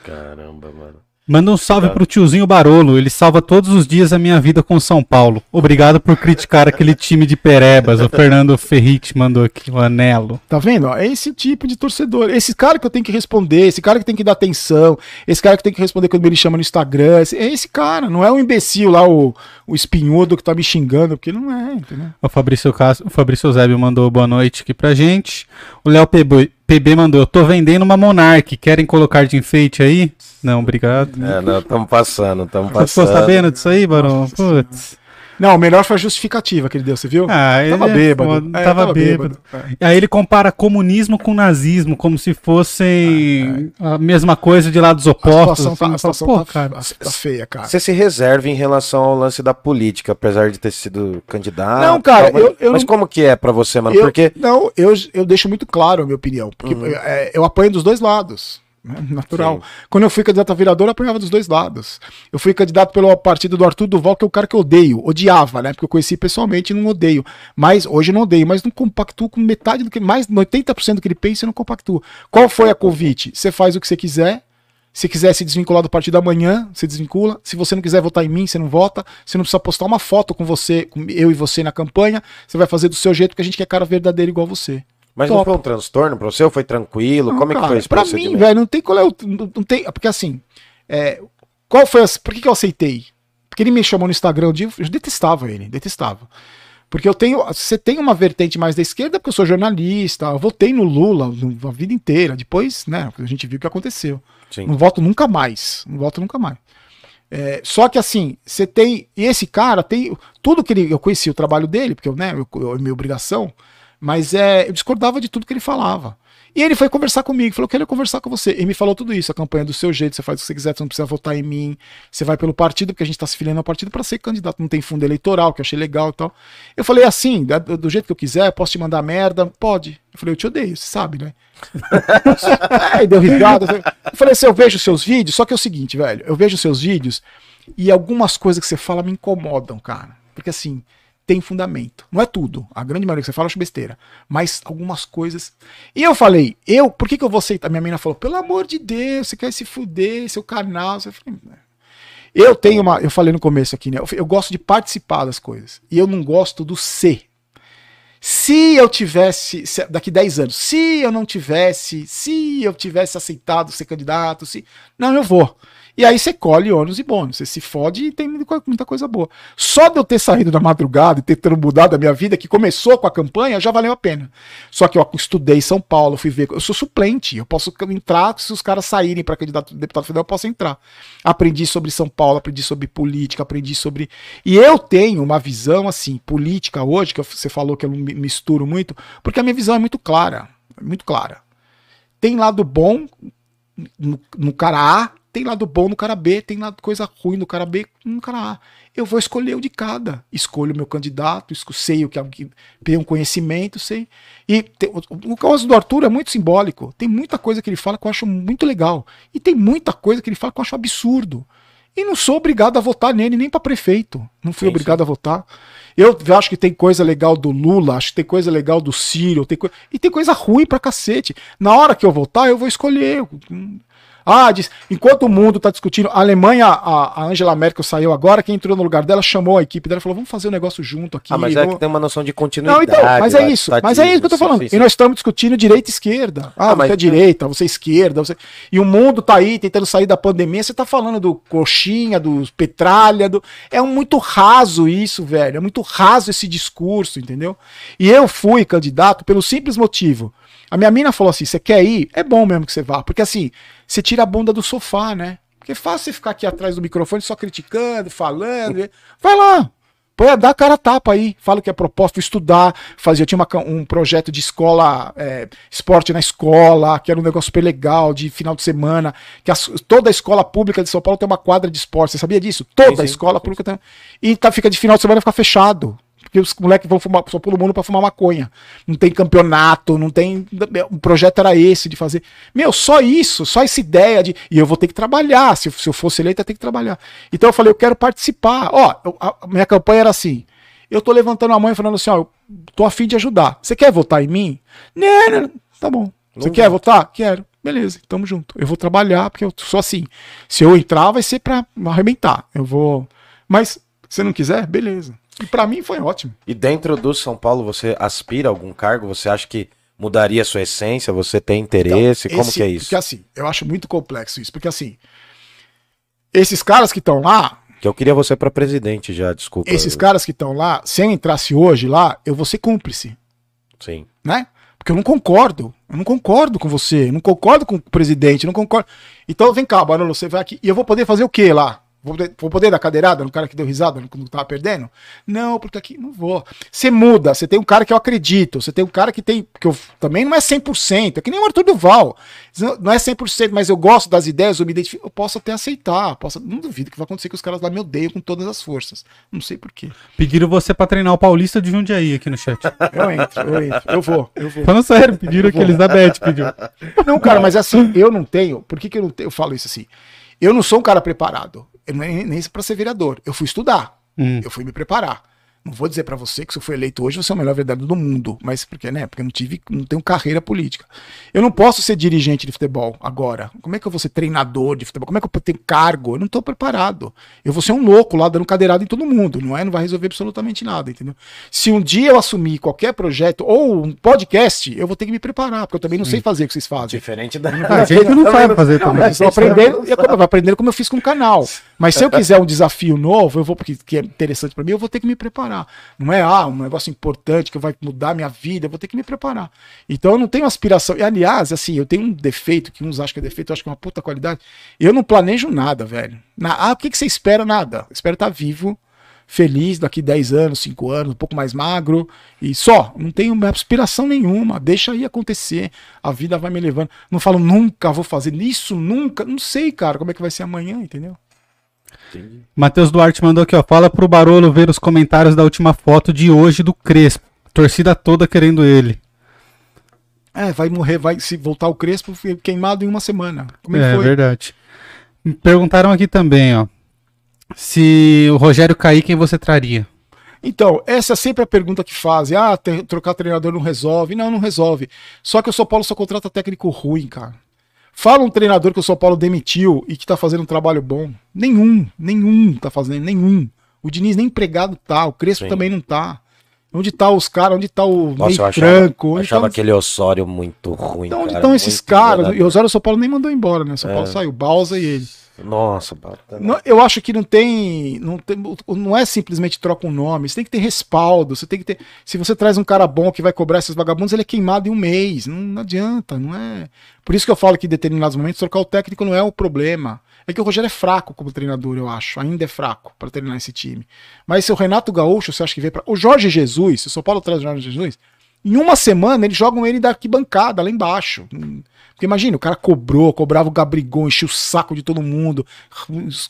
Caramba, mano. Manda um salve Tá. pro tiozinho Barolo. Ele salva todos os dias a minha vida com São Paulo. Obrigado por criticar aquele time de perebas. O Fernando Ferrit mandou aqui o anelo. Tá vendo? É esse tipo de torcedor. Esse cara que eu tenho que responder, esse cara que tem que dar atenção, esse cara que tem que responder quando ele chama no Instagram. esse- É esse cara, não é o imbecil lá, o, o espinhudo que tá me xingando, porque não é, entendeu? O Fabrício, Cas- o Fabrício Eusébio mandou boa noite aqui pra gente. O Léo PB, PB mandou: tô vendendo uma Monark. Querem colocar de enfeite aí? Não, obrigado. É, não, estamos passando, estamos Você ficou passando. sabendo disso aí, Barão? Putz. Não, o melhor foi a justificativa que ele deu, você viu? Ah, ele tava é bêbado. É, tava, bêbado. É. E aí ele compara comunismo com nazismo, como se fossem a mesma coisa de lados A opostos. situação, tá, assim. a situação Pô, tá, cara. tá feia, cara. Você se reserva em relação ao lance da política, apesar de ter sido candidato. Não, cara, tal, mas, eu- eu mas como que é pra você, mano? Eu- Porque Não, eu, eu deixo muito claro a minha opinião. Porque é, eu apanho dos dois lados. Né? Natural. Sim. Quando eu fui candidato a vereador, eu apanhava dos dois lados. Eu fui candidato pelo partido do Arthur Duval, que é o cara que eu odeio. Odiava, né? Porque eu conheci pessoalmente e não odeio. Mas hoje não odeio, mas não compactuo com metade do que. Mais 80% do que ele pensa, eu não compactuo. Qual foi a convite? Você faz o que você quiser, Se quiser se desvincular do partido amanhã, você desvincula. Se você não quiser votar em mim, você não vota. Você não precisa postar uma foto com você, com eu e você na campanha. Você vai fazer do seu jeito, porque a gente quer cara verdadeiro igual você. Mas não Top. foi um transtorno pra você ou foi tranquilo? Não, Como é que cara, foi esse Pra mim, procedimento? velho, não tem qual é o. Não, não tem, porque assim. é, qual foi as. Por que, que eu aceitei? Porque ele me chamou no Instagram dia, eu detestava ele, detestava. Porque eu tenho. Você tem uma vertente mais da esquerda, porque eu sou jornalista, eu votei no Lula a vida inteira. Depois, né, a gente viu o que aconteceu. Sim. Não voto nunca mais. Não voto nunca mais. É, só que assim, você tem. E esse cara tem. Tudo que ele. Eu conheci o trabalho dele, porque eu, né, eu, eu- é minha obrigação. Mas é, eu discordava de tudo que ele falava. E ele foi conversar comigo, falou: quero conversar com você. E me falou tudo isso: a campanha é do seu jeito, você faz o que você quiser, você não precisa votar em mim. Você vai pelo partido, porque a gente tá se filiando ao partido para ser candidato. Não tem fundo eleitoral, que eu achei legal e tal. Eu falei assim: do jeito que eu quiser, posso te mandar merda? Pode. Eu falei: Eu te odeio, você sabe, né? Aí deu risada. Eu falei assim: Eu vejo seus vídeos, só que é o seguinte, velho. Eu vejo seus vídeos e algumas coisas que você fala me incomodam, cara. Porque assim, tem fundamento. Não é tudo. A grande maioria que você fala eu acho besteira. Mas algumas coisas. E eu falei, eu, por que, que eu vou aceitar? Minha menina falou, pelo amor de Deus, você quer se fuder, seu canal. Eu falei, "Né." eu tenho uma. Eu falei no começo aqui, né? Eu, eu gosto de participar das coisas. E eu não gosto do ser. Se eu tivesse, se- daqui 10 anos, se eu não tivesse, se eu tivesse aceitado ser candidato, se. Não, eu vou. E aí você colhe ônus e bônus. Você se fode e tem muita co- muita coisa boa. Só de eu ter saído da madrugada e ter mudado a minha vida, que começou com a campanha, já valeu a pena. Só que eu estudei São Paulo, fui ver. Eu sou suplente, eu posso entrar, se os caras saírem para candidato deputado federal, eu posso entrar. Aprendi sobre São Paulo, aprendi sobre política, aprendi sobre. E eu tenho uma visão, assim, política hoje, que você falou que eu misturo muito, porque a minha visão é muito clara. Muito clara. Tem lado bom no, no cara A, tem lado bom no cara B, tem lado coisa ruim no cara B, no cara A. Eu vou escolher o de cada. Escolho o meu candidato, sei o que, que tem um conhecimento, sei. E te- o, o caso do Arthur é muito simbólico. Tem muita coisa que ele fala que eu acho muito legal. E tem muita coisa que ele fala que eu acho absurdo. E não sou obrigado a votar nele nem para prefeito. Não fui Sim, obrigado a votar. Eu acho que tem coisa legal do Lula, acho que tem coisa legal do Ciro, tem coi- e tem coisa ruim pra cacete. Na hora que eu votar, eu vou escolher. Ah, diz, enquanto o mundo tá discutindo, a Alemanha, a, a Angela Merkel saiu agora, quem entrou no lugar dela chamou a equipe dela e falou: vamos fazer um negócio junto aqui. Ah, mas é que tem uma noção de não, continuidade. então, mas é isso. estatismo, Mas é isso que eu tô sim, falando. sim, sim. E nós estamos discutindo direita e esquerda. Ah, Ah, mas- você é direita, você é esquerda. Você... E o mundo tá aí tentando sair da pandemia. Você tá falando do coxinha, do petralha. Do... É um muito raso isso, velho. É muito raso esse discurso, entendeu? E eu fui candidato pelo simples motivo. A minha mina falou assim: você quer ir? É bom mesmo que você vá. Porque assim, você tira a bunda do sofá, né? Porque é fácil você ficar aqui atrás do microfone só criticando, falando. Vai lá. Põe, dá a cara a tapa aí, fala que é proposta, fui estudar, fazia, eu tinha uma um projeto de escola, é, esporte na escola, que era um negócio super legal, de final de semana, que as- toda a escola pública de São Paulo tem uma quadra de esporte, você sabia disso? Toda Sim, a sim, escola sim. pública tem. E tá, fica de final de semana fica fechado. Porque os moleques vão fumar, só pula o mundo pra fumar maconha. Não tem campeonato, não tem. O projeto era esse de fazer. Meu, só isso, só essa ideia de. E eu vou ter que trabalhar. Se, eu- se eu fosse eleito, eu ter que trabalhar. Então eu falei, eu quero participar. Ó, eu- a, a minha campanha era assim. Eu tô levantando a mão e falando assim, ó, eu tô afim de ajudar. Você quer votar em mim? Não, não, não. Tá bom. Você Não quer votar? Quero. Beleza, tamo junto. Eu vou trabalhar, porque eu sou assim. Se eu entrar, vai ser pra arrebentar. Eu vou. Mas, se não quiser, beleza. E pra mim foi ótimo. E dentro do São Paulo, você aspira a algum cargo? Você acha que mudaria a sua essência? Você tem interesse? Então, Como esse- que é isso? Porque assim, eu acho muito complexo isso. Porque assim, esses caras que estão lá, Que eu queria você pra presidente já, desculpa. esses caras que estão lá, se eu entrasse hoje lá, eu vou ser cúmplice, Sim. né? Porque eu não concordo. Eu não concordo com você. Eu não concordo com o presidente. eu Não concordo. Então vem cá, Barolo, você vai aqui. E eu vou poder fazer o quê lá? Vou poder, vou poder dar cadeirada no cara que deu risada quando tava perdendo? Não, porque aqui não vou. Você muda, você tem um cara que eu acredito, você tem um cara que tem. que eu, também não é 100%, é que nem o Arthur Duval. Não é 100%, mas eu gosto das ideias, eu me identifico, eu posso até aceitar. Posso, não duvido que vai acontecer que os caras lá me odeiam com todas as forças. Não sei porquê. Pediram você pra treinar o Paulista de Jundiaí aqui no chat. Eu entro, eu entro, eu vou, eu vou. Falando sério, pediram que. Elizabeth pediu. Não, cara, mas assim, eu não tenho. Por que, que eu não tenho? Eu falo isso assim. Eu não sou um cara preparado. Eu nem, nem para ser vereador. Eu fui estudar. Hum. Eu fui me preparar. Não vou dizer pra você que se eu for eleito hoje, você é o melhor vereador do mundo. Mas porque, né? Porque eu não tive, não tenho carreira política. Eu não posso ser dirigente de futebol agora. Como é que eu vou ser treinador de futebol? Como é que eu ter cargo? Eu não tô preparado. Eu vou ser um louco lá dando cadeirada em todo mundo. Não é? Não vai resolver absolutamente nada, entendeu? Se um dia eu assumir qualquer projeto ou um podcast, eu vou ter que me preparar, porque eu também não sei fazer o que vocês fazem. Diferente da. A gente não sabe fazer também. eu aprendendo, aprendendo como eu fiz com o canal. Mas se eu quiser um desafio novo, eu vou porque que é interessante pra mim, eu vou ter que me preparar. Não é ah, um negócio importante que vai mudar minha vida, eu vou ter que me preparar. Então eu não tenho aspiração. E aliás, assim, eu tenho um defeito que uns acham que é defeito, eu acho que é uma puta qualidade. Eu não planejo nada, velho. Na, ah, o que, que você espera? Nada. Espero estar vivo, feliz daqui 10 anos, 5 anos, um pouco mais magro e só. Não tenho aspiração nenhuma. Deixa aí acontecer. A vida vai me levando. Não falo nunca vou fazer isso, nunca. Não sei, cara, como é que vai ser amanhã, entendeu? Matheus Duarte mandou aqui, ó. Fala pro Barolo ver os comentários da última foto de hoje do Crespo. Torcida toda querendo ele. É, vai morrer, vai se voltar o Crespo queimado em uma semana. Como é, que foi? verdade. Me Perguntaram aqui também, ó. Se o Rogério cair, quem você traria? Então, essa é sempre a pergunta que fazem. Ah, te- trocar treinador não resolve. Não, não resolve. Só que o São Paulo só contrata técnico ruim, cara. Fala um treinador que o São Paulo demitiu e que tá fazendo um trabalho bom. Nenhum, nenhum tá fazendo, nenhum. O Diniz nem empregado tá, o Crespo Sim. também não tá. Onde tá os caras? Onde tá o Nossa, eu meio achava, franco? Onde achava tá... aquele Osório muito ruim. Então, onde cara, estão esses caras? E o Osório São Paulo nem mandou embora, né? São É. Paulo saiu, Balsa e ele. Nossa, cara. Não, eu acho que não tem, não tem. Não é simplesmente troca um nome. Você tem que ter respaldo. Você tem que ter. Se você traz um cara bom que vai cobrar esses vagabundos, ele é queimado em um mês. Não, não adianta, não é. Por isso que eu falo que em determinados momentos trocar o técnico não é o problema. É que o Rogério é fraco como treinador, eu acho. Ainda é fraco para treinar esse time. Mas se o Renato Gaúcho, você acha que vem para. O Jorge Jesus, se o São Paulo traz o Jorge Jesus, em uma semana eles jogam ele da arquibancada, lá embaixo. Porque imagina, o cara cobrou, cobrava o Gabrigol, enchia o saco de todo mundo.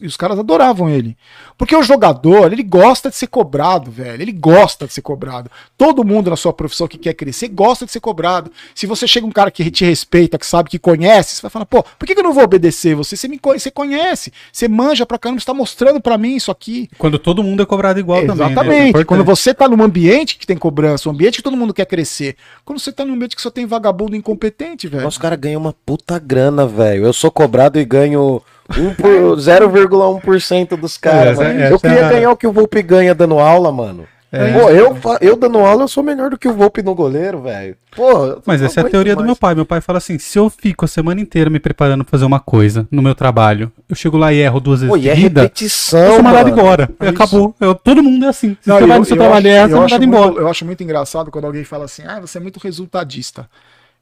E os caras adoravam ele. Porque o jogador, ele gosta de ser cobrado, velho. Ele gosta de ser cobrado. Todo mundo na sua profissão que quer crescer gosta de ser cobrado. Se você chega um cara que te respeita, que sabe, que conhece, você vai falar, pô, por que, eu não vou obedecer você? Você me conhece, você conhece, você manja pra caramba, você tá mostrando pra mim isso aqui. Quando todo mundo é cobrado igual também. né? Isso é Exatamente. importante. Quando você tá num ambiente que tem cobrança, um ambiente que todo mundo quer crescer. Quando você tá num ambiente que só tem vagabundo incompetente, velho. Nossa, o cara ganha uma puta grana, velho. Eu sou cobrado e ganho um por- 0,1% dos caras. Essa- essa eu queria é ganhar o que o Volpe ganha dando aula, mano. É. Pô, eu, fa- eu dando aula, eu sou melhor do que o Volpe no goleiro, velho. Pô, eu Mas essa é a teoria do mais. meu pai. Meu pai fala assim: se eu fico a semana inteira me preparando pra fazer uma coisa no meu trabalho, eu chego lá e erro duas vezes Pô, e é seguida, repetição, eu sou mandado embora. É Acabou. Eu- todo mundo é assim. Se Não, você vai eu- no seu eu trabalho e acho- erra, eu você é acho mandado muito- embora. Eu acho muito engraçado quando alguém fala assim, ah, você é muito resultadista.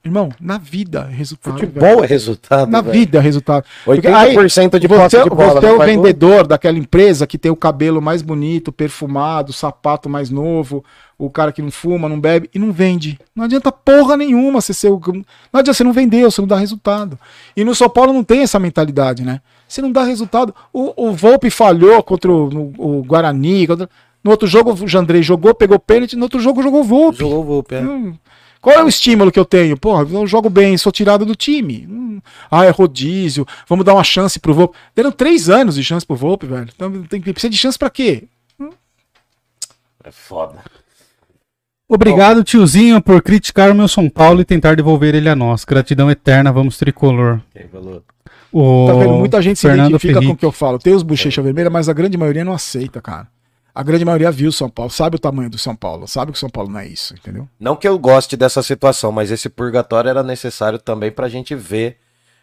Irmão, na vida é resultado. Futebol velho. é resultado, Na velho. vida é resultado. Porque 80% de posse você, de bola. você é o faz gol? vendedor daquela empresa que tem o cabelo mais bonito, perfumado, o sapato mais novo, o cara que não fuma, não bebe e não vende. Não adianta porra nenhuma você ser o. Não adianta, você não vendeu, você não dá resultado. E no São Paulo não tem essa mentalidade, né? Você não dá resultado. O, o Volpe falhou contra o, o Guarani. contra- No outro jogo o Jandrei jogou, pegou pênalti, no outro jogo jogou o Volpe. Jogou o Volpe, é. Hum. Qual é o estímulo que eu tenho? Porra, eu jogo bem, sou tirado do time. Hum. Ah, é rodízio, vamos dar uma chance pro Volpe. Deram três anos de chance pro Volpe, velho. Então tem que precisa de chance pra quê? É foda. Obrigado, tiozinho, por criticar o meu São Paulo e tentar devolver ele a nós. Gratidão eterna, vamos tricolor. O Tá vendo? Muita gente se Fernando identifica com o que eu falo. Tem os bochecha vermelha, mas a grande maioria não aceita, cara. A grande maioria viu o São Paulo, sabe o tamanho do São Paulo, sabe que o São Paulo não é isso, entendeu? Não que eu goste dessa situação, mas esse purgatório era necessário também pra gente ver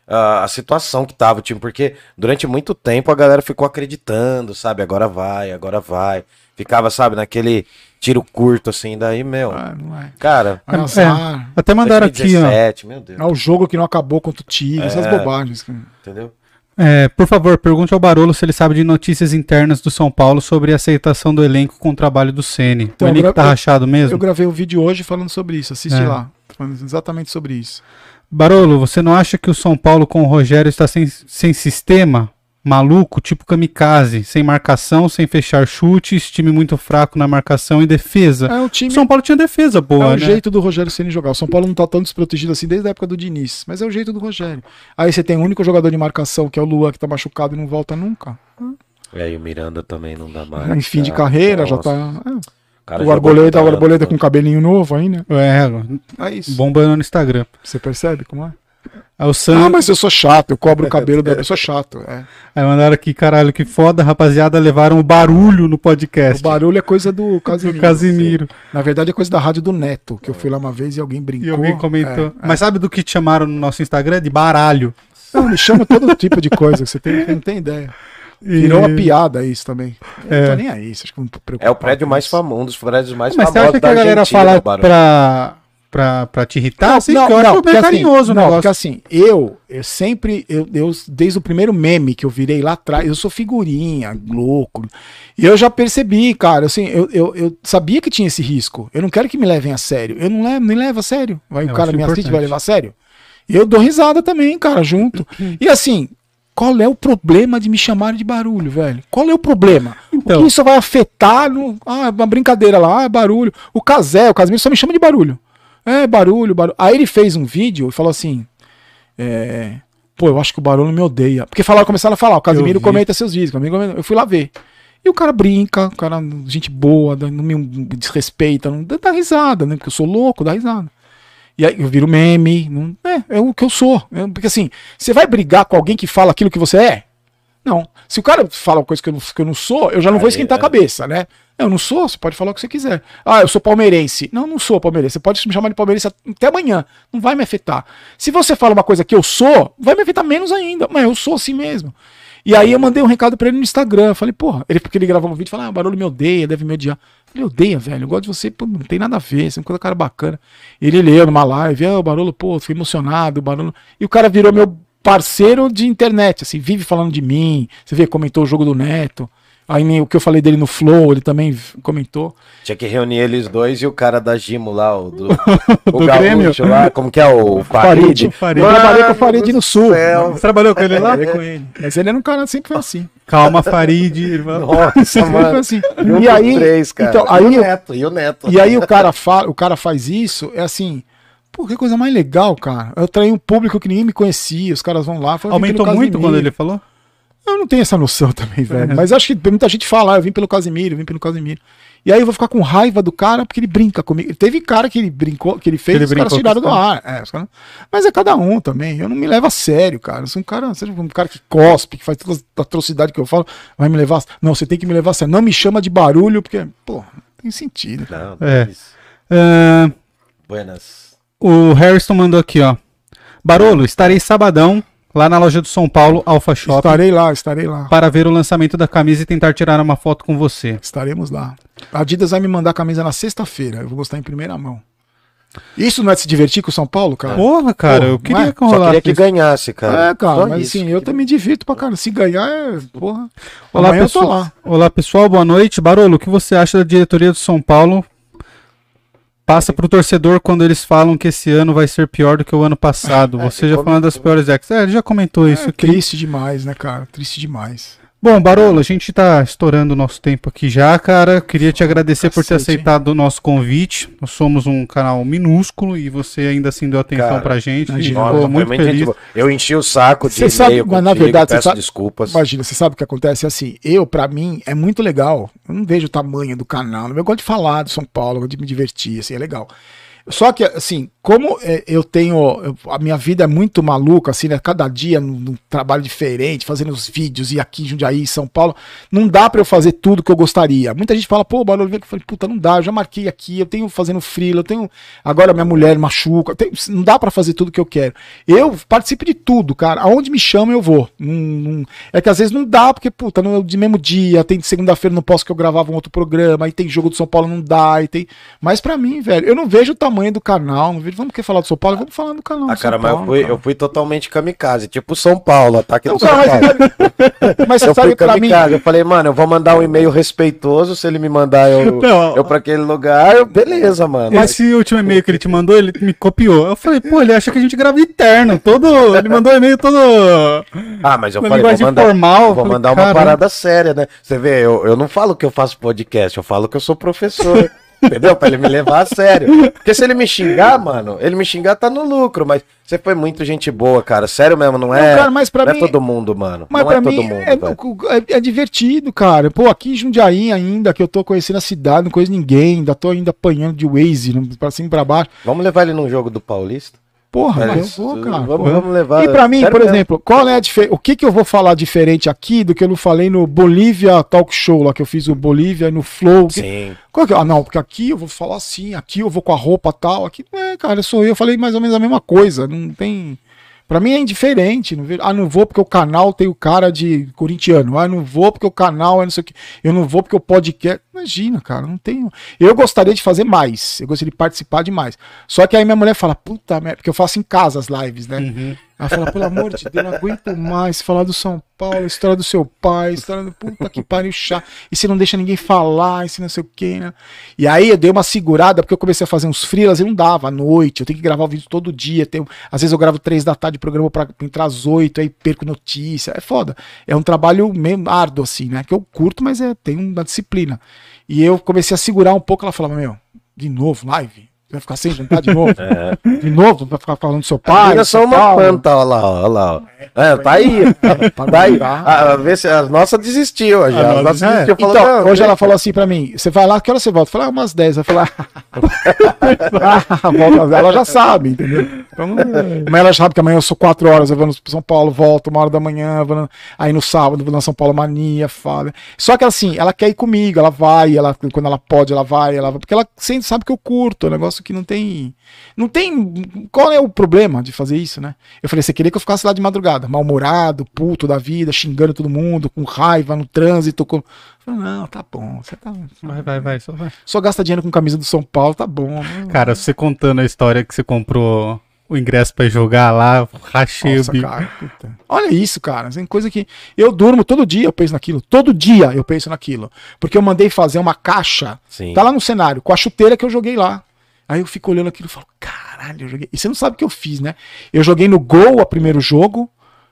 ah, a situação que tava o time, porque durante muito tempo a galera ficou acreditando, sabe? Agora vai, agora vai. Ficava, sabe, naquele tiro curto assim, daí, meu. Ah, não é. Cara, Vai azar. Até mandaram aqui, ó. 2017, meu Deus, É o jogo que não acabou contra o Tigre, essas É. bobagens. cara. entendeu? É, por favor, pergunte ao Barolo se ele sabe de notícias internas do São Paulo sobre a aceitação do elenco com o trabalho do Ceni. Então, o elenco tá rachado mesmo? Eu gravei um vídeo hoje falando sobre isso, assiste É. lá. Falando exatamente sobre isso. Barolo, você não acha que o São Paulo com o Rogério está sem, sem sistema? Maluco, tipo kamikaze, sem marcação, sem fechar chutes, time muito fraco na marcação e defesa. É time. São Paulo tinha defesa É boa, o né? jeito do Rogério Ceni jogar. O São Paulo não tá tão desprotegido assim desde a época do Diniz, mas é o jeito do Rogério. Aí você tem o único jogador de marcação, que é o Luan, que tá machucado e não volta nunca. É, e o Miranda também não dá mais. em fim de Ah, carreira, já nossa. tá. é. cara o Arboleda, o. Arboleda com cabelinho novo aí, né? É, É isso. bombando no Instagram. Você percebe como é? Aí o Ah, Sam, mas eu sou chato, eu cobro o cabelo da. Eu sou chato. É. aí mandaram aqui, caralho, que foda, rapaziada, levaram o barulho no O podcast. barulho é coisa do do Casimiro. Casimiro. Na verdade é coisa da rádio do Neto, que eu fui lá uma vez e alguém brincou. E alguém comentou. É, Mas sabe do que te chamaram no nosso Instagram? De baralho. Não, me chama todo tipo de coisa você tem, você não tem ideia. E- Virou uma piada isso também. É. não tô nem aí, acho que não tô É o prédio mais famoso, um dos prédios mais Mas você famosos acha que a galera Argentina, fala o Barão. pra, pra, pra te irritar? Assim, porque eu acho porque assim, carinhoso o não, negócio. porque assim, eu, eu sempre, eu, eu, desde o primeiro meme que eu virei lá atrás, eu sou figurinha, louco. E eu já percebi, cara, assim, eu, eu, eu sabia que tinha esse risco. Eu não quero que me levem a sério. Eu não levo, nem levo a sério. Vai, Eu o cara acho me assiste vai levar a sério. E eu dou risada também, cara, junto. e assim, qual é o problema de me chamarem de barulho, velho? Qual é o problema? Então. O que isso vai afetar no. Ah, uma brincadeira lá, ah, é barulho. O Casé, o Casimiro só me chama de barulho. É, barulho, barulho. Aí ele fez um vídeo e falou assim: é, Pô, eu acho que o barulho me odeia. Porque falaram, começaram a falar, o Casimiro comenta seus vídeos. Eu fui lá ver. E o cara brinca, o cara, gente boa, não me desrespeita, não dá, dá risada, né? Porque eu sou louco, dá risada. E aí eu viro meme. Não, é, é o que eu sou. É, porque assim, você vai brigar com alguém que fala aquilo que você é? Não. Se o cara fala uma coisa que eu não, que eu não sou, eu já não vou esquentar a é. cabeça, né? Eu não sou, você pode falar o que você quiser. Ah, eu sou palmeirense. Não, não sou palmeirense. Você pode me chamar de palmeirense até amanhã. Não vai me afetar. Se você fala uma coisa que eu sou, vai me afetar menos ainda. Mas eu sou assim mesmo. E aí eu mandei um recado pra ele no Instagram. Falei, porra, ele, porque ele gravou um vídeo e falou, ah, o barulho me odeia, deve me odiar. Eu falei, odeia, velho. Eu gosto de você, pô, não tem nada a ver, você é uma coisa cara bacana. Ele leu numa live, ah, o barulho, pô, fiquei emocionado, o barulho. E o cara virou meu parceiro de internet, assim, vive falando de mim. Você vê, comentou o jogo do Neto. Aí nem o que eu falei dele no Flow, ele também comentou. Tinha que reunir eles dois e o cara da Gimo lá, o do, o Do Grêmio? gaúcho lá, como que é o Farid? Farid. Eu trabalhei com o Farid no Sul. céu. Você trabalhou com ele lá? Com ele. Mas ele era um cara sempre foi assim. Calma, Farid. falou, Nossa, Sempre foi mano. assim. E aí, três, cara. então, e aí o eu- Neto, e o Neto. E aí o cara, fala, o cara faz isso, é assim, pô, que coisa mais legal, cara. Eu traí um público que ninguém me conhecia, os caras vão lá. falam, "Eu vim Aumentou muito Casimiro." quando ele falou? Eu não tenho essa noção também, velho. Mas acho que muita gente fala, ah, eu vim pelo Casimiro, eu vim pelo Casimiro. E aí eu vou ficar com raiva do cara porque ele brinca comigo. Teve cara que ele brincou, que ele fez, Ele os caras tiraram do ar. É, caras- Mas é cada um também. Eu não me levo a sério, cara. Eu sou um cara, seja um cara que cospe, que faz toda a atrocidade que eu falo, vai me levar. a- Não, você tem que me levar a sério. Não me chama de barulho, porque, pô, não tem sentido. Não, É. isso. Ah, Buenas. O Harrison mandou aqui, ó. Barolo, estarei sabadão lá na loja do São Paulo, Alpha Shop, Estarei lá, estarei lá. para ver o lançamento da camisa e tentar tirar uma foto com você. Estaremos lá. A Adidas vai me mandar a camisa na sexta-feira. Eu vou gostar em primeira mão. Isso não é se divertir com o São Paulo, cara? Porra, cara, Porra, eu queria é? que Só rolasse queria que isso. ganhasse, cara. É, cara, Só mas isso. assim, eu também me divirto pra cara. Se ganhar, é. Porra. Olá, Amanhã pessoal. lá. Olá, pessoal, boa noite. Barolo, o que você acha da diretoria do São Paulo? Passa pro torcedor quando eles falam que esse ano vai ser pior do que o ano passado. É, Você já falando das piores ex. É, ele já comentou isso É aqui. triste demais, né, cara? Triste demais. Bom, Barolo, a gente tá estourando o nosso tempo aqui já, cara. Queria te agradecer por ter Cacete, aceitado o nosso convite. Nós somos um canal minúsculo e você ainda assim deu atenção Cara, pra gente. A gente imagina. Ficou muito gente feliz. Eu enchi o saco de Você sabe, e-mail mas na contigo, verdade, você peço sabe- desculpas. Imagina, você sabe o que acontece? Assim, eu, pra mim, é muito legal. Eu não vejo o tamanho do canal. Eu gosto de falar do São Paulo, eu gosto de me divertir, assim, é legal. Só que, assim, como é, eu tenho. a minha vida é muito maluca, assim, né? Cada dia num, trabalho diferente, fazendo os vídeos, e aqui em Jundiaí, em São Paulo, não dá pra eu fazer tudo que eu gostaria. Muita gente fala, pô, Barulho, eu falei, puta, não dá, eu já marquei aqui, eu tenho fazendo freela, eu tenho. Agora minha mulher machuca, não dá pra fazer tudo que eu quero. Eu participo de tudo, cara. Aonde me chamam, eu vou. Não- não- é que às vezes não dá, porque, puta, no de mesmo dia, tem segunda-feira, não posso que eu gravava um outro programa, aí tem jogo do São Paulo, não dá, e tem. Mas pra mim, velho, eu não vejo o tamanho do canal, não vejo. Vamos querer falar do São Paulo? Vamos falar do canal. Ah, do cara, São mas eu Paulo, fui, cara. eu fui totalmente kamikaze, tipo São Paulo, ataque do Não, São Paulo. mas, mas você Eu sabe fui mim. eu falei, mano, eu vou mandar um e-mail respeitoso, se ele me mandar eu, Não, eu pra aquele lugar, eu- beleza, mano. Esse último e-mail que ele te mandou, ele me copiou. Eu falei, pô, ele acha que a gente grava eterno. Todo. Ele mandou um e-mail todo. Ah, mas eu falei, vou mandar, formal, eu vou falei, mandar uma caramba. parada séria, né? Você vê, eu, eu não falo que eu faço podcast, eu falo que eu sou professor. Entendeu? Pra ele me levar a sério. Porque se ele me xingar, mano, ele me xingar tá no lucro, mas você foi muito gente boa, cara. Sério mesmo, não é, Não, cara, mas pra não mim- é todo mundo, mano. Mas não pra é todo mim mundo, é, é- é divertido, cara. Pô, aqui em Jundiaí ainda, que eu tô conhecendo a cidade, não conheço ninguém, ainda tô ainda apanhando de Waze, pra cima e pra baixo. Vamos levar ele num jogo do Paulista? Porra, eu vou, cara. Vamos, vamos levar. E pra mim, por mesmo. exemplo, qual é a diferença? O que que eu vou falar diferente aqui do que eu não falei no Bolívia Talk Show, lá que eu fiz o Bolívia e no Flow? Que- Sim. Qual que é? Ah, não, porque aqui eu vou falar assim, aqui eu vou com a roupa tal, aqui não é, cara, sou eu, eu falei mais ou menos a mesma coisa, não tem... Pra mim é indiferente, não ah, não vou porque o canal tem o cara de corintiano, ah, não vou porque o canal é não sei o que, eu não vou porque o podcast, imagina, cara, não tenho... Eu gostaria de fazer mais, eu gostaria de participar de mais, só que aí minha mulher fala, puta merda, porque eu faço em casa as lives, né? Uhum. Ela fala, pelo amor de Deus, não aguento mais falar do São Paulo, história do seu pai, história do puta que pariu chá. E você não deixa ninguém falar, e você não sei o quê, né? E aí eu dei uma segurada, porque eu comecei a fazer uns freelas e não dava, à noite. Eu tenho que gravar o vídeo todo dia. Tenho, às vezes eu gravo três da tarde, programa pra, pra entrar às oito, aí perco notícia. É foda. É um trabalho meio árduo, assim, né? Que eu curto, mas é, tem uma disciplina. E eu comecei a segurar um pouco, ela falava, meu, de novo, live? Vai ficar sem jantar de novo? De novo? Vai ficar falando do seu pai? Ainda do só uma tal? planta, olha lá, olha lá. ó. É, tá aí. Pra tá aí. aguentar. A, a, vê se as nossas desistiu já. As nossas É. desistiu. Então, falou, não, hoje ela deixa. falou assim pra mim: você vai lá, que hora você volta? Eu falei, ah, umas 10. Vai falar, ah, volta, ela já sabe, entendeu? Então, mas ela já sabe que amanhã eu sou 4 horas, eu vou no São Paulo, volto uma hora da manhã, vou no- aí no sábado vou na São Paulo Mania, fala. Só que assim, ela quer ir comigo, ela vai, ela, quando ela pode, ela vai, ela vai, porque ela sempre sabe que eu curto, é um negócio que não tem. Não tem. Qual é o problema de fazer isso, né? Eu falei, você queria que eu ficasse lá de madrugada, mal-humorado, puto da vida, xingando todo mundo, com raiva no trânsito. Com... Eu falei, não, tá bom, você tá. Vai, vai, vai, só vai. Só gasta dinheiro com camisa do São Paulo, tá bom. né? Cara, você contando a história que você comprou o ingresso pra ir jogar lá, rachei Nossa, o bico. cara, puta. Olha isso, cara. Tem coisa que. Eu durmo todo dia, eu penso naquilo. Todo dia eu penso naquilo. Porque eu mandei fazer uma caixa. Sim. Tá lá no cenário, com a chuteira que eu joguei lá. Aí eu fico olhando aquilo e falo, caralho, eu joguei. E você não sabe o que eu fiz, né? Eu joguei no gol o primeiro jogo.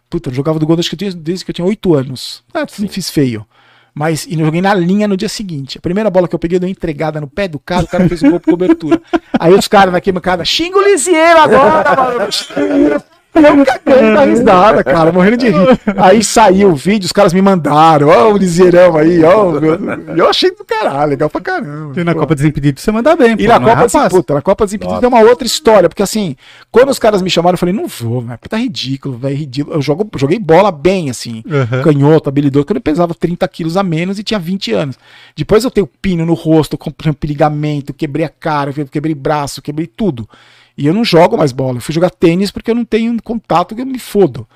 Puta, eu jogava do gol desde que eu tinha, desde que eu tinha 8 anos. Ah, fiz feio. Mas e eu joguei na linha no dia seguinte. A primeira bola que eu peguei, eu dei uma entregada no pé do cara, o cara fez o gol por cobertura. Aí os caras naquele cara, xinga o Lisieiro agora, mano. Eu cagando da risada, cara, morrendo de rir. Aí saiu o vídeo, os caras me mandaram, ó, o Lisieirão aí, ó. Eu achei do caralho, legal pra caramba. E na Pô. Copa Desimpedido você manda bem, E na não é Copa rapaz? Desimpedidos, na Copa Desimpedidos é uma outra história, porque assim, quando os caras me chamaram, eu falei, não vou, velho, tá ridículo, velho, ridículo. Eu jogo, joguei bola bem, assim, Aham. canhoto, habilidoso, quando eu pesava 30 quilos a menos e tinha 20 anos. Depois eu tenho pino no rosto, comprei um ligamento, quebrei a cara, quebrei braço, quebrei tudo. E eu não jogo mais bola, eu fui jogar tênis porque eu não tenho contato, que eu me fodo.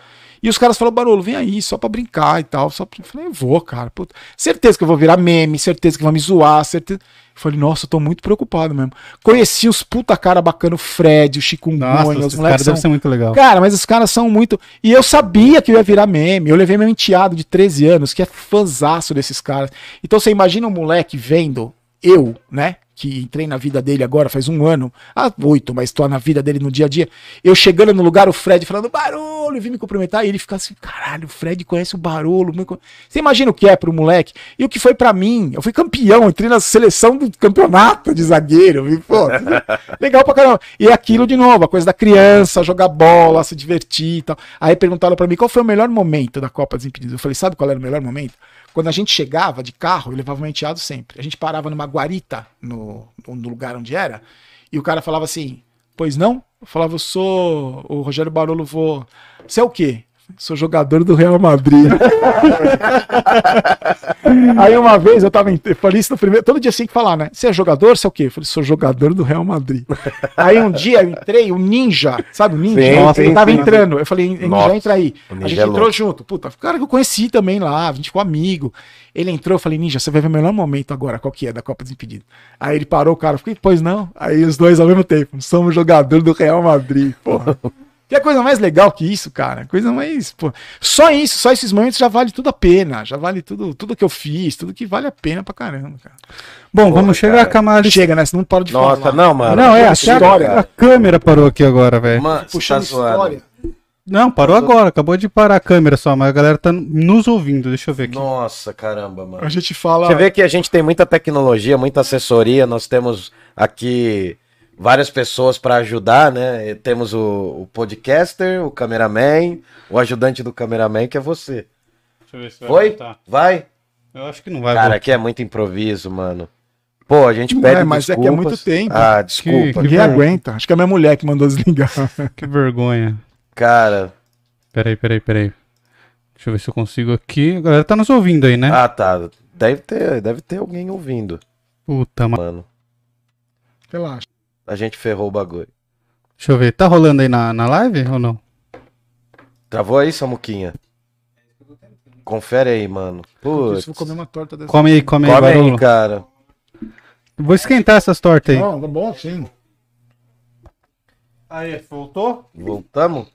E os caras falaram, Barolo, vem aí, só pra brincar e tal. Só pra... Eu falei, eu vou, cara. Puta. Certeza que eu vou virar meme, certeza que vão me zoar, certeza. Eu falei, nossa, eu tô muito preocupado mesmo. Conheci os puta cara bacana, o Fred, o Chikungunya, os moleques caras são... devem ser muito legal. Cara, mas os caras são muito. E eu sabia que eu ia virar meme. Eu levei meu enteado de 13 anos, que é fãzaço desses caras. Então você imagina um moleque vendo eu, né? Que entrei na vida dele agora faz um ano, ah, oito, mas tô na vida dele no dia a dia. Eu chegando no lugar, o Fred falando barulho, vim me cumprimentar, e ele fica assim, caralho, o Fred conhece o barulho. Você imagina o que é pro moleque? E o que foi pra mim? Eu fui campeão, entrei na seleção do campeonato de zagueiro. E, pô, legal pra caramba. E é aquilo de novo, a coisa da criança, jogar bola, se divertir e tal. Aí perguntaram pra mim qual foi o melhor momento da Copa Desimpedidos. Eu falei, sabe qual era o melhor momento? Quando a gente chegava de carro, eu levava meu enteado sempre. A gente parava numa guarita no, no lugar onde era, e o cara falava assim: Pois não? Eu falava, eu sou o Rogério Barolo, vou. Você é o quê? Sou jogador do Real Madrid. Aí uma vez eu tava. em- Eu falei isso no primeiro. Todo dia assim que falar, né? Você é jogador? Você é o quê? Eu falei, sou jogador do Real Madrid. Aí um dia eu entrei, o Ninja, sabe o Ninja? Sim, Nossa, ele sim, tava sim. entrando. Eu falei, Ninja, Nossa, entra aí. A gente é entrou junto. Puta, cara que eu conheci também lá, a gente ficou amigo. Ele entrou, eu falei, Ninja, você vai ver o melhor momento agora, qual que é, da Copa Desimpedido. Aí ele parou, o cara, eu fiquei, pois não. Aí os dois ao mesmo tempo, somos jogador do Real Madrid, porra. Que é coisa mais legal que isso, cara. Coisa mais. Pô. Só isso, só esses momentos já vale tudo a pena. Já vale tudo, tudo que eu fiz, tudo que vale a pena pra caramba, cara. Bom, Porra, vamos chegar cara. a Camari. Chega, né? Você não para de Nossa, falar. não, mano. Não, é, a, história. a câmera parou aqui agora, velho. Mano, Puxando tá história. Não, parou agora, acabou de parar a câmera só, mas a galera tá nos ouvindo. Deixa eu ver aqui. Nossa, caramba, mano. A gente fala. Você vê que a gente tem muita tecnologia, muita assessoria, nós temos aqui várias pessoas para ajudar, né? E Temos o, o podcaster, o cameraman, o ajudante do cameraman, que é você. Deixa eu ver se Foi? Vai? Eu acho que não vai Cara, voltar. aqui é muito improviso, mano. Pô, a gente Não pede é, mas é que é desculpas. muito tempo. Ah, desculpa. Que- Ninguém aguenta. Acho que é a minha mulher que mandou desligar. Que vergonha. Cara, Peraí, peraí, peraí. Deixa eu ver se eu consigo aqui. A galera tá nos ouvindo aí, né? ah, tá. Deve ter, deve ter alguém ouvindo, Puta, mano. mano. Relaxa. A gente ferrou o bagulho. Deixa eu ver. Tá rolando aí na, na live ou não? Travou aí, Samuquinha? Confere aí, mano. Putz. vou comer uma torta dessa. Come aí, come aí, Come aí, Barolo. cara. Vou esquentar essas tortas aí. Não, tá bom sim. Aí, voltou? Voltamos?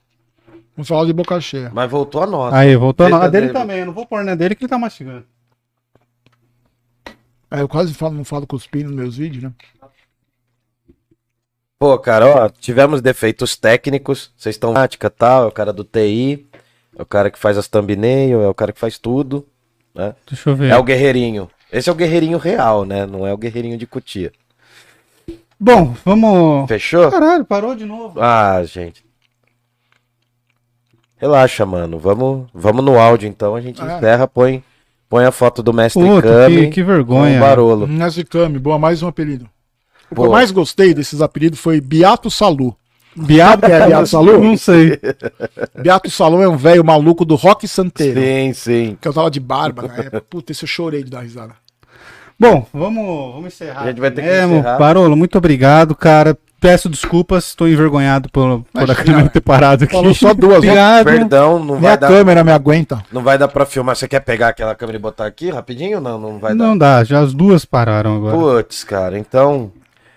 Vamos falar de boca cheia. Mas voltou a nossa. Aí, voltou. Eita A dele dele. também. Eu não vou pôr na dele que ele tá mastigando. É, eu quase falo, não falo cuspindo nos meus vídeos, né? Pô, cara, ó, tivemos defeitos técnicos. Vocês estão tática tal, é o cara do TI, é o cara que faz as thumbnail, é o cara que faz tudo, né? Deixa eu ver. É o guerreirinho. Esse é o guerreirinho real, né? Não é o guerreirinho de cutia. Bom, vamos. Fechou? Caralho, parou de novo. Ah, gente. Relaxa, mano. Vamos, vamos no áudio então. A gente Ah. encerra, põe, põe a foto do mestre Puta, Kami que, que vergonha. o Barolo. Nesicame, boa, mais um apelido. O que eu mais gostei desses apelidos foi Beato Salu. Biato, que é Biato Salu? Não sei. Beato Salu é um velho maluco do rock santeiro. Sim, sim. Que eu tava de barba na época. Puta, esse eu chorei de dar risada. Bom, vamos, vamos encerrar. A gente vai ter que mesmo. encerrar. Barolo, muito obrigado, cara. Peço desculpas, estou envergonhado por, por Mas, a câmera cara, ter parado aqui. Falou só duas, né? Obrigado. Perdão, não Nem vai a dar. câmera me aguenta. Não vai dar pra filmar. Você quer pegar aquela câmera e botar aqui rapidinho? Não, não vai Não dar. dá, já as duas pararam agora. Putz, cara, então.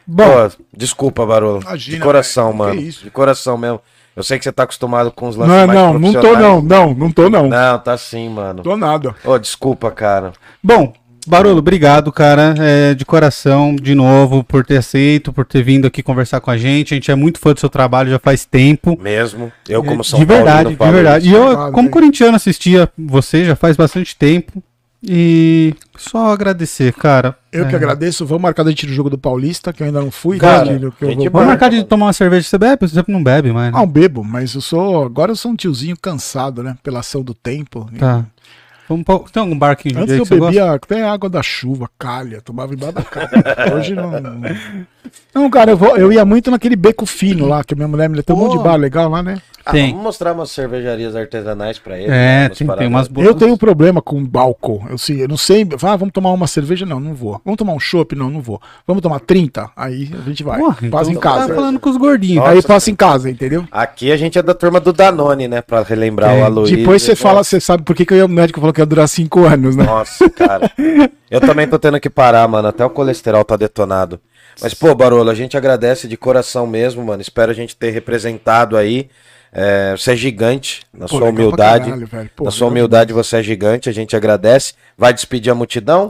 Bom, Pô, desculpa, Barolo. Imagina, de coração, que mano. isso? De coração mesmo. Eu sei que você tá acostumado com os lances Não, mais não, não tô não, não, não tô não. Não, tá sim, mano. Tô nada. Ô, desculpa, cara. bom, Barolo, obrigado, cara, é, de coração, de novo, por ter aceito, por ter vindo aqui conversar com a gente. A gente é muito fã do seu trabalho já faz tempo. Mesmo. Eu, como É, São de verdade, Paulino, de verdade. E eu, como hein? corintiano, assistia você já faz bastante tempo. E só agradecer, cara. Eu É. que agradeço. Vamos marcar a gente no jogo do Paulista, que eu ainda não fui. Cara, né, filho, que eu vou- Vamos marcar de tomar uma cerveja. Você bebe? Você não bebe mais, né? Ah, um bebo, mas eu sou. Agora eu sou um tiozinho cansado, né? Pela ação do tempo. Tá. Vamos pra... Tem algum bar aqui em Antes eu que você gosta? bebia até água da chuva, calha, tomava embaixo da calha. Hoje não. Não, Não, cara, eu, vou, eu ia muito naquele beco fino lá, que a minha mulher me tem um monte de bar legal lá, né? Ah, Tem. vamos mostrar umas cervejarias artesanais pra ele. É, né, tem, tem paradas. umas boas. Eu tenho um problema com balcão. Eu, sei, eu não sei. Ah, vamos tomar uma cerveja? Não, não vou. Vamos tomar um chopp? Não, não vou. Vamos tomar 30? Aí a gente vai. Porra, Passa então em casa. Tá falando com os gordinhos. Nossa, Aí passa em casa, entendeu? Aqui a gente é da turma do Danone, né? Pra relembrar É. o Aloysio. Depois você Nossa, fala, você sabe por que, que o médico falou que ia durar 5 anos, né? Nossa, cara. Eu também tô tendo que parar, mano. Até o colesterol tá detonado. Mas, pô, Barolo, a gente agradece de coração mesmo, mano. Espero a gente ter representado aí. É, você é gigante na Pô, sua humildade. caralho. Pô, na sua humildade você é gigante, a gente agradece. Vai despedir a multidão?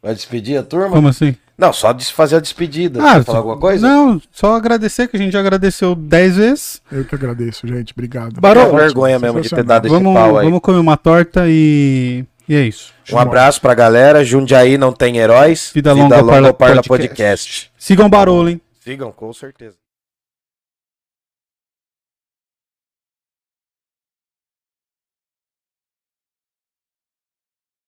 Vai despedir a turma? Como assim? Não, só fazer a despedida. Ah, Quer falar alguma coisa? Não, só agradecer que a gente já agradeceu 10 vezes. Eu que agradeço, gente. Obrigado. Barão, É vergonha mesmo de ter dado esse Vamos, pau aí. vamos comer uma torta e. E é isso. Um abraço pra galera. Jundiaí não tem heróis. Vida longa, Parla Parla Podcast. Podcast. Sigam o Barolo, hein? Sigam, com certeza.